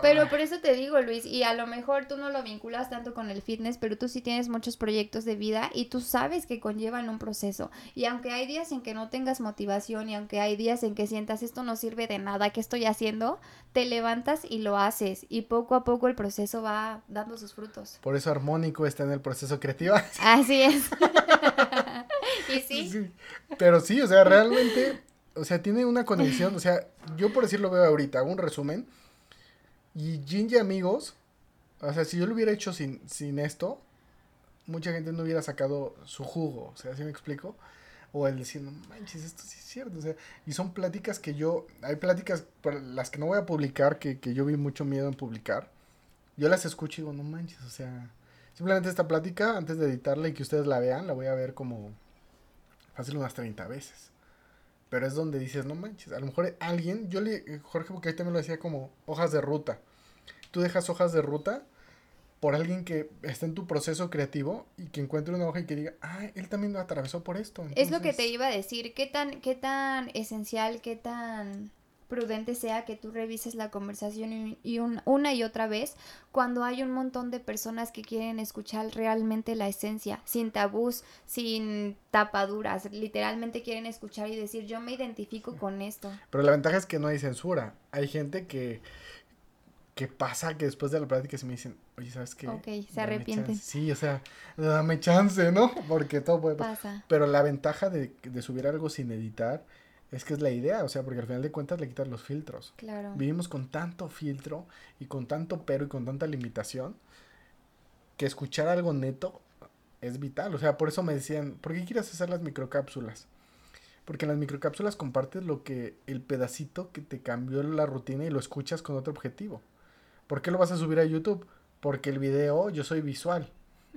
Pero por eso te digo, Luis, y a lo mejor tú no lo vinculas tanto con el fitness, pero tú sí tienes muchos proyectos de vida y tú sabes que conllevan un proceso. Y aunque hay días en que no tengas motivación y aunque hay días en que sientas esto no sirve de nada, ¿qué estoy haciendo? Te levantas y lo haces y poco a poco el proceso va dando sus frutos. Por eso Armónico está en el proceso creativo. Así es. ¿Y sí? sí? Pero sí, o sea, realmente, o sea, tiene una conexión, o sea, yo por decirlo veo ahorita, un resumen y Gingy amigos, o sea, si yo lo hubiera hecho sin, sin esto, mucha gente no hubiera sacado su jugo, o sea, ¿sí me explico? O el decir, no manches, esto sí es cierto, o sea, y son pláticas que yo, hay pláticas, por las que no voy a publicar, que, que yo vi mucho miedo en publicar, yo las escucho y digo, no manches, o sea, simplemente esta plática, antes de editarla y que ustedes la vean, la voy a ver como fácil unas 30 veces. Pero es donde dices, no manches, a lo mejor alguien, yo le, Jorge porque ahí también lo decía como hojas de ruta. Tú dejas hojas de ruta por alguien que está en tu proceso creativo y que encuentre una hoja y que diga, ah, él también lo atravesó por esto. Es lo que te iba a decir, qué tan, qué tan esencial, qué tan prudente sea que tú revises la conversación y, una y otra vez cuando hay un montón de personas que quieren escuchar realmente la esencia, sin tabús, sin tapaduras, literalmente quieren escuchar y decir yo me identifico con esto. Pero la ventaja es que no hay censura, hay gente que que pasa que después de la plática se me dicen, oye, ¿sabes qué? Ok, se arrepienten. Sí, o sea, dame chance, ¿no? Porque todo puede pasar. Pero la ventaja de, de subir algo sin editar es que es la idea, o sea, porque al final de cuentas le quitas los filtros. Claro. Vivimos con tanto filtro y con tanto pero y con tanta limitación que escuchar algo neto es vital. O sea, por eso me decían, ¿por qué quieres hacer las microcápsulas? Porque en las microcápsulas compartes lo que, el pedacito que te cambió la rutina y lo escuchas con otro objetivo. ¿Por qué lo vas a subir a YouTube? Porque el video, yo soy visual.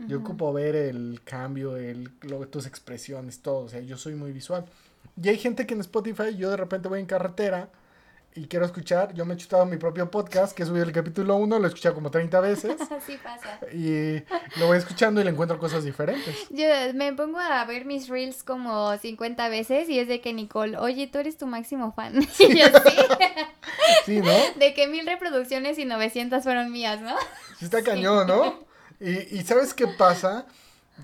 Yo ocupo ver el cambio, el, tus expresiones, todo. O sea, yo soy muy visual. Y hay gente que en Spotify, yo de repente voy en carretera y quiero escuchar, yo me he chutado mi propio podcast, que he subido el capítulo 1, lo he escuchado como 30 veces. Así pasa. Y lo voy escuchando y le encuentro cosas diferentes. Yo me pongo a ver mis reels como 50 veces y es de que Nicole, oye, tú eres tu máximo fan. Y yo sí. sí, ¿no? De que mil reproducciones y 900 fueron mías, ¿no? Sí está cañón, ¿no? Y, y ¿sabes qué pasa?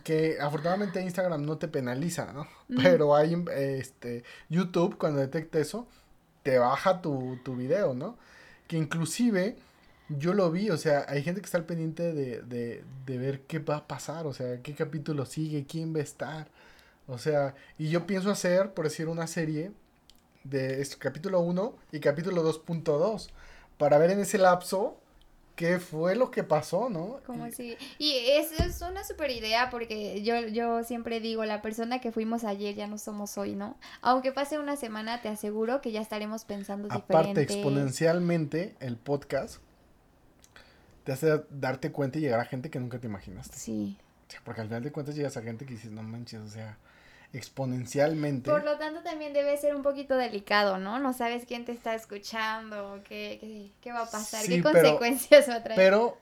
Que afortunadamente Instagram no te penaliza, ¿no? Pero hay este YouTube cuando detecta eso te baja tu, tu video, ¿no? Que inclusive yo lo vi, o sea, hay gente que está al pendiente de, de, de ver qué va a pasar, o sea, qué capítulo sigue, quién va a estar. O sea, y yo pienso hacer, por decir, una serie de este, capítulo 1 y capítulo 2.2 para ver en ese lapso qué fue lo que pasó, ¿no? Como así. Y eso es una super idea porque yo, yo siempre digo, la persona que fuimos ayer ya no somos hoy, ¿no? Aunque pase una semana, te aseguro que ya estaremos pensando Aparte, diferente. Aparte, exponencialmente, el podcast te hace darte cuenta y llegar a gente que nunca te imaginaste. Sí. O sea, porque al final de cuentas llegas a gente que dices, no manches, o sea, exponencialmente. Por lo tanto, también debe ser un poquito delicado, ¿no? No sabes quién te está escuchando, qué, qué, va a pasar, qué consecuencias va a traer. Pero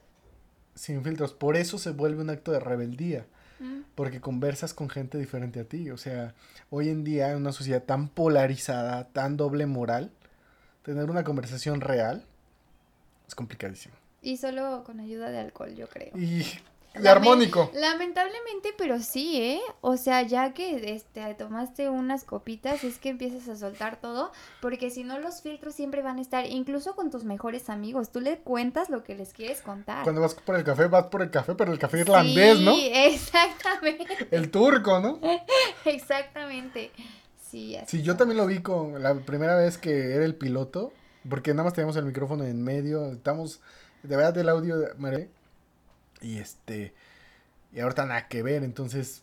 sin filtros, por eso se vuelve un acto de rebeldía. Mm. Porque conversas con gente diferente a ti. O sea, hoy en día en una sociedad tan polarizada, tan doble moral, tener una conversación real es complicadísimo. Y solo con ayuda de alcohol, yo creo. Y de armónico. Lamentablemente, pero sí, ¿eh? O sea, ya que este, tomaste unas copitas, es que empiezas a soltar todo, porque si no los filtros siempre van a estar, incluso con tus mejores amigos, tú le cuentas lo que les quieres contar. Cuando vas por el café, vas por el café, pero el café irlandés, ¿no? Sí, exactamente. El turco, ¿no? exactamente. Sí, así Sí, yo también lo vi con la primera vez que era el piloto, porque nada más teníamos el micrófono en medio, estamos, de verdad el audio, y este. Y ahorita nada que ver. Entonces.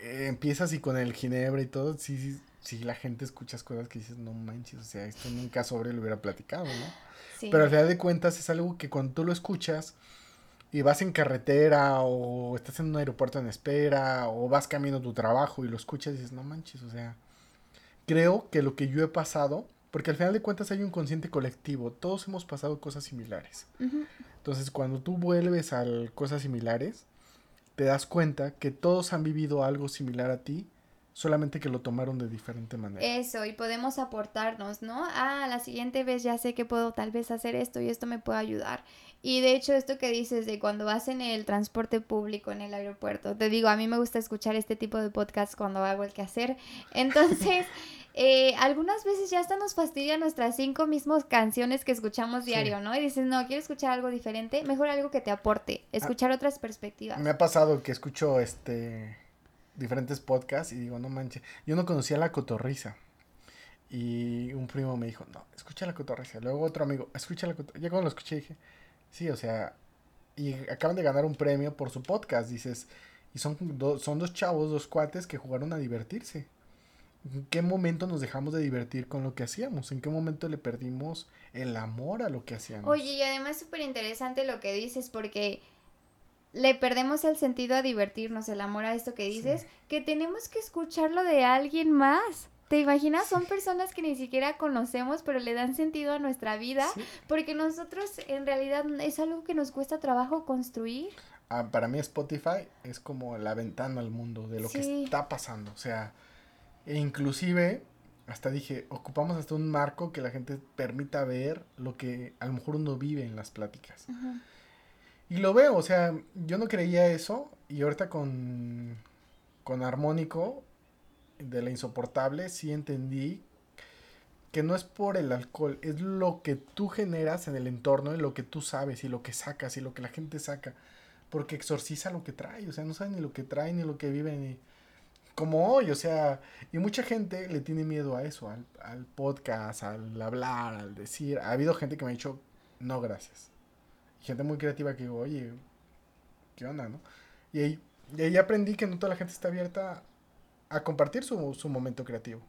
Eh, empiezas y con el ginebra y todo. Sí, sí, sí, la gente escuchas cosas que dices, no manches. O sea, esto nunca sobre lo hubiera platicado, ¿no? Pero al final de cuentas es algo que cuando tú lo escuchas. Y vas en carretera o estás en un aeropuerto en espera o vas camino a tu trabajo y lo escuchas y dices, no manches, o sea, creo que lo que yo he pasado, porque al final de cuentas hay un consciente colectivo, todos hemos pasado cosas similares. Entonces, cuando tú vuelves a cosas similares, te das cuenta que todos han vivido algo similar a ti solamente que lo tomaron de diferente manera. Eso, y podemos aportarnos, ¿no? Ah, la siguiente vez ya sé que puedo tal vez hacer esto y esto me puede ayudar. Y de hecho, esto que dices de cuando vas en el transporte público, en el aeropuerto, te digo, a mí me gusta escuchar este tipo de podcast cuando hago el quehacer. Entonces, eh, algunas veces ya hasta nos fastidia nuestras cinco mismas canciones que escuchamos diario, ¿no? Y dices, no, quiero escuchar algo diferente, mejor algo que te aporte, escuchar otras perspectivas. Me ha pasado que escucho este diferentes podcasts y digo, no manches, yo no conocía la cotorriza. Y un primo me dijo, no, escucha la cotorriza. Luego otro amigo, escucha la cotorriza. Ya cuando lo escuché dije, Sí, o sea, y acaban de ganar un premio por su podcast, dices, y son, son dos chavos, dos cuates que jugaron a divertirse. ¿En qué momento nos dejamos de divertir con lo que hacíamos? ¿En qué momento le perdimos el amor a lo que hacíamos? Oye, y además es súper interesante lo que dices porque le perdemos el sentido a divertirnos, el amor a esto que dices, que tenemos que escucharlo de alguien más. ¿Te imaginas? Son personas que ni siquiera conocemos, pero le dan sentido a nuestra vida, porque nosotros en realidad es algo que nos cuesta trabajo construir. Ah, para mí Spotify es como la ventana al mundo de lo que está pasando, o sea, e inclusive hasta dije, ocupamos hasta un marco que la gente permita ver lo que a lo mejor uno vive en las pláticas. Y lo veo, o sea, yo no creía eso y ahorita con, con Armónico de la insoportable, sí entendí que no es por el alcohol, es lo que tú generas en el entorno y lo que tú sabes y lo que sacas y lo que la gente saca, porque exorciza lo que trae, o sea, no sabe ni lo que trae ni lo que vive ni como hoy, o sea, y mucha gente le tiene miedo a eso, al, al podcast, al hablar, al decir, ha habido gente que me ha dicho, no, gracias. Gente muy creativa que digo, oye, ¿qué onda, no? Y ahí, y ahí aprendí que no toda la gente está abierta a compartir su, su momento creativo.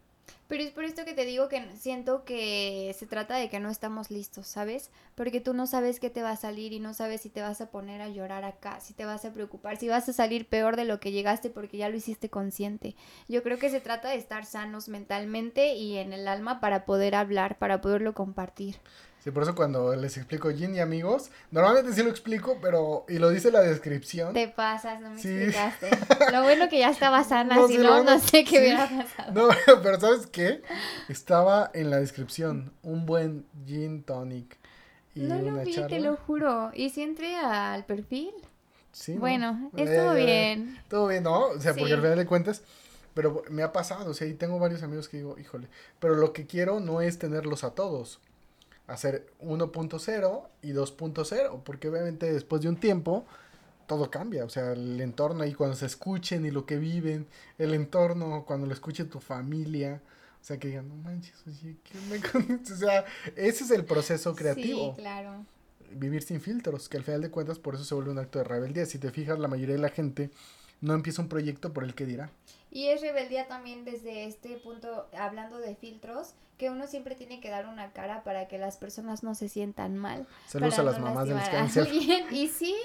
Pero es por esto que te digo que siento que se trata de que no estamos listos, ¿sabes? Porque tú no sabes qué te va a salir y no sabes si te vas a poner a llorar acá, si te vas a preocupar, si vas a salir peor de lo que llegaste porque ya lo hiciste consciente. Yo creo que se trata de estar sanos mentalmente y en el alma para poder hablar, para poderlo compartir. Sí, por eso cuando les explico Gin y amigos, normalmente sí lo explico, pero, y lo dice la descripción. Te pasas, no me explicaste. Lo bueno que ya estaba sana, si no, no sé qué hubiera pasado. No, pero ¿sabes qué? Estaba en la descripción, un buen Gin Tonic. Y no lo vi, te lo juro. ¿Y si entré al perfil? Sí. Bueno, estuvo bien. Todo bien, ¿no? O sea, porque al final de cuentas... Pero me ha pasado, o sea, y tengo varios amigos que digo, híjole, pero lo que quiero no es tenerlos a todos hacer 1.0 y 2.0, porque obviamente después de un tiempo todo cambia, o sea, el entorno ahí cuando se escuchen y lo que viven, el entorno cuando lo escuche tu familia, o sea, que digan, no manches, oye, ¿qué me O sea, ese es el proceso creativo. Sí, claro. Vivir sin filtros, que al final de cuentas por eso se vuelve un acto de rebeldía. Si te fijas, la mayoría de la gente no empieza un proyecto por el que dirá. Y es rebeldía también desde este punto, hablando de filtros, que uno siempre tiene que dar una cara para que las personas no se sientan mal. Saludos a las mamás de los Y sí,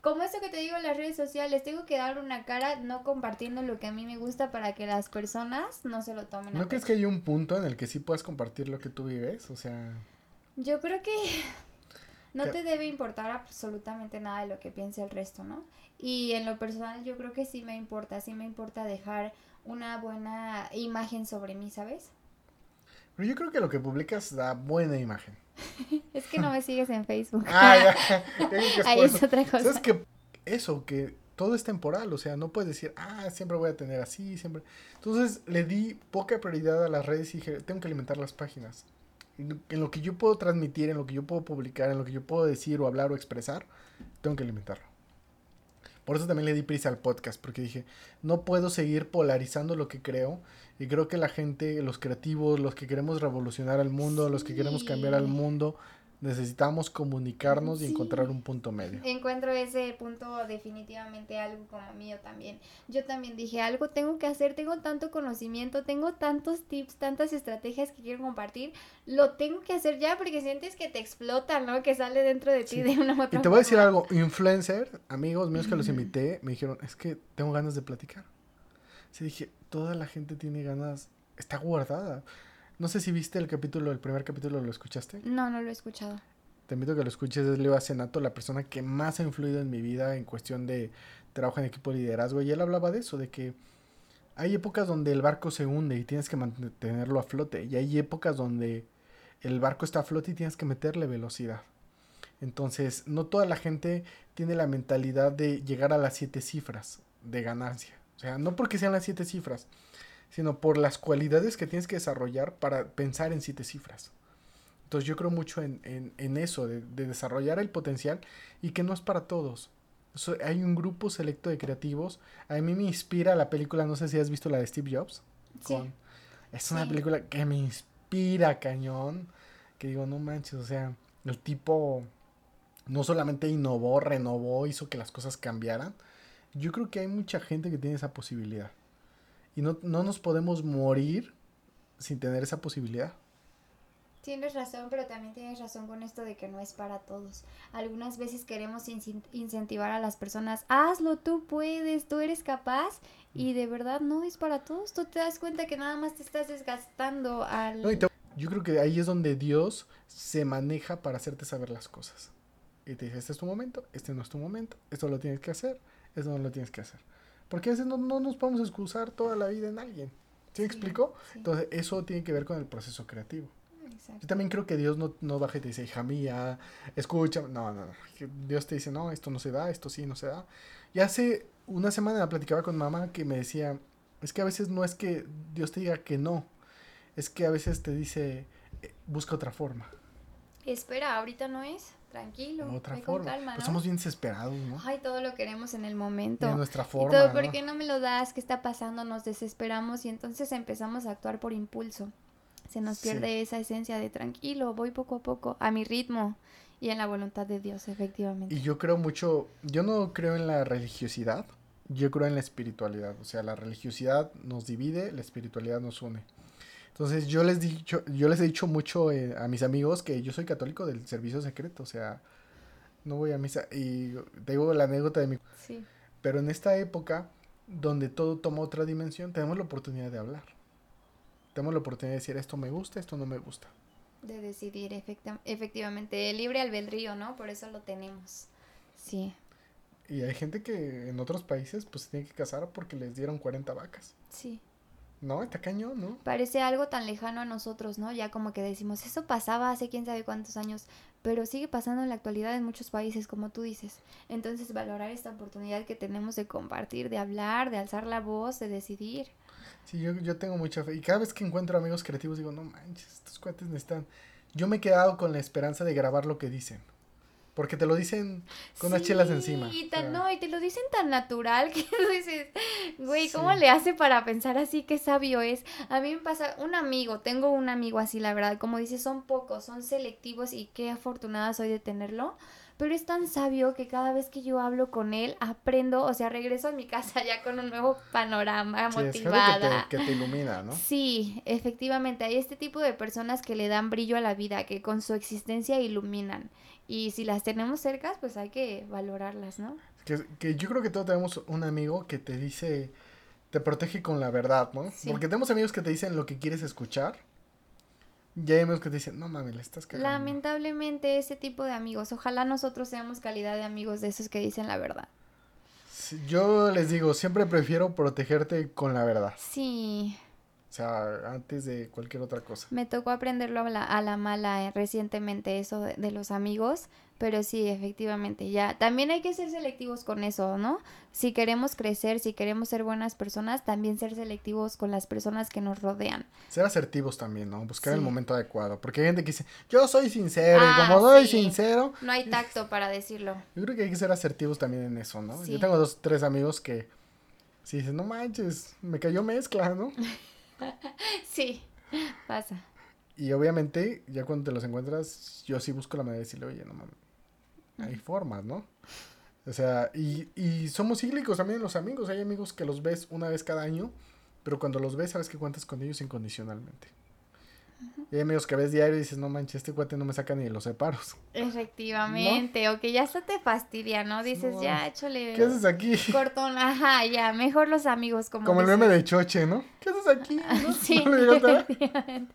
como eso que te digo en las redes sociales, tengo que dar una cara no compartiendo lo que a mí me gusta para que las personas no se lo tomen. ¿No crees que hay un punto en el que sí puedas compartir lo que tú vives? O sea... Yo creo que no te debe importar absolutamente nada de lo que piense el resto, ¿no? Y en lo personal yo creo que sí me importa, sí me importa dejar una buena imagen sobre mí, ¿sabes? Pero yo creo que lo que publicas da buena imagen. es que no me sigues en Facebook. ah, ya. Ahí es otra cosa. ¿Sabes que eso, que todo es temporal, o sea, no puedes decir, ah, siempre voy a tener así, siempre. Entonces le di poca prioridad a las redes y dije, tengo que alimentar las páginas. En lo que yo puedo transmitir, en lo que yo puedo publicar, en lo que yo puedo decir o hablar o expresar, tengo que alimentarlo. Por eso también le di prisa al podcast, porque dije, no puedo seguir polarizando lo que creo. Y creo que la gente, los creativos, los que queremos revolucionar al mundo, los que queremos cambiar al mundo, necesitamos comunicarnos y encontrar un punto medio. Encuentro ese punto definitivamente algo como mío también. Yo también dije, algo tengo que hacer, tengo tanto conocimiento, tengo tantos tips, tantas estrategias que quiero compartir, lo tengo que hacer ya porque sientes que te explota, ¿no? Que sale dentro de ti de una otra Y te voy a decir algo, influencer, amigos míos que los invité, me dijeron, es que tengo ganas de platicar. Sí, dije, toda la gente tiene ganas, está guardada. No sé si viste el capítulo, el primer capítulo, ¿lo escuchaste? No, no lo he escuchado. Te invito a que lo escuches, es Leo Senato, la persona que más ha influido en mi vida en cuestión de trabajo en equipo de liderazgo. Y él hablaba de eso, de que hay épocas donde el barco se hunde y tienes que mantenerlo a flote. Y hay épocas donde el barco está a flote y tienes que meterle velocidad. Entonces, no toda la gente tiene la mentalidad de llegar a las siete cifras de ganancia. O sea, no porque sean las siete cifras, sino por las cualidades que tienes que desarrollar para pensar en siete cifras. Entonces yo creo mucho en, eso, de, desarrollar el potencial y que no es para todos. hay un grupo selecto de creativos. A mí me inspira la película, no sé si has visto la de Steve Jobs. es una película que me inspira cañón. Que digo, no manches, o sea, el tipo no solamente innovó, renovó, hizo que las cosas cambiaran. Yo creo que hay mucha gente que tiene esa posibilidad. Y no, no nos podemos morir sin tener esa posibilidad. Tienes razón, pero también tienes razón con esto de que no es para todos. Algunas veces queremos incentivar a las personas, hazlo, tú puedes, tú eres capaz, y de verdad no es para todos. Tú te das cuenta que nada más te estás desgastando al... yo creo que ahí es donde Dios se maneja para hacerte saber las cosas. Y te dice, este es tu momento, este no es tu momento, esto lo tienes que hacer, esto no lo tienes que hacer. Porque a veces no, no nos podemos excusar toda la vida en alguien. ¿Sí, me explico? Entonces, eso tiene que ver con el proceso creativo. Yo también creo que Dios no, no baja y te dice, hija mía, escucha. No, no, no. Dios te dice, no, esto no se da, esto sí no se da. Y hace una semana platicaba con mamá que me decía, es que a veces no es que Dios te diga que no, es que a veces te dice, eh, busca otra forma. Espera, ahorita no es tranquilo. Otra forma. Calma, pues somos bien desesperados, ¿no? Ay, todo lo queremos en el momento. De nuestra forma. Y todo, ¿por qué no me lo das? ¿Qué está pasando? Nos desesperamos y entonces empezamos a actuar por impulso. Se nos pierde esa esencia de tranquilo, voy poco a poco, a mi ritmo y en la voluntad de Dios, efectivamente. Y yo creo mucho, yo no creo en la religiosidad, yo creo en la espiritualidad. O sea, la religiosidad nos divide, la espiritualidad nos une. Entonces yo les, dicho, yo les he dicho mucho eh, a mis amigos que yo soy católico del servicio secreto, o sea, no voy a misa. Y tengo la anécdota de mi... Sí. Pero en esta época, donde todo toma otra dimensión, tenemos la oportunidad de hablar. Tenemos la oportunidad de decir esto me gusta, esto no me gusta. De decidir efectivamente, libre albedrío, ¿no? Por eso lo tenemos. Sí. Y hay gente que en otros países pues se tiene que casar porque les dieron 40 vacas. Sí. No, está cañón, ¿no? Parece algo tan lejano a nosotros, ¿no? Ya como que decimos, eso pasaba hace quién sabe cuántos años, pero sigue pasando en la actualidad en muchos países, como tú dices. Entonces, valorar esta oportunidad que tenemos de compartir, de hablar, de alzar la voz, de decidir. Sí, yo, yo tengo mucha fe. Y cada vez que encuentro amigos creativos digo, no manches, estos cuates necesitan... Yo me he quedado con la esperanza de grabar lo que dicen. Porque te lo dicen con unas chelas encima. Y no, y te lo dicen tan natural que tú dices, güey, ¿cómo le hace para pensar así? Qué sabio es. A mí me pasa, un amigo, tengo un amigo así, la verdad, como dices, son pocos, son selectivos y qué afortunada soy de tenerlo pero es tan sabio que cada vez que yo hablo con él aprendo, o sea, regreso a mi casa ya con un nuevo panorama, motivada. que, te, ilumina, ¿no? Sí, efectivamente, hay este tipo de personas que le dan brillo a la vida, que con su existencia iluminan. Y si las tenemos cerca, pues hay que valorarlas, ¿no? Que, yo creo que todos tenemos un amigo que te dice, te protege con la verdad, ¿no? Porque tenemos amigos que te dicen lo que quieres escuchar. Y hay amigos que te dicen, no mames, le estás cagando. Lamentablemente ese tipo de amigos, ojalá nosotros seamos calidad de amigos de esos que dicen la verdad. yo les digo, siempre prefiero protegerte con la verdad. Sí. Sea, antes de cualquier otra cosa. Me tocó aprenderlo a la, a la mala eh, recientemente, eso de, los amigos, pero sí, efectivamente, ya. También hay que ser selectivos con eso, ¿no? Si queremos crecer, si queremos ser buenas personas, también ser selectivos con las personas que nos rodean. Ser asertivos también, ¿no? Buscar el momento adecuado. Porque hay gente que dice, yo soy sincero, y como ah, soy sincero. No hay tacto para decirlo. Yo creo que hay que ser asertivos también en eso, ¿no? Yo tengo dos, tres amigos que. Si dicen, no manches, me cayó mezcla, ¿no? sí, pasa. Y obviamente, ya cuando te los encuentras, yo sí busco la manera de decirle, oye, no mames, hay formas, ¿no? O sea, y, y somos cíclicos también los amigos. Hay amigos que los ves una vez cada año, pero cuando los ves sabes que cuentas con ellos incondicionalmente. Y hay amigos que ves diario y dices, no manches, este cuate no me saca ni de los separos. Efectivamente, o que ya hasta te fastidia, ¿no? Dices, ya, échale. ¿Qué haces aquí? Cortón, ajá, ya, mejor los amigos como. Como el meme de Choche, ¿no? ¿Qué haces aquí? Sí, efectivamente.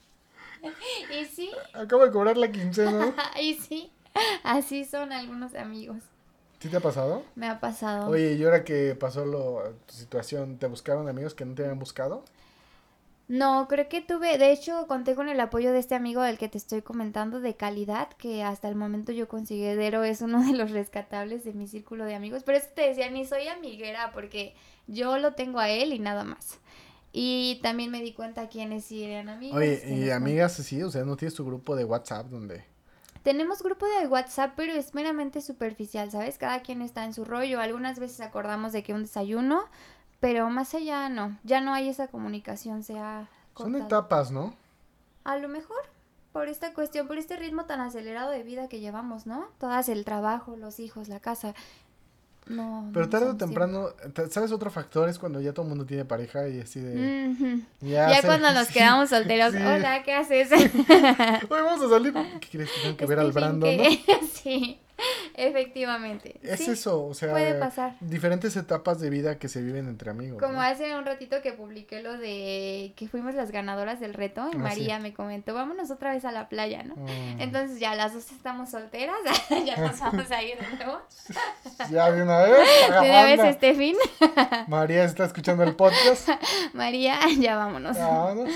y sí. Acabo de cobrar la quincena. y sí, así son algunos amigos. ¿Sí te ha pasado? Me ha pasado. Oye, ¿y ahora que pasó lo, tu situación, te buscaron amigos que no te habían buscado? No, creo que tuve, de hecho, conté con el apoyo de este amigo del que te estoy comentando de calidad, que hasta el momento yo considero es uno de los rescatables de mi círculo de amigos. Pero eso te decía, ni soy amiguera, porque yo lo tengo a él y nada más. Y también me di cuenta quiénes sí eran amigos. Oye, ¿y amigas así? O sea, ¿no tienes tu grupo de WhatsApp donde...? Tenemos grupo de WhatsApp, pero es meramente superficial, ¿sabes? Cada quien está en su rollo. Algunas veces acordamos de que un desayuno, pero más allá no. Ya no hay esa comunicación, se ha Son etapas, ¿no? A lo mejor por esta cuestión, por este ritmo tan acelerado de vida que llevamos, ¿no? Todas el trabajo, los hijos, la casa. No. Pero no tarde o temprano, ¿sabes otro factor? Es cuando ya todo el mundo tiene pareja y así de... tiempo. Ujú. Ya, Ya se- cuando nos quedamos solteros, sí. hola, ¿qué haces? Hoy vamos a salir. ¿Qué quieres? Que tengo que ver al Brandon, ¿no? sí, efectivamente. Es sí, eso, o sea, puede pasar. diferentes etapas de vida que se viven entre amigos. Como ¿no? hace un ratito que publiqué lo de que fuimos las ganadoras del reto y Ah, María me comentó, vámonos otra vez a la playa, ¿no? Mm. Entonces ya las dos estamos solteras, ya nos vamos a ir de nuevo. Ya de una vez. De una vez este María está escuchando el podcast. María, ya vámonos. Vámonos.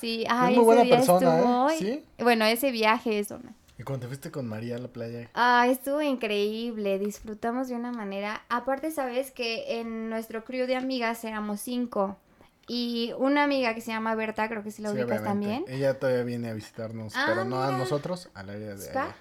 Sí, ay, muy buena persona, estuvo- ¿eh? ¿Sí? Bueno, ese viaje, eso, ¿no? Y cuando te fuiste con María a la playa. Ah, estuvo increíble, disfrutamos de una manera. Aparte, sabes que en nuestro crew de amigas éramos cinco. Y una amiga que se llama Berta, creo que sí la Sí, ubicas obviamente. también. Ella todavía viene a visitarnos, Ah, pero no a nosotros, al área de ¿Spa?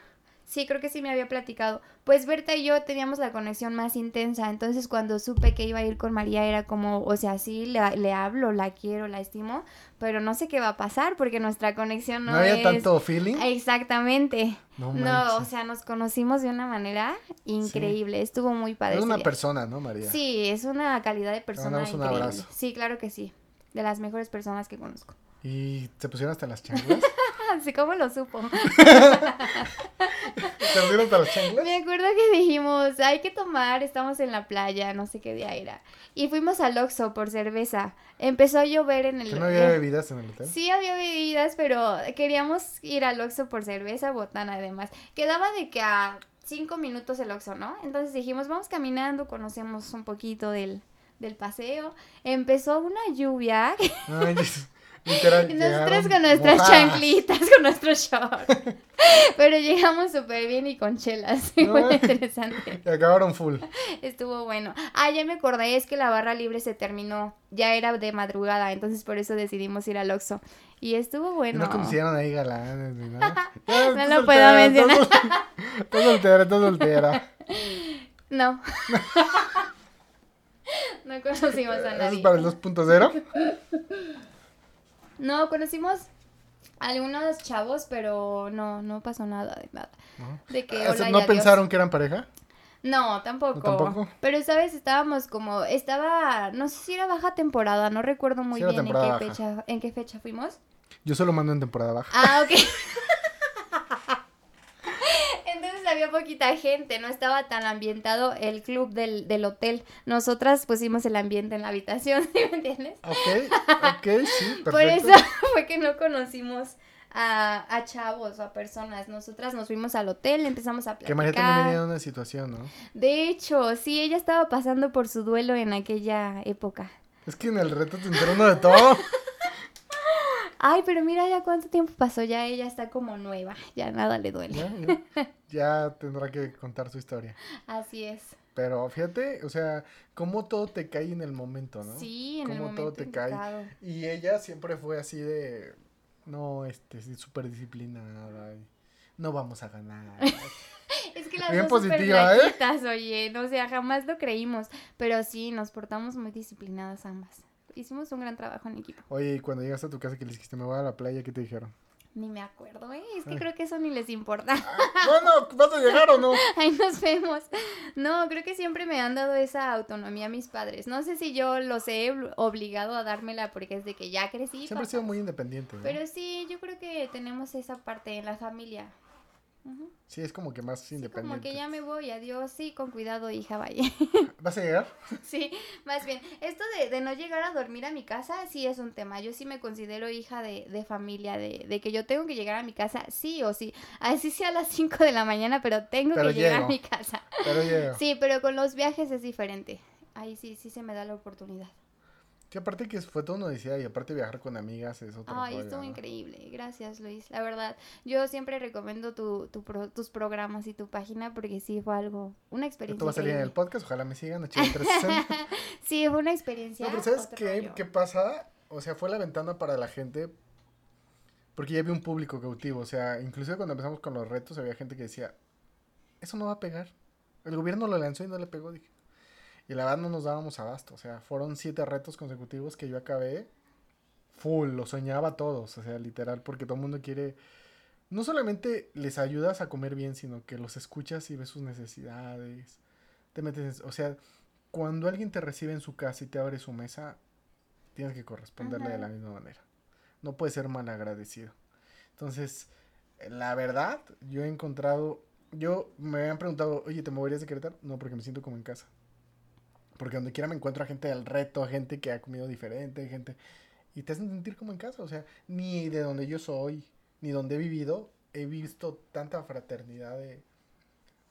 Sí, creo que sí me había platicado. Pues Berta y yo teníamos la conexión más intensa, entonces cuando supe que iba a ir con María era como, o sea, sí, le, le hablo, la quiero, la estimo, pero no sé qué va a pasar porque nuestra conexión no, No, había es... tanto feeling. Exactamente. No No, o sea, nos conocimos de una manera increíble, estuvo muy padre. Es una persona, ¿no, María? Sí, es una calidad de persona mandamos un increíble. abrazo. Sí, claro que sí. De las mejores personas que conozco. Y se pusieron hasta las chanclas. Así como lo supo. ¿Se pusieron hasta las chanclas? Me acuerdo que dijimos, hay que tomar, estamos en la playa, no sé qué día era. Y fuimos al Oxxo por cerveza. Empezó a llover en el... ¿Que no había eh, bebidas en el hotel? Sí había bebidas, pero queríamos ir al Oxxo por cerveza, botana además. Quedaba de que a cinco minutos el Oxxo, ¿no? Entonces dijimos, vamos caminando, conocemos un poquito del, del paseo. Empezó una lluvia. Ay, literal. Nosotros con nuestras mojadas. chanclitas, con nuestros shorts. Pero llegamos súper bien y con chelas. No. Fue interesante. Acabaron full. Estuvo bueno. Ah, ya me acordé, es que la barra libre se terminó. Ya era de madrugada, entonces por eso decidimos ir al Oxxo. Y estuvo bueno. no conocieron ahí galanes ni nada. No lo puedo mencionar. Estás soltera, estás soltera. No. no conocimos a Eso es nadie. para el 2.0. No, conocimos algunos chavos, pero no, no pasó nada de nada. ¿No? De que O sea, hola y ¿No pensaron que eran pareja? No, tampoco. ¿Tampoco? Pero, ¿sabes? Estábamos como, estaba, no sé si era baja temporada, no recuerdo muy Sí, bien en qué, fecha, en qué fecha fuimos. Yo solo mando en temporada baja. Ah, ok. Había poquita gente, no estaba tan ambientado el club del, del hotel. Nosotras pusimos el ambiente en la habitación, ¿sí me entiendes? Ok, ok, sí, perfecto. Por eso fue que no conocimos a, a chavos o a personas. Nosotras nos fuimos al hotel, empezamos a platicar. Que María también venía de una situación, ¿no? De hecho, sí, ella estaba pasando por su duelo en aquella época. Es que en el reto te enteró de todo. Ay, pero mira ya cuánto tiempo pasó, ya ella está como nueva, ya nada le duele. Ya, ya- ya tendrá que contar su historia. Así es. Pero fíjate, o sea, cómo todo te cae en el momento, ¿no? Sí, en el momento todo te cae. Y ella siempre fue así de, no, este, súper disciplinada. no vamos a ganar. Es que las Bien dos positiva, ¿eh? oye, no, o sea, jamás lo creímos, pero sí, nos portamos muy disciplinadas ambas. Hicimos un gran trabajo en equipo. Oye, y cuando llegaste a tu casa que le dijiste, me voy a la playa, ¿qué te dijeron? Ni me acuerdo, ¿eh? Es que Ay. creo que eso ni les importa. bueno, ¿vas a llegar o no? Ahí nos vemos. No, creo que siempre me han dado esa autonomía mis padres. No sé si yo los he obl- obligado a dármela porque es de que ya crecí. Siempre he sido muy independiente, ¿no? Pero sí, yo creo que tenemos esa parte en la familia. Sí, es como que más Sí, independiente. como que ya me voy, adiós, sí, con cuidado, hija, vaya. ¿Vas a llegar? Sí, más bien, esto de, de no llegar a dormir a mi casa sí es un tema. Yo sí me considero hija de, de familia, de, de que yo tengo que llegar a mi casa sí o sí. Así sea a las 5 de la mañana, pero tengo Pero que llegar a mi casa. Pero llego. Sí, pero con los viajes es diferente. Ahí sí, sí se me da la oportunidad. Que aparte que fue toda una y aparte viajar con amigas es otro Ay, estuvo ¿no? increíble. Gracias, Luis. La verdad, yo siempre recomiendo tu, tu pro- tus programas y tu página porque sí fue algo, una experiencia. Esto va a salir en el podcast, ojalá me sigan, HL360. Sí, fue una experiencia. No, pero ¿sabes qué, qué pasa? O sea, fue la ventana para la gente porque ya había un público cautivo. O sea, inclusive cuando empezamos con los retos había gente que decía, eso no va a pegar. El gobierno lo lanzó y no le pegó, dije. Y la verdad no nos dábamos abasto. O sea, fueron siete retos consecutivos que yo acabé full, lo soñaba a todos. O sea, literal, porque todo el mundo quiere... No solamente les ayudas a comer bien, sino que los escuchas y ves sus necesidades. Te metes, en- o sea, cuando alguien te recibe en su casa y te abre su mesa, tienes que corresponderle de la misma manera. No puedes ser mal agradecido. Entonces, la verdad, yo he encontrado, yo me habían preguntado, oye, ¿te moverías de Querétaro? No, porque me siento como en casa. Porque donde quiera me encuentro a gente del reto, a gente que ha comido diferente, gente... Y te hacen sentir como en casa, o sea, ni de donde yo soy, ni donde he vivido, he visto tanta fraternidad de...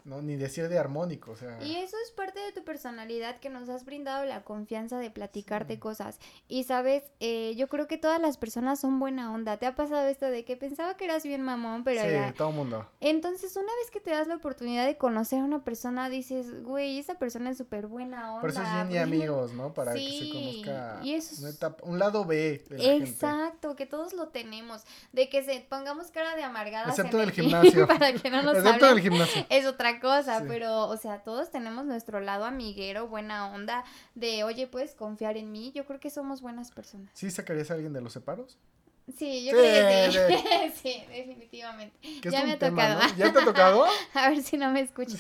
No, ni decir de armónico, o sea... Y eso es parte de tu personalidad que nos has brindado la confianza de platicarte Sí. cosas. Y sabes, eh, yo creo que todas las personas son buena onda. ¿Te ha pasado esto de que pensaba que eras bien mamón, pero sí, ya... todo mundo. Entonces, una vez que te das la oportunidad de conocer a una persona, dices, güey, esa persona es súper buena onda. Por eso es bien y güey". amigos, ¿no? Para que se conozca y eso es- una etapa- un lado B de la gente. Exacto, que todos lo tenemos. De que se pongamos cara de amargadas Excepto en en el gym gimnasio. para que no nos Excepto en el hablen. gimnasio. Es otra cosa, Sí. pero, o sea, todos tenemos nuestro lado amiguero, buena onda, de, oye, puedes confiar en mí. Yo creo que somos buenas personas. ¿Sí sacarías a alguien de los separos? Sí, yo Sí, creo que sí. sí, definitivamente. Ya me ha tema, tocado. ¿no? ¿Ya te ha tocado? A ver si no me escucho.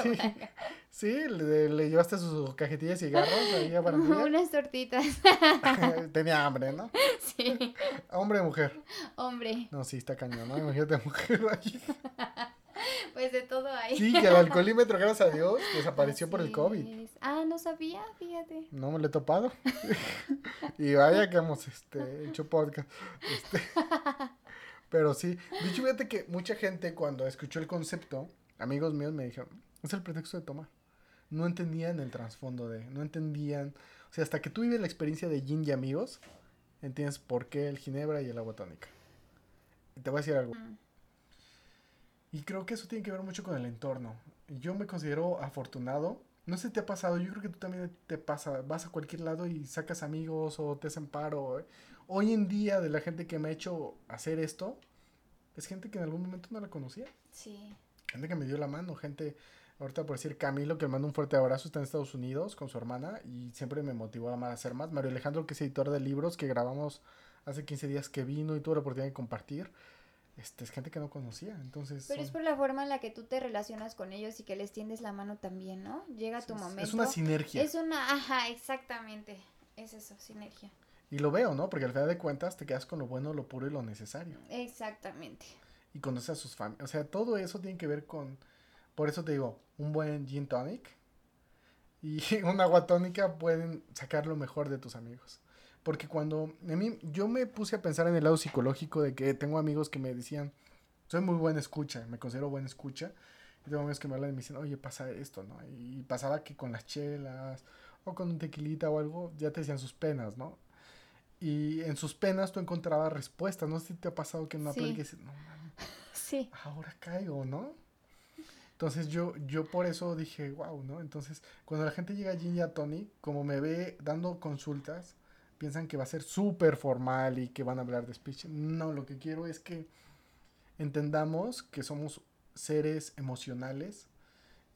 Sí. le, le llevaste su cajetilla de cigarros ahí a. Unas tortitas. Tenía hambre, ¿no? Sí, ¿Hombre o mujer? hombre, No, sí, está cañón, ¿no? Imagínate mujer ahí. pues de todo hay. Sí, que el alcoholímetro, gracias a Dios, desapareció por el COVID. es. Ah, no sabía, fíjate. No me lo he topado. y vaya que hemos este, hecho podcast. Este, pero sí. De hecho, fíjate que mucha gente cuando escuchó el concepto, amigos míos me dijeron, es el pretexto de tomar. No entendían el trasfondo de, no entendían. O sea, hasta que tú vives la experiencia de gin y amigos, entiendes por qué el ginebra y el agua tónica. Te voy a decir algo. Mm. Y creo que eso tiene que ver mucho con el entorno. Yo me considero afortunado. No sé si te ha pasado, yo creo que tú también te pasa. Vas a cualquier lado y sacas amigos o te hacen paro. Hoy en día, de la gente que me ha hecho hacer esto, es gente que en algún momento no la conocía. Sí. Gente que me dio la mano, gente, ahorita por decir Camilo, que le mando un fuerte abrazo, está en Estados Unidos con su hermana y siempre me motivó a hacer más. Mario Alejandro, que es editor de libros, que grabamos hace 15 días que vino y tuve la oportunidad de compartir. Este, es gente que no conocía, entonces... Pero es por la forma en la que tú te relacionas con ellos y que les tiendes la mano también, ¿no? Llega tu es- momento. Es una sinergia. Es una, ajá, exactamente. Es eso, sinergia. Y lo veo, ¿no? Porque al final de cuentas te quedas con lo bueno, lo puro y lo necesario. Exactamente. Y conoces a sus familias. O sea, todo eso tiene que ver con... Por eso te digo, un buen gin tonic y una agua tónica pueden sacar lo mejor de tus amigos. Porque cuando a mí, yo me puse a pensar en el lado psicológico de que tengo amigos que me decían, soy muy buena escucha, me considero buena escucha. Y tengo amigos que me hablan y me dicen, oye, pasa esto, ¿no? Y pasaba que con las chelas o con un tequilita o algo, ya te decían sus penas, ¿no? Y en sus penas tú encontrabas respuestas. No sé si te ha pasado que en una Sí. plática dices, no mames, Sí. ahora caigo, ¿no? Entonces yo, yo por eso dije, wow, ¿no? Entonces, cuando la gente llega allí a Tony, como me ve dando consultas, piensan que va a ser súper formal y que van a hablar de speech. No, lo que quiero es que entendamos que somos seres emocionales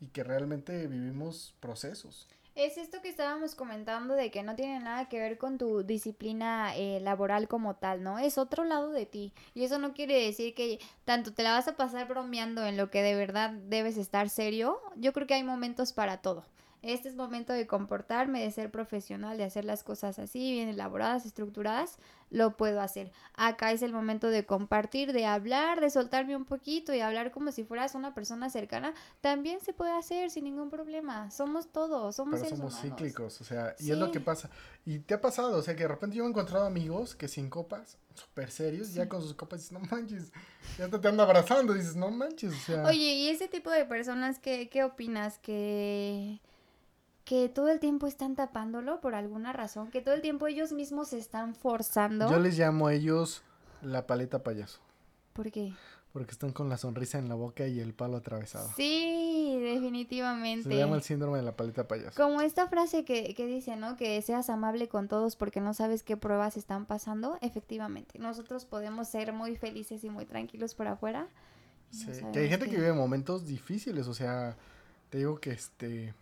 y que realmente vivimos procesos. Es esto que estábamos comentando de que no tiene nada que ver con tu disciplina eh, laboral como tal, ¿no? Es otro lado de ti. Y eso no quiere decir que tanto te la vas a pasar bromeando en lo que de verdad debes estar serio. Yo creo que hay momentos para todo. Este es momento de comportarme, de ser profesional, de hacer las cosas así, bien elaboradas, estructuradas, lo puedo hacer. Acá es el momento de compartir, de hablar, de soltarme un poquito y hablar como si fueras una persona cercana. También se puede hacer sin ningún problema. Somos todos, somos Pero somos cíclicos, o sea, y es lo que pasa. Y te ha pasado, o sea, que de repente yo he encontrado amigos que sin copas, súper serios, ya con sus copas dices, no manches, ya te, te ando abrazando, dices, no manches, o sea. Oye, ¿y ese tipo de personas qué, qué opinas? Que que todo el tiempo están tapándolo por alguna razón, que todo el tiempo ellos mismos se están forzando. Yo les llamo a ellos la paleta payaso. ¿Por qué? Porque están con la sonrisa en la boca y el palo atravesado. Sí, definitivamente. Se llama el síndrome de la paleta payaso. Como esta frase que, que dice, ¿no? Que seas amable con todos porque no sabes qué pruebas están pasando. Efectivamente, nosotros podemos ser muy felices y muy tranquilos por afuera. Sí, que hay gente que vive momentos difíciles, o sea, te digo que este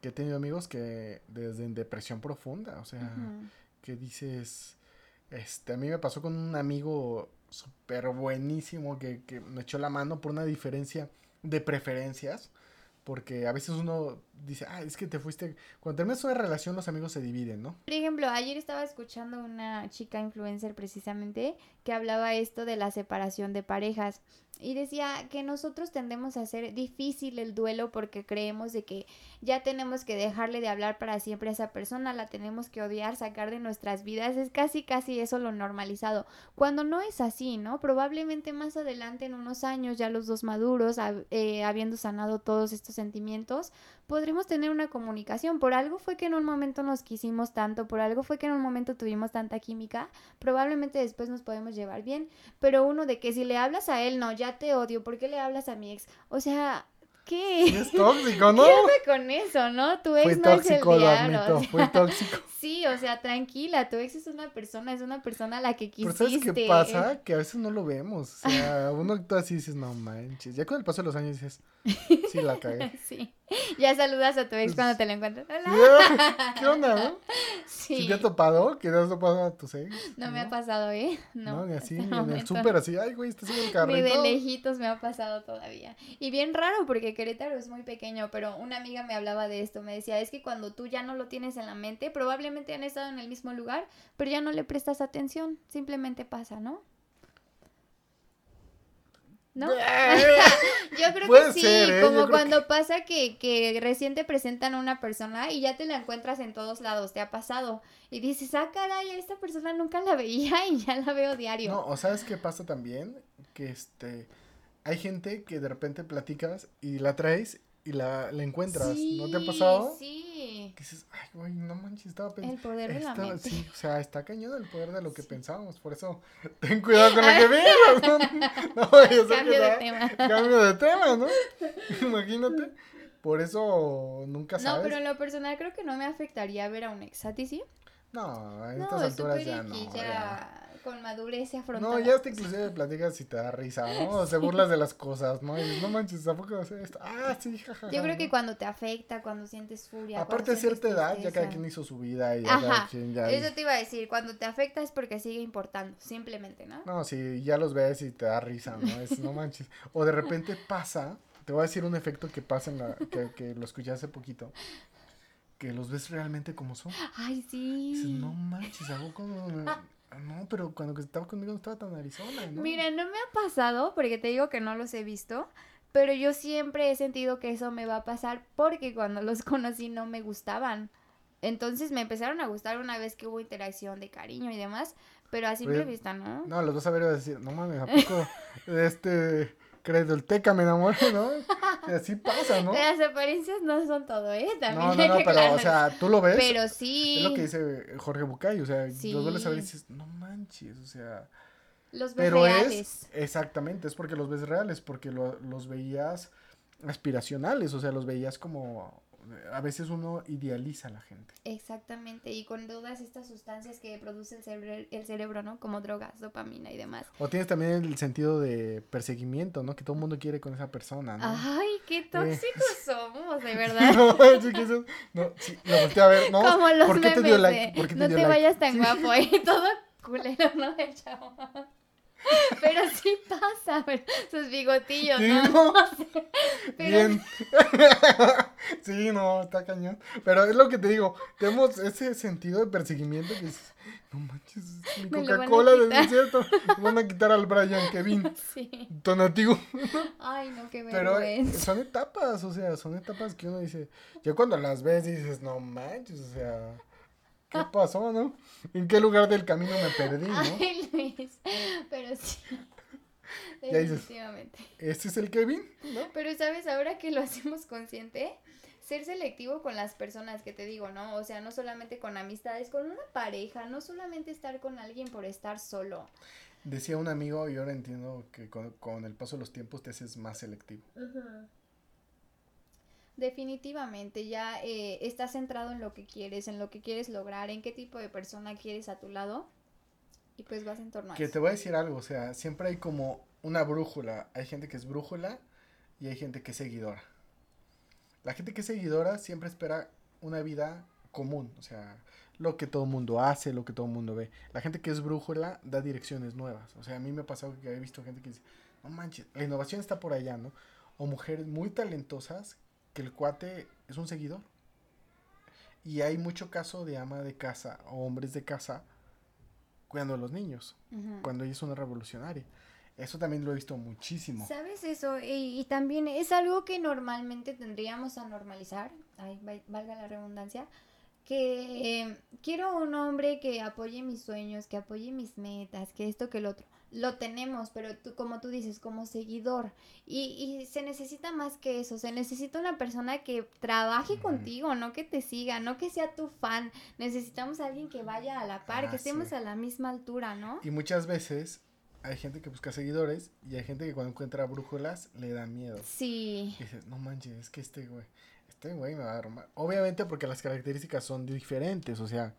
que he tenido amigos que desde en depresión profunda, o sea, que dices, este, a mí me pasó con un amigo súper buenísimo que, que me echó la mano por una diferencia de preferencias, porque a veces uno dice, ah, es que te fuiste, cuando terminas una relación los amigos se dividen, ¿no? Por ejemplo, ayer estaba escuchando una chica influencer precisamente que hablaba esto de la separación de parejas y decía que nosotros tendemos a hacer difícil el duelo porque creemos de que ya tenemos que dejarle de hablar para siempre a esa persona, la tenemos que odiar, sacar de nuestras vidas, es casi casi eso lo normalizado, cuando no es así, ¿no? Probablemente más adelante en unos años, ya los dos maduros, eh, habiendo sanado todos estos sentimientos, podremos tener una comunicación, por algo fue que en un momento nos quisimos tanto, por algo fue que en un momento tuvimos tanta química, probablemente después nos podemos llevar bien, pero uno de que si le hablas a él, no, ya te odio, ¿por qué le hablas a mi ex? O sea, ¿qué? Es tóxico, ¿no? ¿Qué con eso, no? Tu ex fue no tóxico, es el lo diablo. admito, o sea, fue tóxico. Sí, o sea, tranquila, tu ex es una persona, es una persona a la que Pero quisiste. ¿sabes qué pasa? Que a veces no lo vemos. O sea, uno actúa así y dices, no manches. Ya con el paso de los años dices, sí, la cagué. Sí. Ya saludas a tu ex cuando te lo encuentras. Hola. ¿Qué onda, no? Sí. ¿Sí te ha topado? ¿Que te has topado a tus ex? No me ha pasado, ¿eh? No, No, ni así, ni en el súper así, ay, güey, estás en el Ni carrito. de lejitos me ha pasado todavía. Y bien raro porque Querétaro es muy pequeño, pero una amiga me hablaba de esto. Me decía, es que cuando tú ya no lo tienes en la mente, probablemente han estado en el mismo lugar, pero ya no le prestas atención. Simplemente pasa, ¿no? ¿No? Yo creo Puede que sí, ser, ¿eh? como cuando pasa que, que recién te presentan a una persona y ya te la encuentras en todos lados, te ha pasado. Y dices, ah, caray, esta persona nunca la veía y ya la veo diario. No, o sabes qué pasa también, que este, hay gente que de repente platicas y la traes y la, la encuentras, ¿no te ha pasado? Sí. Que dices, ay, güey, no manches, estaba pensando. El poder de la mente. Sí, o sea, está cañón el poder de lo que pensábamos, por eso ten cuidado con lo que digas, ¿no? No que Cambio de tema. Cambio de tema, ¿no? Imagínate. Por eso nunca No, sabes. pero en lo personal creo que no me afectaría ver a un ex. ¿A ti sí? No, a No, estas es alturas ya no. ya, ya. Con madurez se afronta. No, ya hasta cosas. inclusive platicas y te da risa, ¿no? O se burlas de las cosas, ¿no? Y dices, no manches, ¿a poco hacer esto? Ah, sí, jajaja. Yo creo que cuando te afecta, cuando sientes furia. Aparte de cierta edad, ya cada quien hizo su vida y ya cada quien ya... eso te iba a decir, cuando te afecta es porque sigue importando, simplemente, ¿no? No, si ya los ves y te da risa, ¿no? Es, no manches. O de repente pasa, te voy a decir un efecto que pasa en la, que, que lo escuché hace poquito, que los ves realmente como son. Ay, sí. Dices, no manches, hago como... No, pero cuando estaba conmigo no estaba tan Arizona, ¿no? Mira, no me ha pasado, porque te digo que no los he visto, pero yo siempre he sentido que eso me va a pasar porque cuando los conocí no me gustaban. Entonces me empezaron a gustar una vez que hubo interacción de cariño y demás, pero a simple Oye, vista, ¿no? No, los vas a ver y vas a decir, no mames, ¿a poco este Credolteca me enamoré, no? Así pasa, ¿no? Las apariencias no son todo, ¿eh? También No, no, no, pero, o sea, tú lo ves. Pero sí, Es lo que dice Jorge Bucay, o sea, los vuelves a ver y Sí. dices, no manches, o sea. los ves Pero reales. es, exactamente, es porque los ves reales, porque lo- los veías aspiracionales, o sea, los veías como, a veces uno idealiza a la gente. Exactamente, y con todas estas sustancias que produce el cerebro, el cerebro, ¿no? Como drogas, dopamina y demás. O tienes también el sentido de perseguimiento, ¿no? Que todo el mundo quiere con esa persona, ¿no? Ay, qué tóxicos somos, de verdad. No, sí que eso- no, sí, lo volteé a ver, no, Como los ¿por qué te dio like? ¿Por qué te no dio te like? vayas tan Sí. guapo, ¿eh? Todo culero, ¿no? El chavo. Pero sí pasa. ver sus bigotillos, Sí, ¿no? ¿no? No pero- Bien. sí, no, está cañón. Pero es lo que te digo, tenemos ese sentido de perseguimiento que dices, no manches, mi Coca-Cola del quitar". desierto. Van a quitar al Brian Kevin, Sí. donativo. Ay, no, qué Pero eh, vergüenza. son etapas, o sea, son etapas que uno dice, ya cuando las ves dices, no manches, o sea, ¿qué pasó, no? ¿En qué lugar del camino me perdí, no? Ay, Luis. Pero sí. Definitivamente. ¿Este es el Kevin? ¿No? Pero, ¿sabes? Ahora que lo hacemos consciente, ser selectivo con las personas que te digo, ¿no? O sea, no solamente con amistades, con una pareja, no solamente estar con alguien por estar solo. Decía un amigo, y ahora entiendo que con, con el paso de los tiempos te haces más selectivo. Definitivamente, ya eh, estás centrado en lo que quieres, en lo que quieres lograr, en qué tipo de persona quieres a tu lado. Y pues vas en torno a Que eso. te voy a decir algo, o sea, siempre hay como una brújula. Hay gente que es brújula y hay gente que es seguidora. La gente que es seguidora siempre espera una vida común, o sea, lo que todo el mundo hace, lo que todo el mundo ve. La gente que es brújula da direcciones nuevas. O sea, a mí me ha pasado que he visto gente que dice, no manches, la innovación está por allá, ¿no? O mujeres muy talentosas que el cuate es un seguidor. Y hay mucho caso de ama de casa o hombres de casa cuidando a los niños cuando ella es una revolucionaria. Eso también lo he visto muchísimo. ¿Sabes eso? Y, y también es algo que normalmente tendríamos a normalizar, ay, va- valga la redundancia, que eh, quiero un hombre que apoye mis sueños, que apoye mis metas, que esto, que el otro. Lo tenemos, pero tú, como tú dices, como seguidor. Y, y se necesita más que eso, se necesita una persona que trabaje contigo, no que te siga, no que sea tu fan. Necesitamos a alguien que vaya a la par, Ah, que estemos sí. a la misma altura, ¿no? Y muchas veces hay gente que busca seguidores y hay gente que cuando encuentra brújulas le da miedo. Sí. Y dices, no manches, es que este güey, este güey me va a romper. Obviamente porque las características son diferentes, o sea,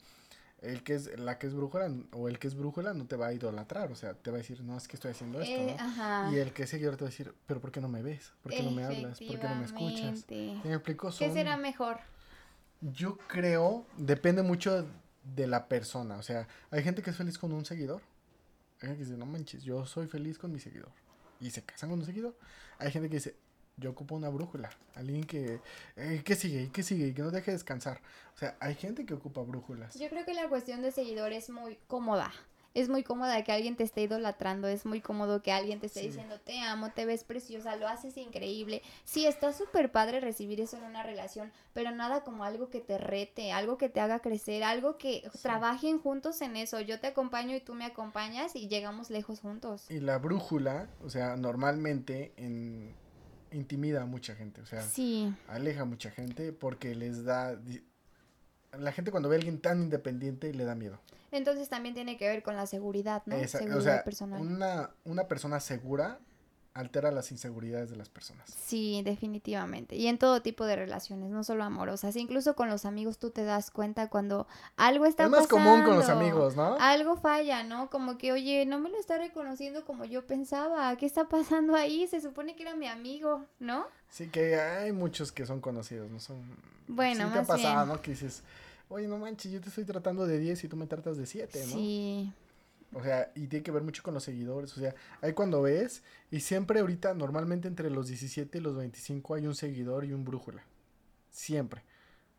el que es, la que es brújula o el que es brújula no te va a idolatrar, o sea, te va a decir, no, es que estoy haciendo esto, Eh, ¿no? ajá. Y el que es seguidor te va a decir, pero ¿por qué no me ves? ¿Por qué no me hablas? ¿Por qué no me escuchas? Efectivamente. ¿Sí ¿Me explico? ¿Qué Son- será mejor? Yo creo, depende mucho de la persona. O sea, hay gente que es feliz con un seguidor. Hay gente que dice, no manches, yo soy feliz con mi seguidor. Y se casan con un seguidor. Hay gente que dice, yo ocupo una brújula. Alguien que, eh, que sigue, y que sigue, y que no deje descansar. O sea, hay gente que ocupa brújulas. Yo creo que la cuestión de seguidor es muy cómoda. Es muy cómoda que alguien te esté idolatrando, es muy cómodo que alguien te esté Sí. diciendo te amo, te ves preciosa, lo haces increíble. Sí, está súper padre recibir eso en una relación, pero nada como algo que te rete, algo que te haga crecer, algo que Sí. trabajen juntos en eso. Yo te acompaño y tú me acompañas y llegamos lejos juntos. Y la brújula, o sea, normalmente en, intimida a mucha gente. O sea, Sí, aleja a mucha gente porque les da... La gente cuando ve a alguien tan independiente le da miedo. entonces también tiene que ver con la seguridad, ¿no? Esa- seguridad o sea, personal. Una, una persona segura altera las inseguridades de las personas. Sí, definitivamente. Y en todo tipo de relaciones, no solo amorosas. Incluso con los amigos tú te das cuenta cuando algo está es más pasando. común con los amigos, ¿no? Algo falla, ¿no? Como que, oye, no me lo está reconociendo como yo pensaba. ¿Qué está pasando ahí? Se supone que era mi amigo, ¿no? Sí, que hay muchos que son conocidos, ¿no? Son... Bueno, sí te ha más pasado, bien. ¿no? Que dices, oye, no manches, yo te estoy tratando de 10 y tú me tratas de 7, ¿no? Sí. O sea, y tiene que ver mucho con los seguidores. O sea, ahí cuando ves, y siempre ahorita, normalmente entre los 17 y los 25 hay un seguidor y un brújula. Siempre.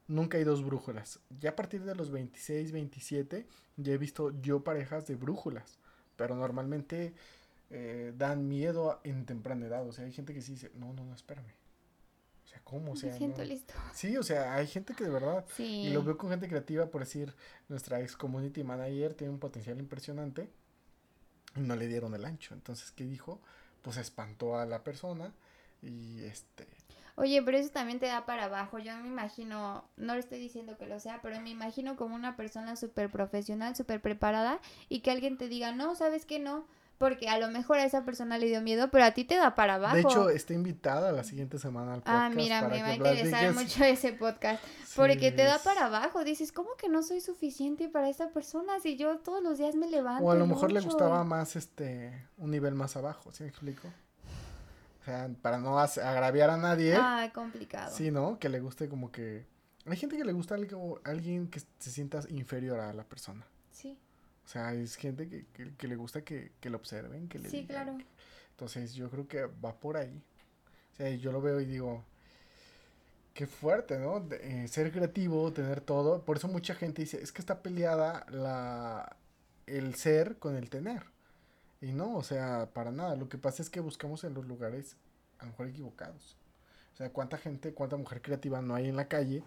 Nunca hay dos brújulas. Ya a partir de los 26, 27, ya he visto yo parejas de brújulas. Pero normalmente eh, dan miedo en temprana edad. O sea, hay gente que sí dice, no, no, no, espérame. Sea, ¿cómo? O sea, me siento no. listo. Sí, o sea, hay gente que de verdad Sí. y lo veo con gente creativa, por decir, nuestra ex community manager tiene un potencial impresionante y no le dieron el ancho. Entonces, ¿qué dijo? Pues espantó a la persona y este... Oye, pero eso también te da para abajo. Yo me imagino, no le estoy diciendo que lo sea, pero me imagino como una persona súper profesional, súper preparada y que alguien te diga, no, ¿sabes qué no? Porque a lo mejor a esa persona le dio miedo, pero a ti te da para abajo. De hecho, está invitada la siguiente semana al podcast. ah, mira, para me va a interesar mucho ese podcast. Sí, Porque te da para abajo. Dices, ¿cómo que no soy suficiente para esta persona si yo todos los días me levanto? O a lo mejor le gustaba más este un nivel más abajo, ¿sí me explico? O sea, para no agraviar a nadie. Ah, complicado. Sí, ¿no? Que le guste como que... Hay gente que le gusta algo, alguien que se sienta inferior a la persona. Sí, O sea, es gente que, que, que le gusta que, que lo observen, que le sí, digan, claro. Entonces yo creo que va por ahí. O sea, yo lo veo y digo, qué fuerte, ¿no? Eh, ser creativo, tener todo. Por eso mucha gente dice, es que está peleada la, el ser con el tener. Y no, o sea, para nada. Lo que pasa es que buscamos en los lugares a lo mejor equivocados. O sea, cuánta gente, cuánta mujer creativa no hay en la calle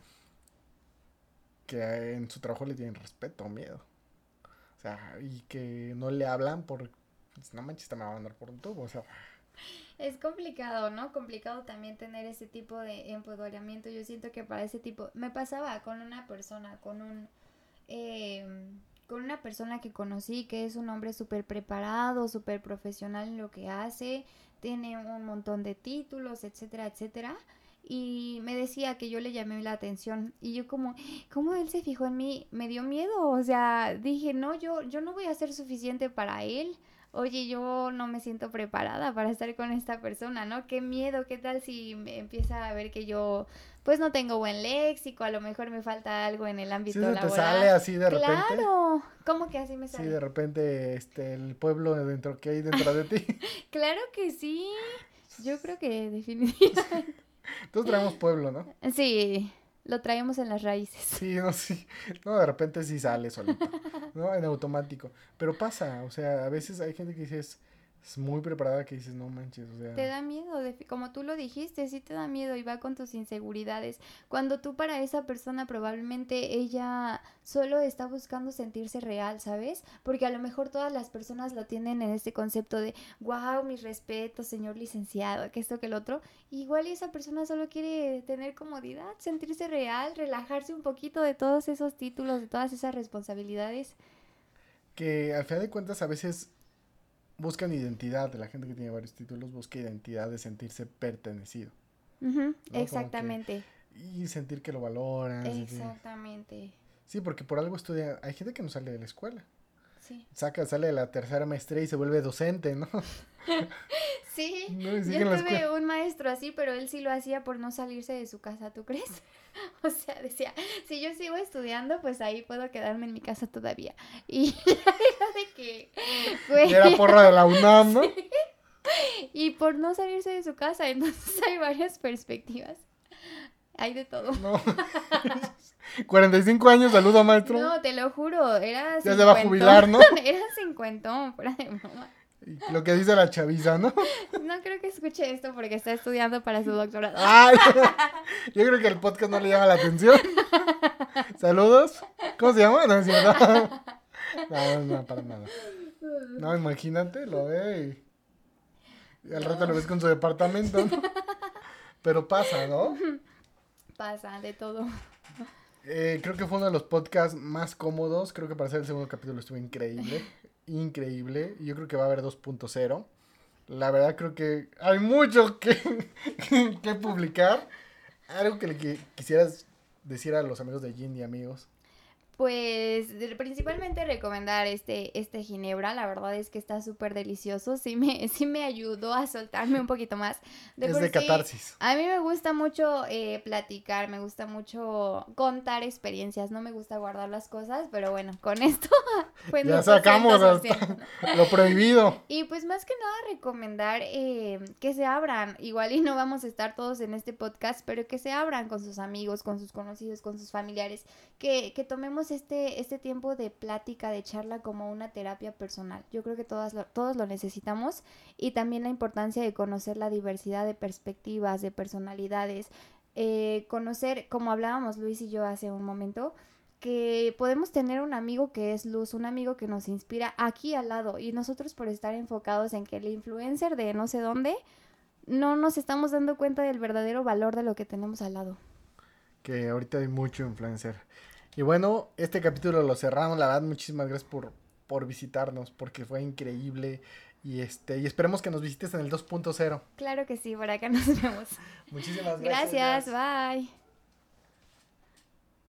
que en su trabajo le tienen respeto o miedo. Y que no le hablan por, pues, no manches, me va a mandar por un tubo, o sea. Es complicado, ¿no? Complicado también tener ese tipo de empoderamiento. Yo siento que para ese tipo, me pasaba con una persona, con un, eh, con una persona que conocí que es un hombre súper preparado, súper profesional en lo que hace, tiene un montón de títulos, etcétera, etcétera. Y me decía que yo le llamé la atención y yo como, ¿cómo él se fijó en mí? Me dio miedo, o sea, dije, no, yo, yo no voy a ser suficiente para él oye, yo no me siento preparada para estar con esta persona, ¿no? Qué miedo, qué tal si me empieza a ver que yo pues no tengo buen léxico, a lo mejor me falta algo en el ámbito sí, laboral. te sale así de repente. Claro, ¿cómo que así me sale? Sí, de repente este el pueblo dentro que hay dentro de ti. claro que sí. Yo creo que definitivamente. Todos traemos pueblo, ¿no? Sí. Lo traemos en las raíces. Sí, no, sí. No, de repente sí sale solito, ¿no? En automático. Pero pasa, o sea, a veces hay gente que dice, es muy preparada que dices, no manches, o sea. Te da miedo, como tú lo dijiste, sí te da miedo y va con tus inseguridades. Cuando tú para esa persona probablemente ella solo está buscando sentirse real, ¿sabes? Porque a lo mejor todas las personas lo tienen en este concepto de, wow, mis respetos, señor licenciado, que esto, que el otro. Igual esa persona solo quiere tener comodidad, sentirse real, relajarse un poquito de todos esos títulos, de todas esas responsabilidades. Que al final de cuentas a veces buscan identidad, de la gente que tiene varios títulos busca identidad de sentirse pertenecido. Exactamente. y sentir que lo valoran. Exactamente. Sí, porque por algo estudia, hay gente que no sale de la escuela. Sí. Saca, sale de la tercera maestría y se vuelve docente, ¿no? sí, yo tuve un maestro así, pero él sí lo hacía por no salirse de su casa, ¿tú crees? O sea, decía, si yo sigo estudiando, pues ahí puedo quedarme en mi casa todavía. Y era de que... Era porra de la UNAM, ¿no? Y por no salirse de su casa, entonces hay varias perspectivas. Hay de todo. No. 45 años, saludo maestro. No, te lo juro, era Ya se va a jubilar, ¿no? Era cincuentón, fuera de mamá. Lo que dice la chaviza, ¿no? No creo que escuche esto porque está estudiando para su doctorado. Ay, yo creo que el podcast no le llama la atención. Saludos. ¿Cómo se llama? No, no, no, para nada. No, imagínate, lo ve y, al rato lo ves con su departamento. Pero pasa, ¿no? Pasa, de todo. Eh, creo que fue uno de los podcasts más cómodos. Creo que para hacer el segundo capítulo estuvo increíble increíble. Yo creo que va a haber 2.0. La verdad creo que hay mucho que, que publicar. Algo que le quisieras decir a los amigos de Gin y amigos. Pues principalmente recomendar este, este ginebra, la verdad es que está súper delicioso, sí me, sí me ayudó a soltarme un poquito más. De es de catarsis. A mí me gusta mucho eh, platicar, me gusta mucho contar experiencias, no me gusta guardar las cosas, pero bueno, con esto pues ya sacamos lo prohibido. Y pues más que nada recomendar eh, que se abran, igual y no vamos a estar todos en este podcast, pero que se abran con sus amigos, con sus conocidos, con sus familiares, que, que este, este tiempo de plática, de charla como una terapia personal. Yo creo que todas lo, todos lo necesitamos y también la importancia de conocer la diversidad de perspectivas, de personalidades, eh, conocer, como hablábamos Luis y yo hace un momento, que podemos tener un amigo que es luz, un amigo que nos inspira aquí al lado y nosotros por estar enfocados en que el influencer de no sé dónde, no nos estamos dando cuenta del verdadero valor de lo que tenemos al lado. Que ahorita hay mucho influencer. Y bueno, este capítulo lo cerramos. La verdad, muchísimas gracias por, por visitarnos, porque fue increíble. Y este, y esperemos que nos visites en el 2.0. Claro que sí, por acá nos vemos. Muchísimas gracias. Gracias, bye.